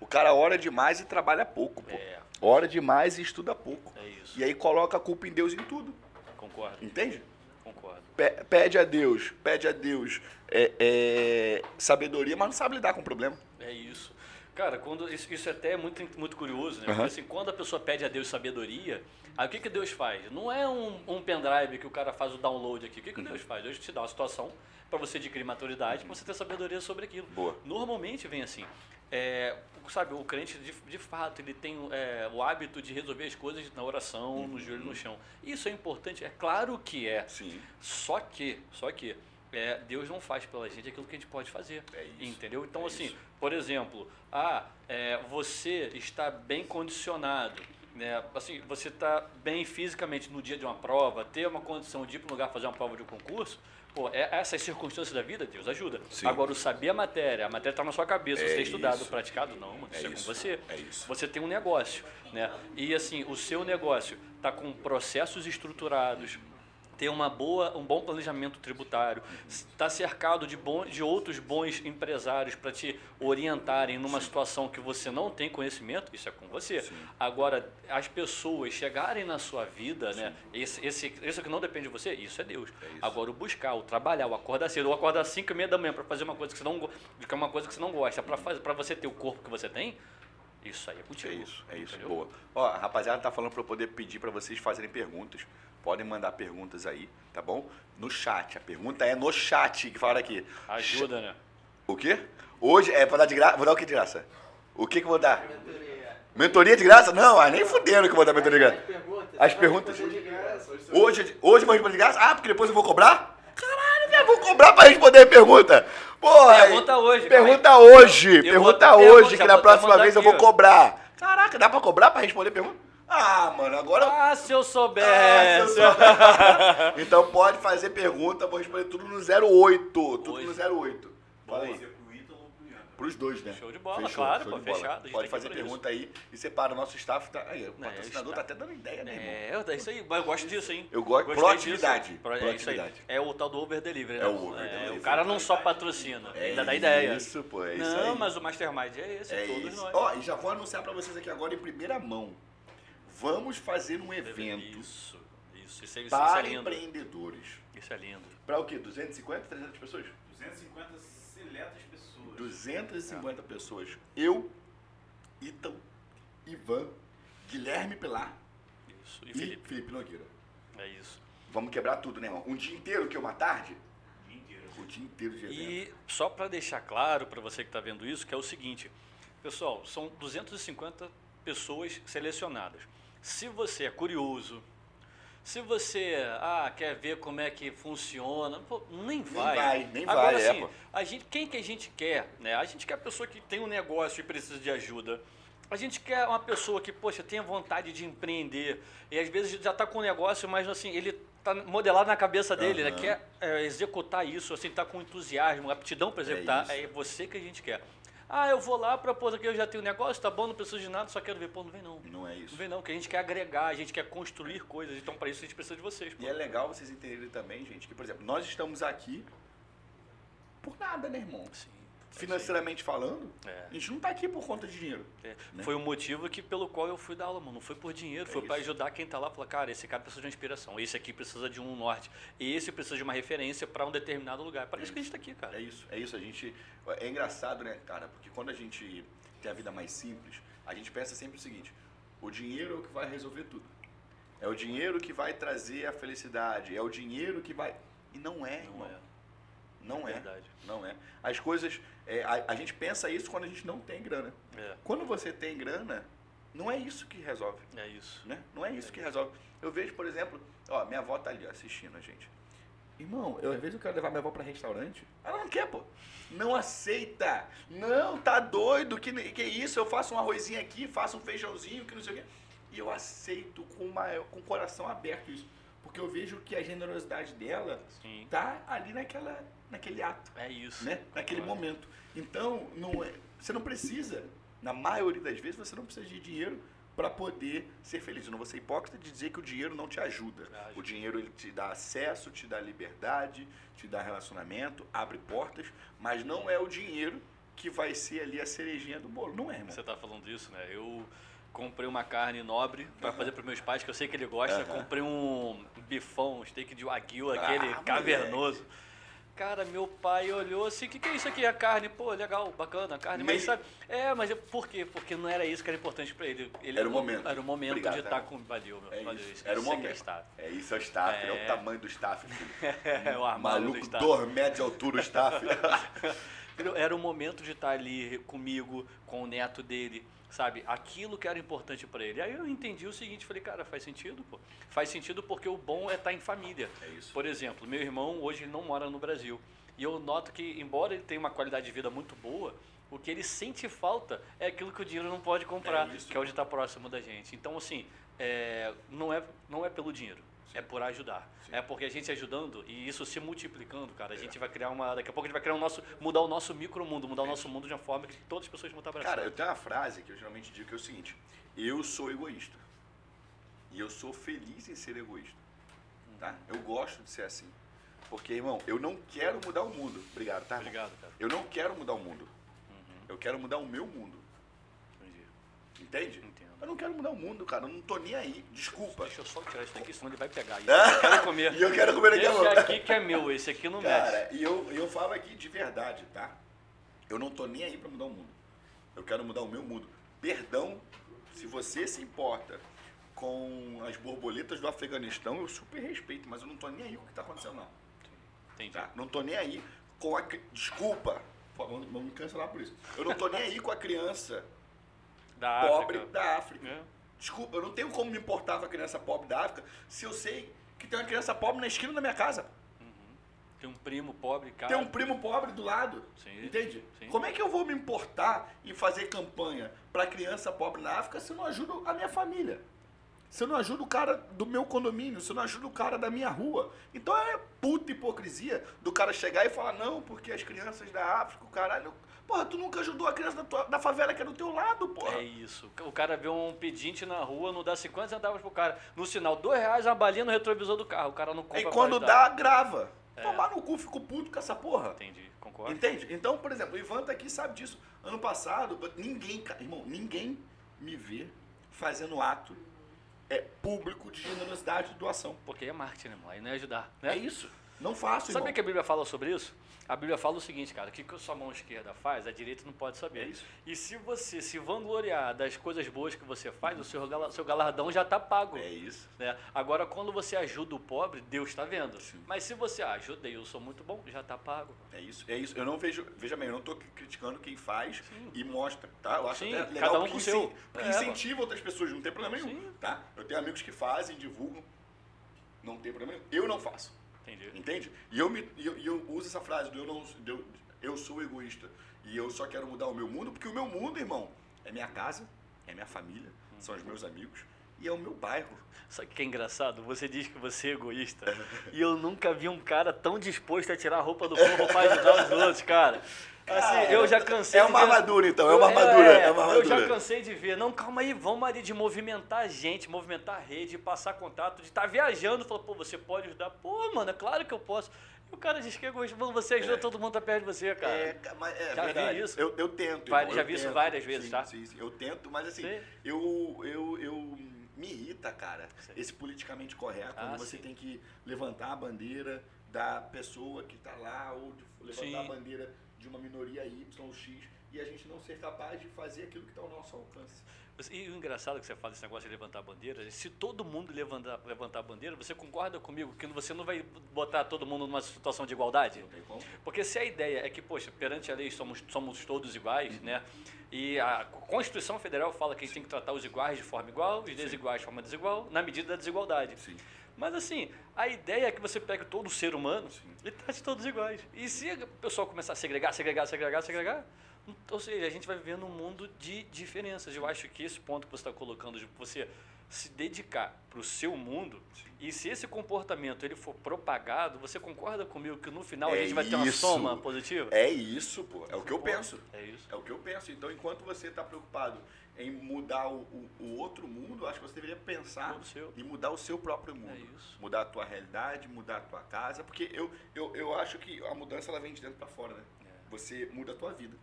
[SPEAKER 1] O cara ora demais e trabalha pouco, pô.
[SPEAKER 2] É,
[SPEAKER 1] Ora demais e estuda pouco.
[SPEAKER 2] é isso.
[SPEAKER 1] E aí coloca a culpa em Deus em tudo.
[SPEAKER 2] Concordo,
[SPEAKER 1] Entende?
[SPEAKER 2] concordo.
[SPEAKER 1] Pe- Pede a Deus, pede a Deus é, é, sabedoria, mas não sabe lidar com o problema.
[SPEAKER 2] É isso. Cara, quando isso, isso até é muito, muito curioso, né? Porque assim, quando a pessoa pede a Deus sabedoria, aí o que, que Deus faz? Não é um, um pendrive que o cara faz o download aqui. O que, que Deus faz? Deus te dá uma situação para você adquirir maturidade, para você ter sabedoria sobre aquilo.
[SPEAKER 1] Boa.
[SPEAKER 2] Normalmente vem assim. É, sabe, o crente, de, de fato, ele tem é, o hábito de resolver as coisas na oração, no joelho no chão. Isso é importante? É claro que é.
[SPEAKER 1] Sim.
[SPEAKER 2] Só que, só que, é, Deus não faz pela gente aquilo que a gente pode fazer.
[SPEAKER 1] É
[SPEAKER 2] Entendeu? Então,
[SPEAKER 1] é
[SPEAKER 2] assim,
[SPEAKER 1] isso.
[SPEAKER 2] por exemplo, ah, é, você está bem condicionado. Né? Assim, você está bem fisicamente no dia de uma prova, ter uma condição de ir para um lugar fazer uma prova de um concurso, pô, é, essas circunstâncias da vida, Deus ajuda.
[SPEAKER 1] Sim.
[SPEAKER 2] Agora, o saber a matéria, a matéria está na sua cabeça,
[SPEAKER 1] É
[SPEAKER 2] você tem estudado, praticado, não, mano,
[SPEAKER 1] É
[SPEAKER 2] isso é com você.
[SPEAKER 1] é isso.
[SPEAKER 2] Você tem um negócio, né? E assim, o seu negócio está com processos estruturados, tem uma boa, um bom planejamento tributário, está cercado de, bom, de outros bons empresários para te orientarem numa situação que você não tem conhecimento, isso é com você.
[SPEAKER 1] Sim.
[SPEAKER 2] Agora, as pessoas chegarem na sua vida, né? Esse, esse, isso que não depende de você, isso é Deus.
[SPEAKER 1] É isso.
[SPEAKER 2] Agora, o buscar, o trabalhar, o acordar cedo, ou acordar às 5 e meia da manhã para fazer uma coisa que você não, que é uma coisa que você não gosta, para você ter o corpo que você tem, isso aí é contigo.
[SPEAKER 1] É isso, é isso.
[SPEAKER 2] entendeu?
[SPEAKER 1] Boa. Ó, a rapaziada tá falando para eu poder pedir para vocês fazerem perguntas. Podem mandar perguntas aí, tá bom? No chat. A pergunta é no chat que falaram aqui.
[SPEAKER 2] Ajuda, né?
[SPEAKER 1] O quê? Hoje é pra dar de graça. Vou dar o que de graça? O que que eu vou dar? Mentoria de graça? Não, ah, nem fudendo que eu vou dar mentoria de graça. As perguntas. Hoje, hoje eu vou responder de graça? Ah, porque depois eu vou cobrar? Caralho, velho, vou cobrar pra responder a pergunta. Porra.
[SPEAKER 2] Pergunta hoje,
[SPEAKER 1] Pergunta hoje.
[SPEAKER 2] Eu
[SPEAKER 1] pergunta
[SPEAKER 2] vou
[SPEAKER 1] hoje, que na
[SPEAKER 2] vou
[SPEAKER 1] próxima vez eu
[SPEAKER 2] aqui,
[SPEAKER 1] vou
[SPEAKER 2] ó.
[SPEAKER 1] cobrar. Caraca, dá pra cobrar pra responder pergunta? Ah, mano, agora...
[SPEAKER 2] Ah, se eu
[SPEAKER 1] Ah,
[SPEAKER 2] soubesse.
[SPEAKER 1] se eu sou- então pode fazer pergunta, vou responder tudo no 08. Tudo
[SPEAKER 2] Hoje.
[SPEAKER 1] no 08. Fala aí.
[SPEAKER 3] Ian.
[SPEAKER 1] Pros dois, né?
[SPEAKER 2] Show de bola, claro, pô,
[SPEAKER 1] bola.
[SPEAKER 2] fechado,
[SPEAKER 1] Pode
[SPEAKER 2] tem
[SPEAKER 1] fazer pergunta aí e separa o nosso staff. Tá... Aí, o
[SPEAKER 2] Não, é,
[SPEAKER 1] patrocinador
[SPEAKER 2] está-
[SPEAKER 1] tá até dando ideia, né, irmão?
[SPEAKER 2] É, é isso aí, mas eu gosto disso, hein?
[SPEAKER 1] Eu gosto- proatividade,
[SPEAKER 2] disso. Pro- É isso aí.
[SPEAKER 1] proatividade.
[SPEAKER 2] É o tal do over delivery, né?
[SPEAKER 1] É o over
[SPEAKER 2] É,
[SPEAKER 1] delivery.
[SPEAKER 2] O cara não só patrocina,
[SPEAKER 1] É
[SPEAKER 2] ainda dá ideia.
[SPEAKER 1] Isso, pô, é isso
[SPEAKER 2] não,
[SPEAKER 1] aí.
[SPEAKER 2] mas o Mastermind é esse,
[SPEAKER 1] É
[SPEAKER 2] todos
[SPEAKER 1] isso.
[SPEAKER 2] nós.
[SPEAKER 1] Ó, e já vou anunciar pra vocês aqui agora em primeira mão. Vamos fazer um evento
[SPEAKER 2] Isso, isso, isso, é- isso,
[SPEAKER 1] para
[SPEAKER 2] é lindo.
[SPEAKER 1] empreendedores.
[SPEAKER 2] Isso é lindo.
[SPEAKER 1] Pra o quê? 250, 300 pessoas?
[SPEAKER 3] 250 seletas pessoas.
[SPEAKER 1] 250 pessoas. Eu, Ítalo, Ivan, Guilherme Pilar
[SPEAKER 2] Isso. E
[SPEAKER 1] e
[SPEAKER 2] Felipe,
[SPEAKER 1] Felipe Nogueira.
[SPEAKER 2] é isso.
[SPEAKER 1] Vamos quebrar tudo, né, irmão? Um dia inteiro, que é uma tarde?
[SPEAKER 3] Dia inteiro.
[SPEAKER 1] O dia inteiro de evento.
[SPEAKER 2] E só para deixar claro para você que está vendo isso, que é o seguinte, pessoal, são 250 pessoas selecionadas. Se você é curioso, se você ah, quer ver como é que funciona, pô, nem vai.
[SPEAKER 1] vai, nem
[SPEAKER 2] Agora,
[SPEAKER 1] vai, é,
[SPEAKER 2] assim,
[SPEAKER 1] pô.
[SPEAKER 2] a gente, quem que a gente quer? Né? A gente quer a pessoa que tem um negócio e precisa de ajuda. A gente quer uma pessoa que, poxa, tenha vontade de empreender. E às vezes já está com um negócio, mas assim, ele está modelado na cabeça dele, ele
[SPEAKER 1] Aham.
[SPEAKER 2] quer é, executar isso, assim, tá com entusiasmo, aptidão para executar.
[SPEAKER 1] isso.
[SPEAKER 2] É, você que a gente quer. Ah, eu vou lá para pô, aqui eu já tenho um negócio, tá bom, não preciso de nada, só quero ver. Pô, não vem não.
[SPEAKER 1] Não é isso.
[SPEAKER 2] Não vem não, que a gente quer agregar, a gente quer construir coisas. Então, para isso, a gente precisa de vocês. Pô.
[SPEAKER 1] E é legal vocês entenderem também, gente, que, por exemplo, nós estamos aqui por nada, né, irmão?
[SPEAKER 2] Sim.
[SPEAKER 1] Financeiramente falando,
[SPEAKER 2] É.
[SPEAKER 1] a gente não tá aqui por conta de dinheiro.
[SPEAKER 2] É,
[SPEAKER 1] né?
[SPEAKER 2] Foi o motivo que, pelo qual eu fui dar aula, mano. Não foi por dinheiro,
[SPEAKER 1] É
[SPEAKER 2] foi para ajudar quem tá lá. Falar, cara, esse cara precisa de uma inspiração, esse aqui precisa de um norte, esse precisa de uma referência para um determinado lugar. Para isso que a gente tá aqui, cara.
[SPEAKER 1] É isso, é isso. A gente. É engraçado, né, cara? Porque quando a gente tem a vida mais simples, a gente pensa sempre o seguinte: o dinheiro é o que vai resolver tudo. É o dinheiro que vai trazer a felicidade. É o dinheiro que vai. E não é,
[SPEAKER 2] Não
[SPEAKER 1] irmão.
[SPEAKER 2] é.
[SPEAKER 1] Não é.
[SPEAKER 2] Verdade.
[SPEAKER 1] Não é. As coisas. é, a, a gente pensa isso quando a gente não tem grana.
[SPEAKER 2] É,
[SPEAKER 1] Quando você tem grana, não é isso que resolve.
[SPEAKER 2] é isso.
[SPEAKER 1] né? Não é isso que resolve. Eu vejo, por exemplo, ó, minha avó tá ali assistindo a gente. Irmão, eu às vezes eu quero levar minha avó para restaurante. Ela não quer, pô. Não aceita. Não, tá doido. Que, que isso? Eu faço um arrozinho aqui, faço um feijãozinho, que não sei o quê. E eu aceito com, uma, com o coração aberto isso. Porque eu vejo que a generosidade dela
[SPEAKER 2] Sim.
[SPEAKER 1] tá ali naquela, naquele ato
[SPEAKER 2] É isso.
[SPEAKER 1] né? Naquele
[SPEAKER 2] Concordo.
[SPEAKER 1] momento. Então, não é, você não precisa, na maioria das vezes, você não precisa de dinheiro para poder ser feliz. Eu não vou ser hipócrita de dizer que o dinheiro não te ajuda.
[SPEAKER 2] Ajuda.
[SPEAKER 1] O dinheiro ele te dá acesso, te dá liberdade, te dá relacionamento, abre portas, mas não é o dinheiro que vai ser ali a cerejinha do bolo. Não é, irmão.
[SPEAKER 2] Você tá falando isso, né? Eu comprei uma carne nobre para fazer para meus pais, que eu sei que ele gosta.
[SPEAKER 1] Aham.
[SPEAKER 2] Comprei um bifão, um steak de wagyu,
[SPEAKER 1] Ah,
[SPEAKER 2] aquele
[SPEAKER 1] moleque.
[SPEAKER 2] Cara, meu pai olhou assim, o que, que é isso aqui? A carne, pô, legal, bacana, a carne, mas sabe? É, mas por quê? Porque não era isso que era importante para ele. ele.
[SPEAKER 1] Era o momento.
[SPEAKER 2] Era o momento
[SPEAKER 1] Obrigado,
[SPEAKER 2] de estar
[SPEAKER 1] cara.
[SPEAKER 2] com. Valeu, meu.
[SPEAKER 1] É
[SPEAKER 2] valeu,
[SPEAKER 1] isso.
[SPEAKER 2] isso.
[SPEAKER 1] Era o
[SPEAKER 2] isso é é
[SPEAKER 1] momento.
[SPEAKER 2] staff.
[SPEAKER 1] É isso, é o staff. É,
[SPEAKER 2] É.
[SPEAKER 1] o tamanho do staff.
[SPEAKER 2] É o armário do
[SPEAKER 1] Maluco,
[SPEAKER 2] staff.
[SPEAKER 1] dois metros de altura o staff.
[SPEAKER 2] Era o momento de estar ali comigo, com o neto dele, sabe? Aquilo que era importante para ele. Aí eu entendi o seguinte, falei, cara, faz sentido, pô. Faz sentido porque o bom é estar em família.
[SPEAKER 1] É isso.
[SPEAKER 2] Por exemplo, meu irmão hoje ele não mora no Brasil. E eu noto que, embora ele tenha uma qualidade de vida muito boa, o que ele sente falta é aquilo que o dinheiro não pode comprar,
[SPEAKER 1] É
[SPEAKER 2] que é o de estar próximo da gente. Então, assim, é, não, é, não é pelo dinheiro, é por ajudar.
[SPEAKER 1] Sim. É.
[SPEAKER 2] É porque a gente ajudando e isso se multiplicando, cara, a gente vai criar uma. Daqui a pouco a gente vai criar um nosso. mudar o nosso micromundo, mudar o nosso mundo de uma forma que todas as pessoas vão estar abraçando.
[SPEAKER 1] Cara, eu tenho uma frase que eu geralmente digo que é o seguinte: eu sou egoísta. E eu sou feliz em ser egoísta. Tá? Eu gosto de ser assim. Porque, irmão, eu não quero mudar o mundo. Obrigado, tá? irmão?
[SPEAKER 2] Obrigado, cara.
[SPEAKER 1] Eu não quero mudar o mundo.
[SPEAKER 2] Uhum,
[SPEAKER 1] Eu quero mudar o meu mundo.
[SPEAKER 2] entendi.
[SPEAKER 1] Entende? Eu não quero mudar o mundo, cara. Eu não tô nem aí. Desculpa.
[SPEAKER 2] Deixa eu só tirar isso daqui, senão ele vai pegar. Isso eu quero comer.
[SPEAKER 1] E eu quero comer daqui a pouco.
[SPEAKER 2] Esse aqui que é meu, esse aqui não mexe.
[SPEAKER 1] Cara, e eu, eu falo aqui de verdade, tá? Eu não tô nem aí pra mudar o mundo. Eu quero mudar o meu mundo. Perdão, se você se importa com as borboletas do Afeganistão, eu super respeito, mas eu não tô nem aí com o que tá acontecendo, não.
[SPEAKER 2] Entendi.
[SPEAKER 1] Tá? Não tô nem aí com a. Desculpa, vamos vamos me cancelar por isso. Eu não tô nem aí com a criança
[SPEAKER 2] Da
[SPEAKER 1] pobre
[SPEAKER 2] África.
[SPEAKER 1] da África.
[SPEAKER 2] É.
[SPEAKER 1] Desculpa, eu não tenho como me importar com a criança pobre da África se eu sei que tem uma criança pobre na esquina da minha casa.
[SPEAKER 2] Tem um primo pobre, cara.
[SPEAKER 1] Tem um primo pobre do lado.
[SPEAKER 2] Sim.
[SPEAKER 1] Entende?
[SPEAKER 2] Sim.
[SPEAKER 1] Como é que eu vou me importar em fazer campanha para criança pobre na África se eu não ajudo a minha família? Se eu não ajudo o cara do meu condomínio, se eu não ajudo o cara da minha rua. Então é puta hipocrisia do cara chegar e falar, não, porque as crianças da África, o caralho. Porra, tu nunca ajudou a criança da, tua- da favela que é do teu lado, porra.
[SPEAKER 2] É isso. O cara vê um pedinte na rua, não dá 50 centavos pro cara. No sinal, dois reais uma balinha no retrovisor do carro. O cara não compra
[SPEAKER 1] e quando dá, grava.
[SPEAKER 2] É.
[SPEAKER 1] Tomar no cu, fico puto com essa porra.
[SPEAKER 2] Entendi, concordo.
[SPEAKER 1] Entende? Então, por exemplo, o Ivan tá aqui sabe disso. Ano passado, ninguém, irmão, ninguém me vê fazendo ato é, público de generosidade e doação.
[SPEAKER 2] Porque é marketing, né, irmão? Aí não é ajudar, né?
[SPEAKER 1] É isso. Não faço,
[SPEAKER 2] Sabe o que a Bíblia fala sobre isso? A Bíblia fala o seguinte, cara, o que, que a sua mão esquerda faz, a direita não pode saber.
[SPEAKER 1] É isso.
[SPEAKER 2] E se você se vangloriar das coisas boas que você faz, o seu, gala- seu galardão já está pago.
[SPEAKER 1] É isso.
[SPEAKER 2] né? Agora, quando você ajuda o pobre, Deus está vendo.
[SPEAKER 1] Sim.
[SPEAKER 2] Mas se você ah, ajudei, eu sou muito bom, já está pago.
[SPEAKER 1] É isso. É isso. Eu não vejo. Veja bem, eu não tô criticando quem faz
[SPEAKER 2] Sim.
[SPEAKER 1] e mostra, tá? Eu acho
[SPEAKER 2] Sim,
[SPEAKER 1] até legal
[SPEAKER 2] cada um
[SPEAKER 1] porque,
[SPEAKER 2] seu.
[SPEAKER 1] porque
[SPEAKER 2] É,
[SPEAKER 1] incentiva outras pessoas, não tem problema nenhum. Tá? Eu tenho amigos que fazem, divulgam. Não tem problema nenhum. Eu não faço.
[SPEAKER 2] Entendi.
[SPEAKER 1] Entende? E eu, me, eu, eu uso essa frase do eu, não, eu, eu sou egoísta e eu só quero mudar o meu mundo, porque o meu mundo, irmão, é minha casa, é minha família, são os meus amigos e é o meu bairro.
[SPEAKER 2] Só que é engraçado, você diz que você é egoísta. e eu nunca vi um cara tão disposto a tirar a roupa do corpo pra ajudar os outros, cara. Assim, eu já cansei
[SPEAKER 1] É uma
[SPEAKER 2] ver-
[SPEAKER 1] armadura, então, é uma armadura, é uma
[SPEAKER 2] Eu já
[SPEAKER 1] armadura.
[SPEAKER 2] cansei de ver. Não, calma aí, vamos ali de movimentar a gente, movimentar a rede, passar contato, de estar viajando. Falou, pô, você pode ajudar? Pô, mano, é claro que eu posso. E o cara diz que é egoísta. Mano, você ajuda, todo mundo tá perto de você, cara.
[SPEAKER 1] É, mas é
[SPEAKER 2] Já vi
[SPEAKER 1] verdade.
[SPEAKER 2] isso.
[SPEAKER 1] Eu, eu tento.
[SPEAKER 2] Vai-
[SPEAKER 1] irmão,
[SPEAKER 2] já
[SPEAKER 1] eu
[SPEAKER 2] vi isso
[SPEAKER 1] tento.
[SPEAKER 2] várias vezes,
[SPEAKER 1] Sim,
[SPEAKER 2] tá?
[SPEAKER 1] Sim, sim, eu tento, mas assim,
[SPEAKER 2] Sim.
[SPEAKER 1] eu, eu, eu me irrita, cara,
[SPEAKER 2] Sim.
[SPEAKER 1] esse politicamente correto,
[SPEAKER 2] Ah,
[SPEAKER 1] quando você
[SPEAKER 2] sim.
[SPEAKER 1] tem que levantar a bandeira da pessoa que tá lá, ou de levantar a bandeira de uma minoria Y ou X, e a gente não ser capaz de fazer aquilo que está ao nosso alcance.
[SPEAKER 2] E o engraçado que você fala desse negócio de levantar a bandeira, se todo mundo levantar, levantar a bandeira, você concorda comigo que você não vai botar todo mundo numa situação de igualdade?
[SPEAKER 1] Não tem como?
[SPEAKER 2] Porque se a ideia é que, poxa, perante a lei somos, somos todos iguais, né? E a Constituição Federal fala que a gente tem que tratar os iguais de forma igual, os desiguais de forma desigual, na medida da desigualdade.
[SPEAKER 1] Sim.
[SPEAKER 2] Mas assim, a ideia é que você pegue todo ser humano e trate todos iguais. E se o pessoal começar a segregar, segregar, segregar, segregar, ou seja, a gente vai viver num mundo de diferenças. Eu acho que esse ponto que você está colocando, de você se dedicar para o seu mundo, e se esse comportamento ele for propagado, você concorda comigo que no final a
[SPEAKER 1] É
[SPEAKER 2] gente vai ter uma
[SPEAKER 1] isso.
[SPEAKER 2] soma positiva?
[SPEAKER 1] É isso, pô. É o que eu penso.
[SPEAKER 2] É isso.
[SPEAKER 1] É o que eu penso. Então, enquanto você está preocupado em mudar o, o- o outro mundo, acho que você deveria pensar em mudar o seu próprio mundo.
[SPEAKER 2] É.
[SPEAKER 1] Mudar a tua realidade, mudar a tua casa. Porque eu, eu, eu acho que a mudança ela vem de dentro para fora, né?
[SPEAKER 2] É.
[SPEAKER 1] Você muda a tua vida.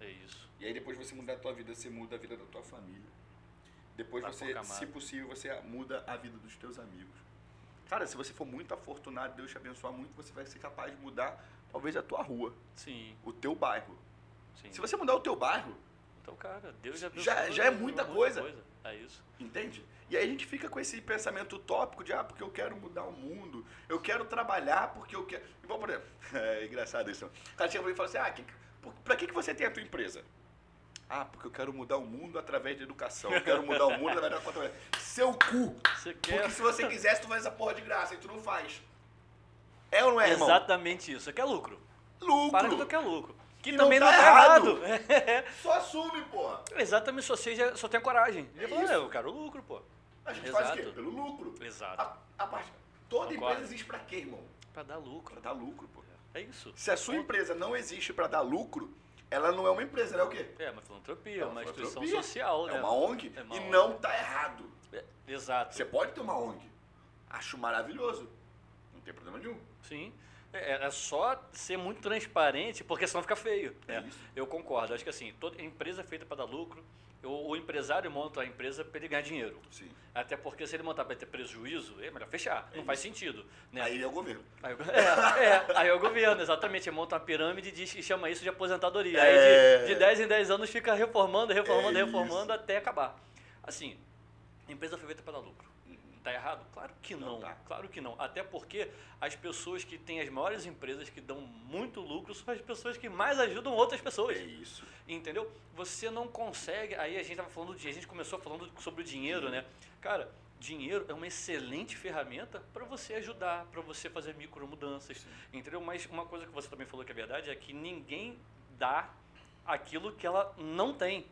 [SPEAKER 2] É isso.
[SPEAKER 1] E aí depois você muda a tua vida, você muda a vida da tua família. Depois você, se possível, você muda a vida dos teus amigos. Cara, se você for muito afortunado, Deus te abençoar muito, você vai ser capaz de mudar talvez a tua rua,
[SPEAKER 2] Sim,
[SPEAKER 1] o teu bairro.
[SPEAKER 2] sim.
[SPEAKER 1] Se você mudar o teu bairro,
[SPEAKER 2] Então, cara, Deus já
[SPEAKER 1] Já-
[SPEAKER 2] abençoou,
[SPEAKER 1] já é muita coisa.
[SPEAKER 2] É isso.
[SPEAKER 1] Entende? E aí a gente fica com esse pensamento utópico de, ah, porque eu quero mudar o mundo, eu quero trabalhar porque eu quero. Igual, por exemplo, é engraçado isso. O cara chega pra mim e fala assim, ah, que, pra que, que você tem a tua empresa? Ah, porque eu quero mudar o mundo através da educação, eu quero mudar o mundo através da conta. Seu cu!
[SPEAKER 2] Você quer.
[SPEAKER 1] Porque se você quisesse, tu faz essa porra de graça e tu não faz. É ou não é, irmão?
[SPEAKER 2] Exatamente isso. Você quer lucro.
[SPEAKER 1] Lucro!
[SPEAKER 2] Para que tu quer lucro. Que
[SPEAKER 1] E não
[SPEAKER 2] também não
[SPEAKER 1] tá
[SPEAKER 2] tá
[SPEAKER 1] errado.
[SPEAKER 2] errado.
[SPEAKER 1] Só assume, porra!
[SPEAKER 2] Exatamente, só, seja, só tenha coragem.
[SPEAKER 1] É.
[SPEAKER 2] "É, eu quero lucro, pô.
[SPEAKER 1] A gente faz o quê?
[SPEAKER 2] Exato.
[SPEAKER 1] Pelo lucro.
[SPEAKER 2] Exato.
[SPEAKER 1] A, a parte, toda
[SPEAKER 2] Concordo.
[SPEAKER 1] empresa existe pra quê, irmão?
[SPEAKER 2] Pra dar lucro.
[SPEAKER 1] Pra dar lucro, pô.
[SPEAKER 2] É isso.
[SPEAKER 1] Se a sua empresa não existe para dar lucro, ela não é uma empresa, ela é o quê?
[SPEAKER 2] É uma filantropia,
[SPEAKER 1] É
[SPEAKER 2] uma, instituição
[SPEAKER 1] filantropia.
[SPEAKER 2] social,
[SPEAKER 1] É
[SPEAKER 2] né?
[SPEAKER 1] uma ONG
[SPEAKER 2] É uma
[SPEAKER 1] e
[SPEAKER 2] ONG.
[SPEAKER 1] não tá errado.
[SPEAKER 2] É, Exato.
[SPEAKER 1] Você pode ter uma ONG. Acho maravilhoso. Não tem problema nenhum.
[SPEAKER 2] Sim. É, é só ser muito transparente, porque senão fica feio.
[SPEAKER 1] É
[SPEAKER 2] né?
[SPEAKER 1] isso.
[SPEAKER 2] Eu concordo. Acho que assim, toda empresa é feita para dar lucro. O, o empresário monta a empresa para ele ganhar dinheiro.
[SPEAKER 1] Sim.
[SPEAKER 2] Até porque se ele montar para ter prejuízo, é melhor fechar. Não faz sentido. Né?
[SPEAKER 1] Aí é o governo.
[SPEAKER 2] Aí, o- é, é, aí é o governo, exatamente. Ele monta uma pirâmide e diz, e chama isso de aposentadoria. Aí
[SPEAKER 1] É.
[SPEAKER 2] de, de 10 em 10 anos fica reformando, reformando,
[SPEAKER 1] É
[SPEAKER 2] reformando
[SPEAKER 1] isso.
[SPEAKER 2] até acabar. Assim, a empresa foi feita para dar lucro. Tá errado? Claro que não.
[SPEAKER 1] Não tá.
[SPEAKER 2] Claro que não. Até porque as pessoas que têm as maiores empresas que dão muito lucro são as pessoas que mais ajudam outras pessoas.
[SPEAKER 1] É isso.
[SPEAKER 2] Entendeu? Você não consegue. Aí a gente tava falando de. A gente começou falando sobre o dinheiro, né? Cara, dinheiro é uma excelente ferramenta para você ajudar, para você fazer micro mudanças. Entendeu? Mas uma coisa que você também falou que é verdade é que ninguém dá aquilo que ela não tem.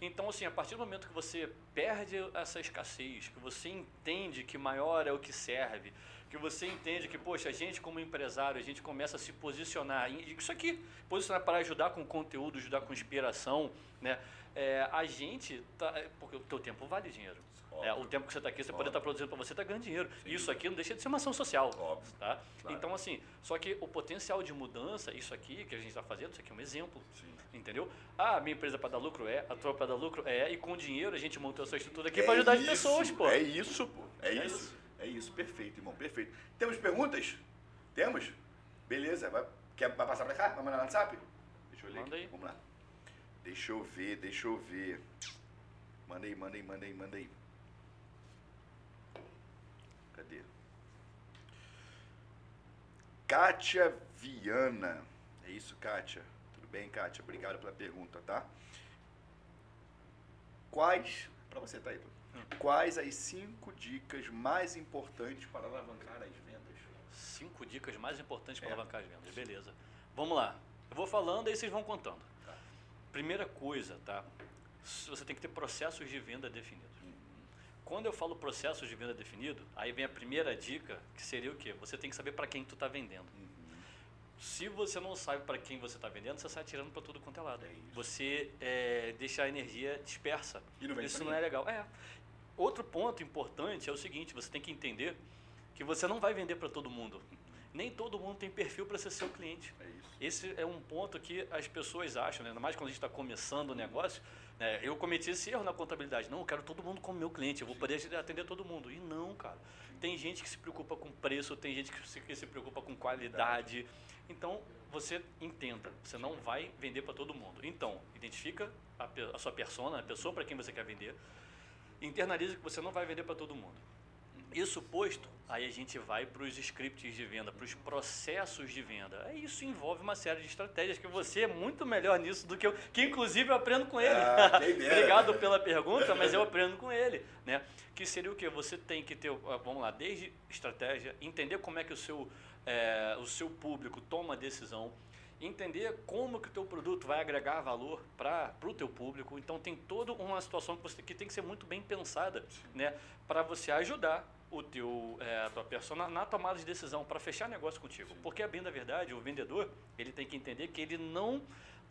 [SPEAKER 2] Então, assim, a partir do momento que você perde essa escassez, que você entende que maior é o que serve, que você entende que, poxa, a gente como empresário, a gente começa a se posicionar, isso aqui, posicionar para ajudar com conteúdo, ajudar com inspiração, né? É, a gente, tá, é, porque o teu tempo vale dinheiro. É, o tempo que você está aqui, você pode
[SPEAKER 1] Óbvio.
[SPEAKER 2] estar produzindo para você, está ganhando dinheiro.
[SPEAKER 1] Sim.
[SPEAKER 2] Isso aqui não deixa de ser uma ação social.
[SPEAKER 1] Óbvio.
[SPEAKER 2] Tá?
[SPEAKER 1] Claro.
[SPEAKER 2] Então, assim, só que o potencial de mudança, isso aqui que a gente está fazendo, isso aqui é um exemplo.
[SPEAKER 1] Sim.
[SPEAKER 2] Entendeu? Ah, a minha empresa para dar lucro é, a tua para dar lucro é, e com dinheiro a gente montou essa estrutura aqui
[SPEAKER 1] É
[SPEAKER 2] para ajudar as
[SPEAKER 1] isso,
[SPEAKER 2] pessoas, pô.
[SPEAKER 1] É isso, pô. É,
[SPEAKER 2] É
[SPEAKER 1] isso.
[SPEAKER 2] isso.
[SPEAKER 1] É isso. Perfeito, irmão. Perfeito. Temos perguntas? Temos? Beleza. Vai, quer, vai passar pra cá? Vai mandar no WhatsApp? Deixa eu ler.
[SPEAKER 2] Manda
[SPEAKER 1] aqui.
[SPEAKER 2] aí.
[SPEAKER 1] Vamos lá. Deixa eu ver, deixa eu ver. Manda aí, manda aí, manda aí, manda aí. Cadê? Kátia Viana. É isso, Kátia? Tudo bem, Kátia? Obrigado pela pergunta, tá? Quais, para você, Thaíba,
[SPEAKER 2] Hum.
[SPEAKER 1] quais as cinco dicas mais importantes para alavancar as vendas?
[SPEAKER 2] Cinco dicas mais importantes para
[SPEAKER 1] É.
[SPEAKER 2] alavancar as vendas. Beleza. Vamos lá. Eu vou falando aí vocês vão contando.
[SPEAKER 1] Tá.
[SPEAKER 2] Primeira coisa, tá? você tem que ter processos de venda definidos. Quando eu falo processos de venda definido, aí vem a primeira dica, que seria o quê? Você tem que saber para quem tu está vendendo. Se você não sabe para quem você está vendendo, você sai tirando para tudo quanto é lado.
[SPEAKER 1] É
[SPEAKER 2] você é, deixa a energia dispersa.
[SPEAKER 1] Não
[SPEAKER 2] Isso não é legal. É. Outro ponto importante é o seguinte: você tem que entender que você não vai vender para todo mundo. Nem todo mundo tem perfil para ser seu cliente.
[SPEAKER 1] É.
[SPEAKER 2] Esse é um ponto que as pessoas acham, né? ainda mais quando a gente está começando o negócio. Né? Eu cometi esse erro na contabilidade. Não, eu quero todo mundo como meu cliente, eu vou poder atender todo mundo. E não, cara. Tem gente que se preocupa com preço, tem gente que se, que se preocupa com qualidade. Então, você entenda, você não vai vender para todo mundo. Então, identifica a, a sua persona, a pessoa para quem você quer vender. Internalize que você não vai vender para todo mundo. Isso posto, aí a gente vai para os scripts de venda, para os processos de venda. Aí Isso envolve uma série de estratégias que você é muito melhor nisso do que eu, que inclusive eu aprendo com ele.
[SPEAKER 1] Ah.
[SPEAKER 2] Obrigado pela pergunta, mas eu aprendo com ele, né? Que seria o que você tem que ter, ah, vamos lá, desde estratégia, entender como é que o seu eh, o seu público toma a decisão, entender como que o teu produto vai agregar valor para o teu público. Então tem toda uma situação que você que tem que ser muito bem pensada, né, para você ajudar o teu eh, a tua persona na tomada de decisão para fechar negócio contigo. Porque a bem da verdade, o vendedor, ele tem que entender que ele não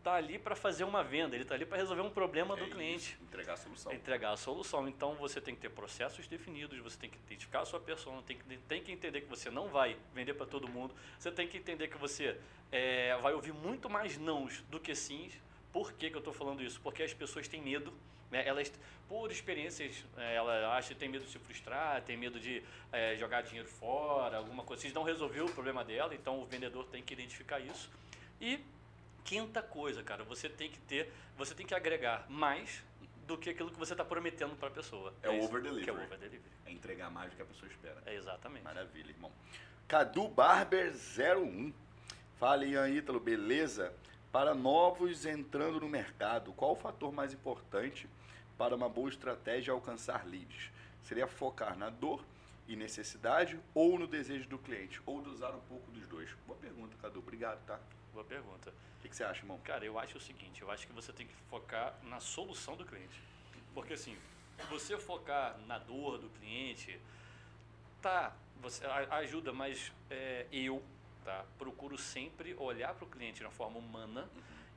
[SPEAKER 2] tá ali para fazer uma venda, ele tá ali para resolver um problema do
[SPEAKER 1] É
[SPEAKER 2] cliente
[SPEAKER 1] isso, Entregar a solução.
[SPEAKER 2] entregar a solução. Então você tem que ter processos definidos, você tem que identificar a sua persona, tem que, tem que entender que você não vai vender para todo mundo, você tem que entender que você é, vai ouvir muito mais nãos do que sims. Por que, que eu estou falando isso? Porque as pessoas têm medo, né? elas, por experiências, é, ela acha que tem medo de se frustrar, tem medo de é, jogar dinheiro fora, alguma coisa. Se não resolveu o problema dela, então o vendedor tem que identificar isso. E quinta coisa, cara, você tem que ter, você tem que agregar mais do que aquilo que você está prometendo para a pessoa.
[SPEAKER 1] É o
[SPEAKER 2] isso
[SPEAKER 1] over delivery.
[SPEAKER 2] É o over delivery.
[SPEAKER 1] É entregar mais do que a pessoa espera.
[SPEAKER 2] É exatamente.
[SPEAKER 1] Maravilha, irmão. Cadu Barber 01. Fala, Ian Ítalo, beleza? Para novos entrando no mercado, qual o fator mais importante para uma boa estratégia alcançar leads? Seria focar na dor e necessidade ou no desejo do cliente? Ou de usar um pouco dos dois? Boa pergunta, Cadu. Obrigado, tá?
[SPEAKER 2] Boa pergunta.
[SPEAKER 1] O que, que você acha, irmão?
[SPEAKER 2] Cara, eu acho o seguinte, eu acho que você tem que focar na solução do cliente. Porque assim, você focar na dor do cliente, tá, você ajuda, mas é, eu tá, procuro sempre olhar para o cliente de uma forma humana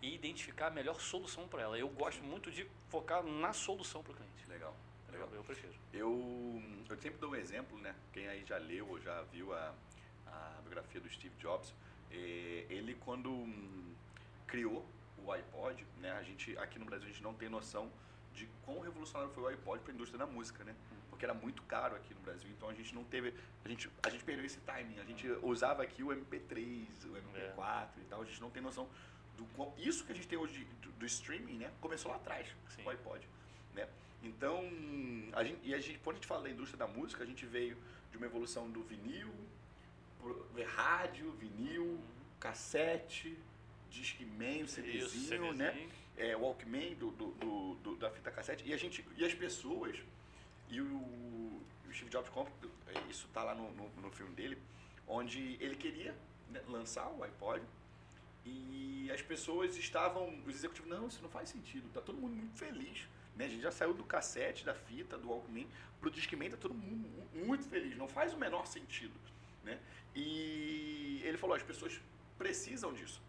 [SPEAKER 2] e identificar a melhor solução para ela. Eu gosto muito de focar na solução para o cliente.
[SPEAKER 1] Legal. Legal.
[SPEAKER 2] Eu, prefiro.
[SPEAKER 1] Eu, eu sempre dou um exemplo, né? Quem aí já leu ou já viu a, a biografia do Steve Jobs, eh, ele quando hum, criou o iPod, né? A gente aqui no Brasil a gente não tem noção de quão revolucionário foi o iPod para a indústria da música, né? Porque era muito caro aqui no Brasil, então a gente não teve, a gente a gente perdeu esse timing. A gente usava aqui o MP3, o MP4 e tal. A gente não tem noção do isso que a gente tem hoje de- do, do streaming, né? Começou lá atrás,
[SPEAKER 2] Sim.
[SPEAKER 1] o iPod, né? Então, a gente, e a gente, quando a gente fala da indústria da música, a gente veio de uma evolução do vinil, pro- rádio, vinil, cassete, Discman, CDzinho, né?
[SPEAKER 2] CDzinho.
[SPEAKER 1] É, Walkman do, do, do- do- da fita cassete. E, a gente, e as pessoas, e o, o Steve Jobs conta, isso tá lá no, no, no filme dele, onde ele queria né, lançar o iPod, e as pessoas estavam, os executivos, não, isso não faz sentido, tá todo mundo muito feliz. Né? A gente já saiu do cassete, da fita, do Walkman, pro Discman, tá todo mundo mu- muito feliz, não faz o menor sentido. Né? E ele falou, as pessoas precisam disso,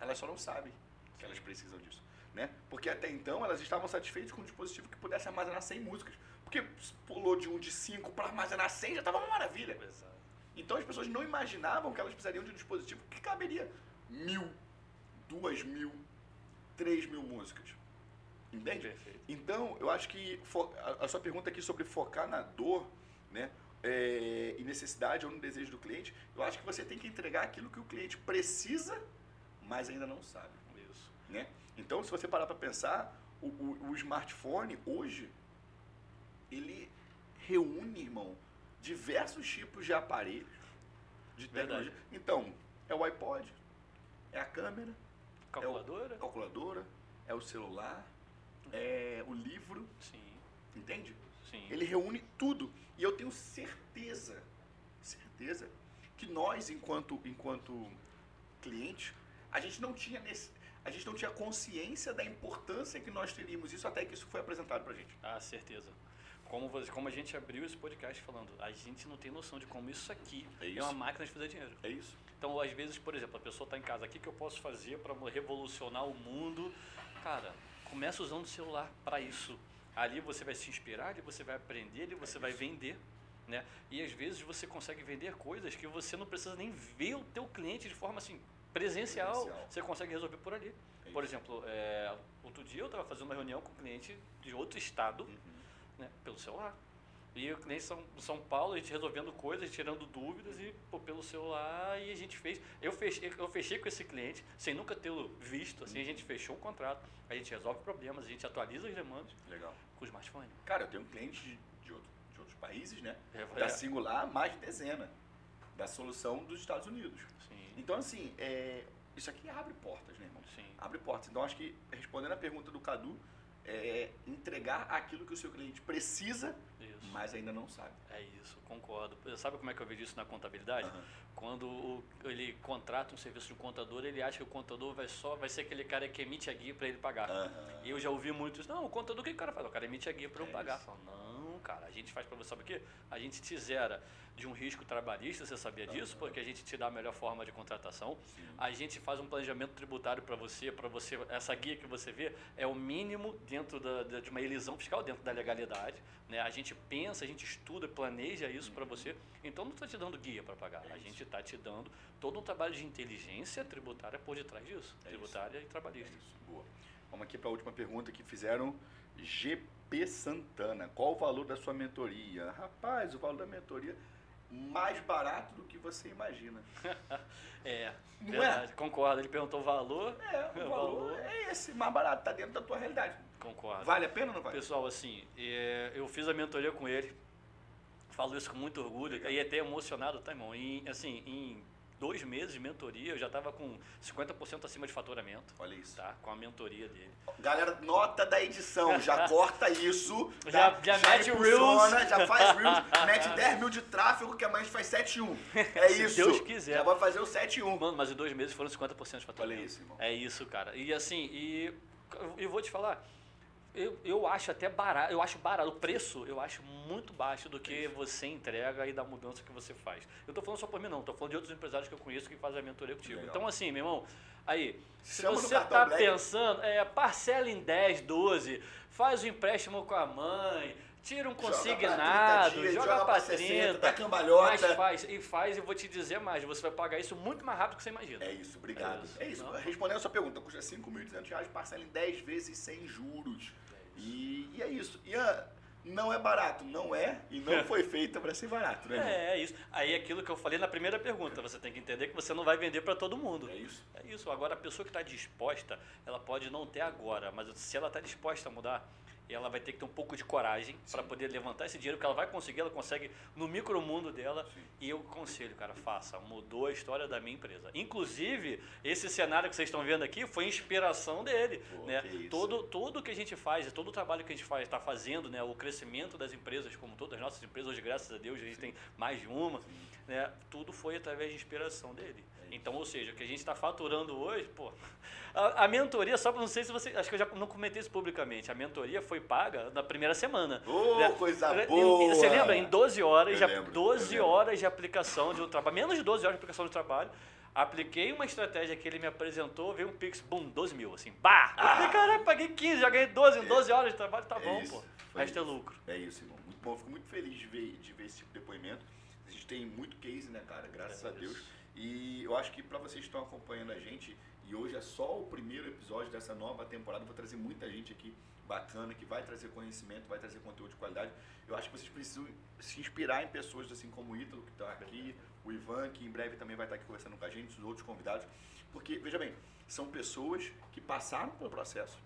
[SPEAKER 1] elas só não sabem que elas precisam disso. Né? Porque até então elas estavam satisfeitas com um dispositivo que pudesse armazenar 100 músicas. Porque pulou de um de 5 para armazenar 100 já estava uma maravilha.
[SPEAKER 2] Exato.
[SPEAKER 1] Então as pessoas não imaginavam que elas precisariam de um dispositivo que caberia mil, duas mil, três mil músicas. Entende?
[SPEAKER 2] Perfeito.
[SPEAKER 1] Então, eu acho que a, sua pergunta aqui sobre focar na dor, né, é, e necessidade ou no desejo do cliente, eu acho que você tem que entregar aquilo que o cliente precisa, mas ainda não sabe,
[SPEAKER 2] Isso.
[SPEAKER 1] né? Então, se você parar para pensar, o, o- o smartphone hoje ele reúne, irmão, diversos tipos de aparelhos, de
[SPEAKER 2] Verdade.
[SPEAKER 1] tecnologia. Então, é o iPod, é a câmera,
[SPEAKER 2] Calculadora?
[SPEAKER 1] a calculadora, é o celular, é o livro,
[SPEAKER 2] Sim.
[SPEAKER 1] entende?
[SPEAKER 2] Sim.
[SPEAKER 1] Ele reúne tudo. E eu tenho certeza, certeza, que nós, enquanto, enquanto cliente, a gente não tinha nesse. A gente não tinha consciência da importância que nós teríamos isso até que isso foi apresentado pra gente.
[SPEAKER 2] Ah, certeza. Como, você, como a gente abriu esse podcast falando, a gente não tem noção de como isso aqui
[SPEAKER 1] É
[SPEAKER 2] é,
[SPEAKER 1] isso.
[SPEAKER 2] uma máquina de fazer dinheiro.
[SPEAKER 1] É isso.
[SPEAKER 2] Então, às vezes, por exemplo, a pessoa está em casa, o que, que eu posso fazer para revolucionar o mundo? Cara, começa usando o celular para isso. Ali você vai se inspirar, ali você vai aprender, ali você vai vender. Né? E às vezes você consegue vender coisas que você não precisa nem ver o teu cliente de forma assim presencial,
[SPEAKER 1] Presencial.
[SPEAKER 2] você consegue resolver por ali.
[SPEAKER 1] É
[SPEAKER 2] Por exemplo, é, outro dia eu estava fazendo uma reunião com um cliente de outro estado,
[SPEAKER 1] Uhum.
[SPEAKER 2] né, pelo celular. E o cliente São, São Paulo, a gente resolvendo coisas, tirando dúvidas e pô, pelo celular e a gente fez. Eu fechei, eu fechei com esse cliente sem nunca tê-lo visto, assim, a gente fechou o contrato, a gente resolve problemas, a gente atualiza as demandas
[SPEAKER 1] Legal.
[SPEAKER 2] com o smartphone.
[SPEAKER 1] Cara, eu tenho clientes de, de, outro- de outros países, né?
[SPEAKER 2] É,
[SPEAKER 1] Da
[SPEAKER 2] é,
[SPEAKER 1] singular, mais de dezena. Da solução dos Estados Unidos.
[SPEAKER 2] sim,
[SPEAKER 1] Então, assim, é, isso aqui abre portas, né, irmão?
[SPEAKER 2] sim.
[SPEAKER 1] Abre portas. Então, acho que, respondendo a pergunta do Cadu, é entregar aquilo que o seu cliente precisa,
[SPEAKER 2] Isso.
[SPEAKER 1] mas ainda não sabe.
[SPEAKER 2] É isso, concordo. Sabe como é que eu vejo isso na contabilidade?
[SPEAKER 1] Aham.
[SPEAKER 2] Quando o- ele contrata um serviço de um contador, ele acha que o contador vai só vai ser aquele cara que emite a guia para ele pagar.
[SPEAKER 1] Aham.
[SPEAKER 2] E eu já ouvi muito isso. Não, o contador, o que o cara faz? O cara emite a guia para eu
[SPEAKER 1] É
[SPEAKER 2] pagar.
[SPEAKER 1] isso.
[SPEAKER 2] Fala, não, cara, a gente faz para você, sabe o quê? A gente te zera de um risco trabalhista, você sabia disso? Porque a gente te dá a melhor forma de contratação.
[SPEAKER 1] Sim.
[SPEAKER 2] A gente faz um planejamento tributário para você, para você, essa guia que você vê é o mínimo dentro da, de uma elisão fiscal, dentro da legalidade. Né? A gente pensa, a gente estuda, planeja isso para você. Então não está te dando guia para pagar,
[SPEAKER 1] É
[SPEAKER 2] a
[SPEAKER 1] isso.
[SPEAKER 2] gente está te dando todo um trabalho de inteligência tributária por detrás disso,
[SPEAKER 1] É
[SPEAKER 2] tributária e
[SPEAKER 1] É
[SPEAKER 2] trabalhista.
[SPEAKER 1] isso. Boa. Vamos aqui para a última pergunta que fizeram. GP Santana, qual o valor da sua mentoria? Rapaz, o valor da mentoria mais barato do que você imagina.
[SPEAKER 2] É,
[SPEAKER 1] Não
[SPEAKER 2] verdade, concordo. Ele perguntou o valor,
[SPEAKER 1] É, o
[SPEAKER 2] O
[SPEAKER 1] valor
[SPEAKER 2] valor.
[SPEAKER 1] é esse, mais barato, tá dentro da tua realidade.
[SPEAKER 2] concordo.
[SPEAKER 1] Vale a pena ou não vale?
[SPEAKER 2] Pessoal, assim, é, eu fiz a mentoria com ele, falo isso com muito orgulho,
[SPEAKER 1] Legal.
[SPEAKER 2] e até emocionado, tá, irmão? Em, assim, em dois meses de mentoria, eu já estava com 50% acima de faturamento,
[SPEAKER 1] Olha isso.
[SPEAKER 2] tá? Com a mentoria dele.
[SPEAKER 1] Galera, nota da edição, já corta isso.
[SPEAKER 2] Já-
[SPEAKER 1] tá?
[SPEAKER 2] já mete o
[SPEAKER 1] impulsiona,
[SPEAKER 2] Reels.
[SPEAKER 1] Já faz Reels, mete 10 mil de tráfego que amanhã a gente faz 7-1. É
[SPEAKER 2] Se
[SPEAKER 1] isso.
[SPEAKER 2] Deus quiser.
[SPEAKER 1] Já vai fazer o 7-1.
[SPEAKER 2] Mano, mas em dois meses foram 50% de faturamento.
[SPEAKER 1] Olha isso, irmão.
[SPEAKER 2] É isso, cara. E assim, e eu vou te falar, eu, eu acho até barato, eu acho barato, o preço eu acho muito baixo do que você entrega e da mudança que você faz. Eu tô falando só por mim não, tô falando de outros empresários que eu conheço que fazem a mentoria contigo.
[SPEAKER 1] Legal.
[SPEAKER 2] Então assim, meu irmão, aí, se
[SPEAKER 1] Chama no
[SPEAKER 2] você tá
[SPEAKER 1] Black.
[SPEAKER 2] pensando, é, parcela em 10, 12, faz o empréstimo com a mãe, tira um
[SPEAKER 1] Joga pra 30
[SPEAKER 2] consignado,
[SPEAKER 1] dias,
[SPEAKER 2] joga, pra 30,
[SPEAKER 1] 60, dá
[SPEAKER 2] mas
[SPEAKER 1] cambalhota.
[SPEAKER 2] faz, e faz, e vou te dizer mais, você vai pagar isso muito mais rápido do que você imagina.
[SPEAKER 1] É isso, obrigado.
[SPEAKER 2] É
[SPEAKER 1] É
[SPEAKER 2] isso.
[SPEAKER 1] isso.
[SPEAKER 2] Não.
[SPEAKER 1] Respondendo a sua pergunta, custa 5.200 reais, parcela em 10 vezes sem juros. E, e é isso. Ian, não é barato, não é, e não foi feita para ser barato, né?
[SPEAKER 2] É, é isso. Aí aquilo que eu falei na primeira pergunta, você tem que entender que você não vai vender para todo mundo.
[SPEAKER 1] É isso.
[SPEAKER 2] É isso. Agora, a pessoa que está disposta, ela pode não ter agora, mas se ela está disposta a mudar, ela vai ter que ter um pouco de coragem para poder levantar esse dinheiro que ela vai conseguir, ela consegue no micromundo dela.
[SPEAKER 1] Sim.
[SPEAKER 2] E eu conselho, cara, faça. Mudou a história da minha empresa. Inclusive, esse cenário que vocês estão vendo aqui foi inspiração dele.
[SPEAKER 1] Pô,
[SPEAKER 2] né?
[SPEAKER 1] que.
[SPEAKER 2] Todo, tudo que a gente faz, todo o trabalho que a gente faz, está fazendo, né? o crescimento das empresas, como todas as nossas empresas, hoje, graças a Deus, a gente tem mais de uma, né? tudo foi através de inspiração dele.
[SPEAKER 1] É.
[SPEAKER 2] Então, ou seja, o que a gente está faturando hoje, pô, a, a mentoria, só para não sei se você, acho que eu já não comentei isso publicamente, a mentoria foi paga na primeira semana.
[SPEAKER 1] Ô,
[SPEAKER 2] né?
[SPEAKER 1] coisa
[SPEAKER 2] Em-
[SPEAKER 1] boa!
[SPEAKER 2] Você lembra? Em 12 horas,
[SPEAKER 1] Eu
[SPEAKER 2] de,
[SPEAKER 1] lembro,
[SPEAKER 2] 12
[SPEAKER 1] eu lembro.
[SPEAKER 2] horas de aplicação de um trabalho, menos de 12 horas de aplicação de trabalho, apliquei uma estratégia que ele me apresentou, veio um Pix, bum, 12 mil, assim, bah! Eu falei, caralho, paguei 15, já ganhei 12 em 12 horas de trabalho, tá
[SPEAKER 1] É
[SPEAKER 2] bom,
[SPEAKER 1] isso,
[SPEAKER 2] pô. Resto é lucro.
[SPEAKER 1] É isso, irmão. Muito bom. Fico muito feliz de ver, de ver esse tipo de depoimento. A gente tem muito case, né, cara? Graças
[SPEAKER 2] É
[SPEAKER 1] a Deus. E eu acho que para vocês que estão acompanhando a gente, e hoje é só o primeiro episódio dessa nova temporada, vou trazer muita gente aqui bacana, que vai trazer conhecimento, vai trazer conteúdo de qualidade. Eu acho que vocês precisam se inspirar em pessoas assim como o Ítalo, que está aqui, o Ivan, que em breve também vai estar aqui conversando com a gente, os outros convidados. Porque, veja bem, são pessoas que passaram pelo processo,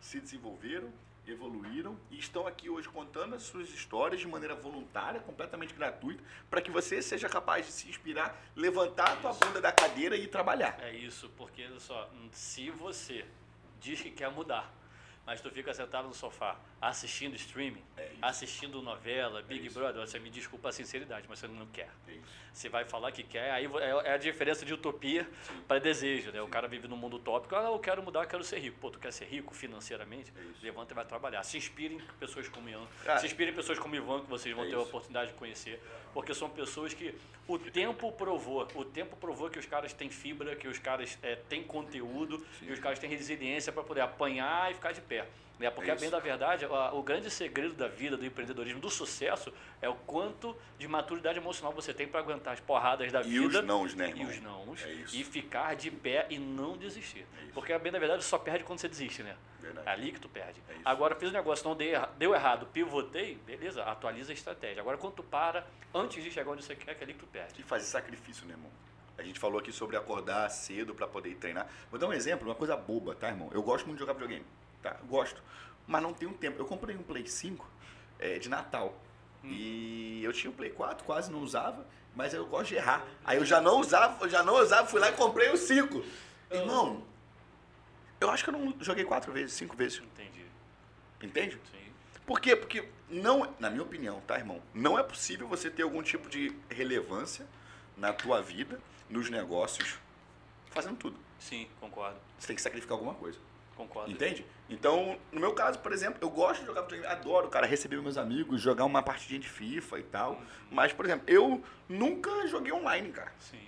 [SPEAKER 1] se desenvolveram, evoluíram e estão aqui hoje contando as suas histórias de maneira voluntária, completamente gratuita, para que você seja capaz de se inspirar, levantar a tua bunda da cadeira e trabalhar.
[SPEAKER 2] É isso, porque olha só, se você diz que quer mudar, mas tu fica sentado no sofá assistindo streaming,
[SPEAKER 1] É
[SPEAKER 2] assistindo novela, Big
[SPEAKER 1] isso.
[SPEAKER 2] Brother, você me desculpa a sinceridade, mas você não quer.
[SPEAKER 1] É.
[SPEAKER 2] Você vai falar que quer, aí é é a diferença de utopia para desejo, né? O cara vive num mundo utópico, ah, eu quero mudar, eu quero ser rico. Pô, tu quer ser rico financeiramente?
[SPEAKER 1] É.
[SPEAKER 2] Levanta e vai trabalhar. Se inspire em pessoas como Ian, se inspire em pessoas como Ivan, que vocês vão
[SPEAKER 1] é
[SPEAKER 2] ter a oportunidade de conhecer, porque são pessoas que o tempo provou, o tempo provou que os caras têm fibra, que os caras é, têm conteúdo
[SPEAKER 1] Sim.
[SPEAKER 2] e os caras têm resiliência para poder apanhar e ficar de pé. Né? Porque,
[SPEAKER 1] É
[SPEAKER 2] a bem da verdade, a- o grande segredo da vida, do empreendedorismo, do sucesso, é o quanto de maturidade emocional você tem para aguentar as porradas da
[SPEAKER 1] E
[SPEAKER 2] vida.
[SPEAKER 1] os nãos, né,
[SPEAKER 2] E
[SPEAKER 1] irmão?
[SPEAKER 2] os nãos.
[SPEAKER 1] É isso.
[SPEAKER 2] E ficar de pé e não desistir.
[SPEAKER 1] É.
[SPEAKER 2] Porque, a bem da verdade, só perde quando você desiste, né?
[SPEAKER 1] Verdade.
[SPEAKER 2] É ali que tu perde.
[SPEAKER 1] É.
[SPEAKER 2] Agora, fiz um negócio, não deu, deu errado, pivotei, beleza, atualiza a estratégia. Agora, quando tu para, antes de chegar onde você quer, que é ali que tu perde.
[SPEAKER 1] de fazer sacrifício, né, irmão? A gente falou aqui sobre acordar cedo pra poder treinar. Vou dar um exemplo, uma coisa boba, tá, irmão? Eu gosto muito de jogar videogame, tá? Gosto. Mas não tenho tempo. Eu comprei um Play 5 é, de Natal. E eu tinha o Play 4, quase não usava, mas eu gosto de errar. Aí eu já não usava, eu já não usava, fui lá e comprei o 5. Irmão, eu acho que eu não joguei quatro vezes, cinco vezes.
[SPEAKER 2] Entendi.
[SPEAKER 1] Entende?
[SPEAKER 2] Sim.
[SPEAKER 1] Por quê? Porque não, na minha opinião, tá, irmão? Não é possível você ter algum tipo de relevância na tua vida, nos negócios, fazendo tudo.
[SPEAKER 2] Sim, concordo.
[SPEAKER 1] Você tem que sacrificar alguma coisa.
[SPEAKER 2] Concordo.
[SPEAKER 1] Entende? Então, no meu caso, por exemplo, eu gosto de jogar videogame, adoro, cara, receber meus amigos, jogar uma partidinha de FIFA e tal. Mas, por exemplo, eu nunca joguei online, cara.
[SPEAKER 2] Sim.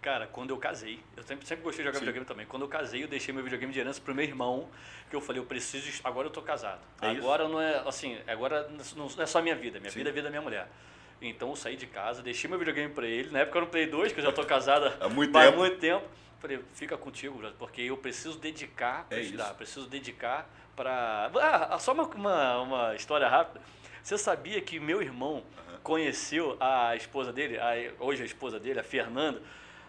[SPEAKER 2] Cara, quando eu casei, eu sempre, sempre gostei de jogar
[SPEAKER 1] Sim.
[SPEAKER 2] videogame também. Quando eu casei, eu deixei meu videogame de herança pro meu irmão, que eu falei, eu preciso. Agora eu tô casado.
[SPEAKER 1] É isso.
[SPEAKER 2] agora não é assim, agora não não é só minha vida, minha
[SPEAKER 1] Sim.
[SPEAKER 2] vida é a vida da minha mulher. Então eu saí de casa, deixei meu videogame pra ele. Na época eu era no Play 2, que eu já tô casada
[SPEAKER 1] Há muito tempo.
[SPEAKER 2] muito tempo. Falei, fica contigo, porque eu preciso dedicar pra
[SPEAKER 1] É
[SPEAKER 2] estudar,
[SPEAKER 1] isso.
[SPEAKER 2] preciso dedicar pra. Ah, só uma, uma, uma história rápida. Você sabia que meu irmão conheceu a esposa dele, a, hoje a esposa dele, a Fernanda?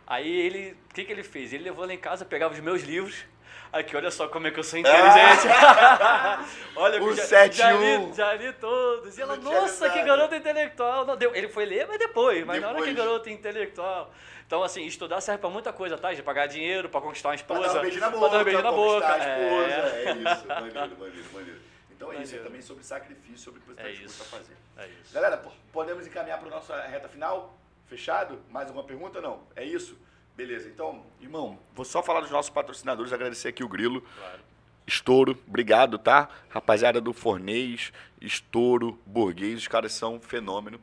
[SPEAKER 2] Aí ele, o que, que ele fez? Ele levou lá em casa, pegava os meus livros. Aqui, olha só como é que eu sou inteligente. olha,
[SPEAKER 1] O
[SPEAKER 2] já,
[SPEAKER 1] 7
[SPEAKER 2] já, li, já li todos. E ela,
[SPEAKER 1] Não
[SPEAKER 2] nossa, que garota intelectual. Não, deu, ele foi ler, mas depois. Mas na hora que
[SPEAKER 1] Depois.
[SPEAKER 2] garota intelectual. Então, assim, estudar serve pra muita coisa, tá? De pagar dinheiro, pra conquistar uma
[SPEAKER 1] Pra
[SPEAKER 2] esposa.
[SPEAKER 1] dar um beijo na
[SPEAKER 2] pra
[SPEAKER 1] boca,
[SPEAKER 2] dar um beijo na boca. É.
[SPEAKER 1] É, isso, maneiro, maneiro, maneiro. Então é isso, é também sobre sacrifício, sobre o que você
[SPEAKER 2] É
[SPEAKER 1] disposto a fazer.
[SPEAKER 2] É isso.
[SPEAKER 1] Galera, po- podemos encaminhar para a nossa reta final? Fechado? Mais alguma pergunta? Não. É isso? Beleza. Então, irmão, vou só falar dos nossos patrocinadores, agradecer aqui o Grilo.
[SPEAKER 2] Claro.
[SPEAKER 1] Estouro, obrigado, tá? Rapaziada do Fornês, Estouro, Burguês, os caras são fenômeno.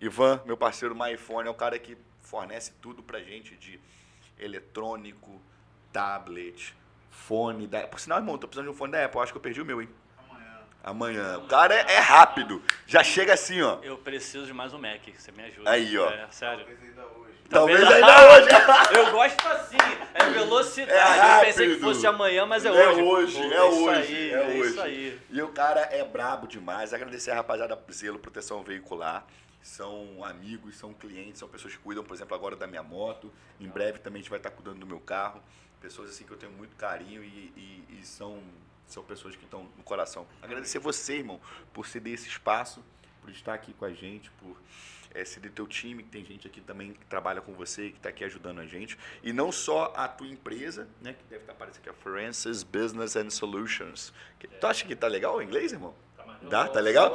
[SPEAKER 1] Ivan, meu parceiro MyFone, é o cara que fornece tudo pra gente de eletrônico, tablet, fone da Por sinal, irmão, tô precisando de um fone da Apple, acho que eu perdi o meu, hein?
[SPEAKER 3] Amanhã.
[SPEAKER 1] Amanhã. O cara é, é rápido. Já chega assim, ó.
[SPEAKER 2] Eu preciso de mais um Mac, você me ajuda.
[SPEAKER 1] Aí, ó.
[SPEAKER 2] É, sério.
[SPEAKER 3] Talvez ainda hoje.
[SPEAKER 1] Talvez
[SPEAKER 2] Talvez-
[SPEAKER 1] ainda hoje.
[SPEAKER 2] Eu gosto assim, é velocidade.
[SPEAKER 1] É
[SPEAKER 2] eu pensei que fosse amanhã, mas é,
[SPEAKER 1] É
[SPEAKER 2] hoje.
[SPEAKER 1] hoje,
[SPEAKER 2] Pô,
[SPEAKER 1] é
[SPEAKER 2] isso
[SPEAKER 1] hoje,
[SPEAKER 2] Aí,
[SPEAKER 1] é
[SPEAKER 2] Isso
[SPEAKER 1] hoje.
[SPEAKER 2] aí.
[SPEAKER 1] E o cara é brabo demais. Agradecer a rapaziada Zelo Proteção Veicular. São amigos, são clientes, são pessoas que cuidam, por exemplo, agora da minha moto. Em breve também a gente vai estar cuidando do meu carro. Pessoas assim que eu tenho muito carinho e, e- e são, são pessoas que estão no coração. Agradecer você, irmão, por ceder esse espaço, por estar aqui com a gente, por é, ceder teu time, que tem gente aqui também que trabalha com você, que está aqui ajudando a gente. E não só a tua empresa, né, que deve estar aparecendo aqui, a Forensics Business and Solutions. Que- Tu acha que tá legal o inglês, irmão? Dá? Tá legal?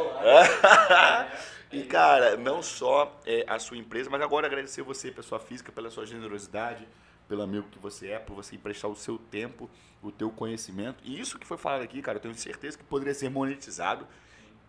[SPEAKER 1] E, cara, não só é, a sua empresa, mas agora agradecer você, pessoa física, pela sua generosidade, pelo amigo que você é, por você emprestar o seu tempo, o teu conhecimento. E isso que foi falado aqui, cara, eu tenho certeza que poderia ser monetizado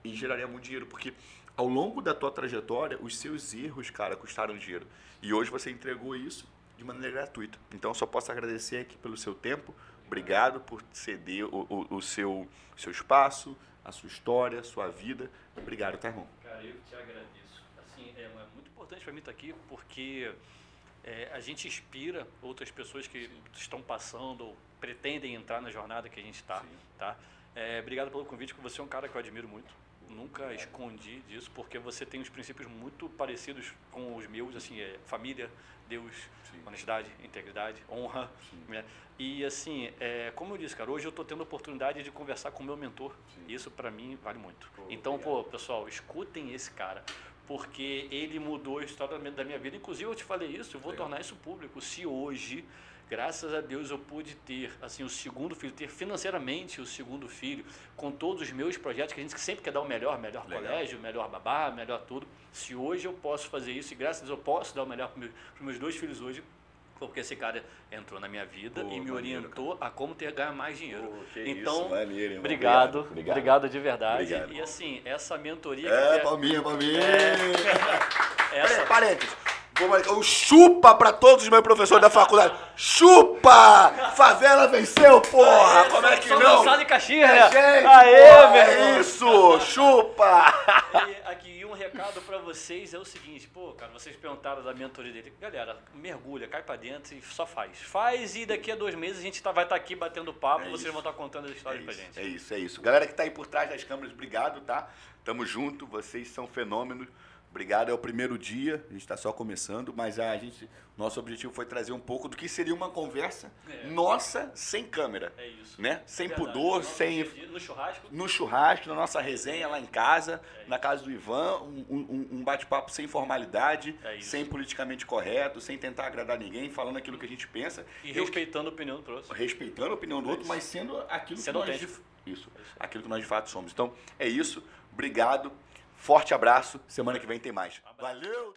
[SPEAKER 1] e geraria muito dinheiro, porque ao longo da tua trajetória, os seus erros, cara, custaram dinheiro. E hoje você entregou isso de maneira gratuita. Então, eu só posso agradecer aqui pelo seu tempo. Obrigado por ceder o, o, o seu, seu espaço, a sua história, a sua vida. Obrigado, tá, irmão?
[SPEAKER 2] Cara, eu te agradeço. Assim, é, é muito importante para mim estar aqui porque é, a gente inspira outras pessoas que estão passando ou pretendem entrar na jornada que a gente está,
[SPEAKER 1] Sim.
[SPEAKER 2] tá? É, obrigado pelo convite, que você é um cara que eu admiro muito. Nunca escondi disso, porque você tem uns princípios muito parecidos com os meus, assim, é família, Deus,
[SPEAKER 1] Sim.
[SPEAKER 2] honestidade, integridade, honra, né? E assim, é, como eu disse, cara, hoje eu estou tendo a oportunidade de conversar com o meu mentor.
[SPEAKER 1] Sim.
[SPEAKER 2] Isso para mim vale muito.
[SPEAKER 1] Pô,
[SPEAKER 2] então,
[SPEAKER 1] obrigado.
[SPEAKER 2] pô, pessoal, escutem esse cara, porque ele mudou a história da minha- da minha vida. Inclusive, eu te falei isso, eu vou
[SPEAKER 1] Legal.
[SPEAKER 2] tornar isso público. Se hoje, graças a Deus eu pude ter assim o segundo filho, ter financeiramente o segundo filho, com todos os meus projetos, que a gente sempre quer dar o melhor, melhor
[SPEAKER 1] Legal.
[SPEAKER 2] colégio, melhor babá, melhor tudo. Se hoje eu posso fazer isso, e graças a Deus eu posso dar o melhor para os meus dois filhos hoje, porque esse cara entrou na minha vida
[SPEAKER 1] Pô,
[SPEAKER 2] e me
[SPEAKER 1] maneiro,
[SPEAKER 2] orientou a como ter ganhar mais dinheiro.
[SPEAKER 1] Pô,
[SPEAKER 2] então,
[SPEAKER 1] isso, maneiro,
[SPEAKER 2] obrigado,
[SPEAKER 1] Obrigado,
[SPEAKER 2] obrigado,
[SPEAKER 1] obrigado.
[SPEAKER 2] de verdade.
[SPEAKER 1] Obrigado.
[SPEAKER 2] E assim, essa mentoria
[SPEAKER 1] É,
[SPEAKER 2] que
[SPEAKER 1] palminha, palminha.
[SPEAKER 2] essa,
[SPEAKER 1] Parênteses. O chupa pra todos os meus professores da faculdade. Chupa! Favela venceu, porra! Como é que
[SPEAKER 2] Só
[SPEAKER 1] não?
[SPEAKER 2] Gonçalo e Caxias,
[SPEAKER 1] É,
[SPEAKER 2] né?
[SPEAKER 1] gente,
[SPEAKER 2] Aê,
[SPEAKER 1] porra,
[SPEAKER 2] meu
[SPEAKER 1] é
[SPEAKER 2] irmão.
[SPEAKER 1] isso! Chupa!
[SPEAKER 2] E aqui um recado pra vocês é o seguinte, pô, cara, vocês perguntaram da mentoria dele. Galera, mergulha, cai pra dentro e só faz. Faz e daqui a dois meses a gente tá, vai estar aqui batendo papo,
[SPEAKER 1] É
[SPEAKER 2] vocês
[SPEAKER 1] isso.
[SPEAKER 2] vão estar contando as
[SPEAKER 1] É
[SPEAKER 2] histórias pra
[SPEAKER 1] isso,
[SPEAKER 2] gente.
[SPEAKER 1] é isso, é isso. Galera que tá aí por trás das câmeras, obrigado, tá? Tamo junto, vocês são fenômenos. Obrigado, é o primeiro dia, a gente está só começando, mas a gente, nosso objetivo foi trazer um pouco do que seria uma conversa
[SPEAKER 2] É.
[SPEAKER 1] nossa sem câmera,
[SPEAKER 2] É isso.
[SPEAKER 1] né? Sem
[SPEAKER 2] Verdade.
[SPEAKER 1] pudor, sem
[SPEAKER 2] dia No churrasco.
[SPEAKER 1] no churrasco, na nossa resenha lá em casa,
[SPEAKER 2] É
[SPEAKER 1] na casa do Ivan, um, um- um bate-papo sem formalidade,
[SPEAKER 2] É isso.
[SPEAKER 1] sem politicamente correto, sem tentar agradar ninguém, falando aquilo que a gente pensa,
[SPEAKER 2] E
[SPEAKER 1] Eu-
[SPEAKER 2] respeitando a opinião do próximo.
[SPEAKER 1] respeitando a opinião do outro, mas sendo aquilo
[SPEAKER 2] Sendo
[SPEAKER 1] que nós de,
[SPEAKER 2] autêntico.
[SPEAKER 1] isso, aquilo que nós de fato somos. Então, é isso. Obrigado. Forte abraço. Semana que vem tem mais. Valeu.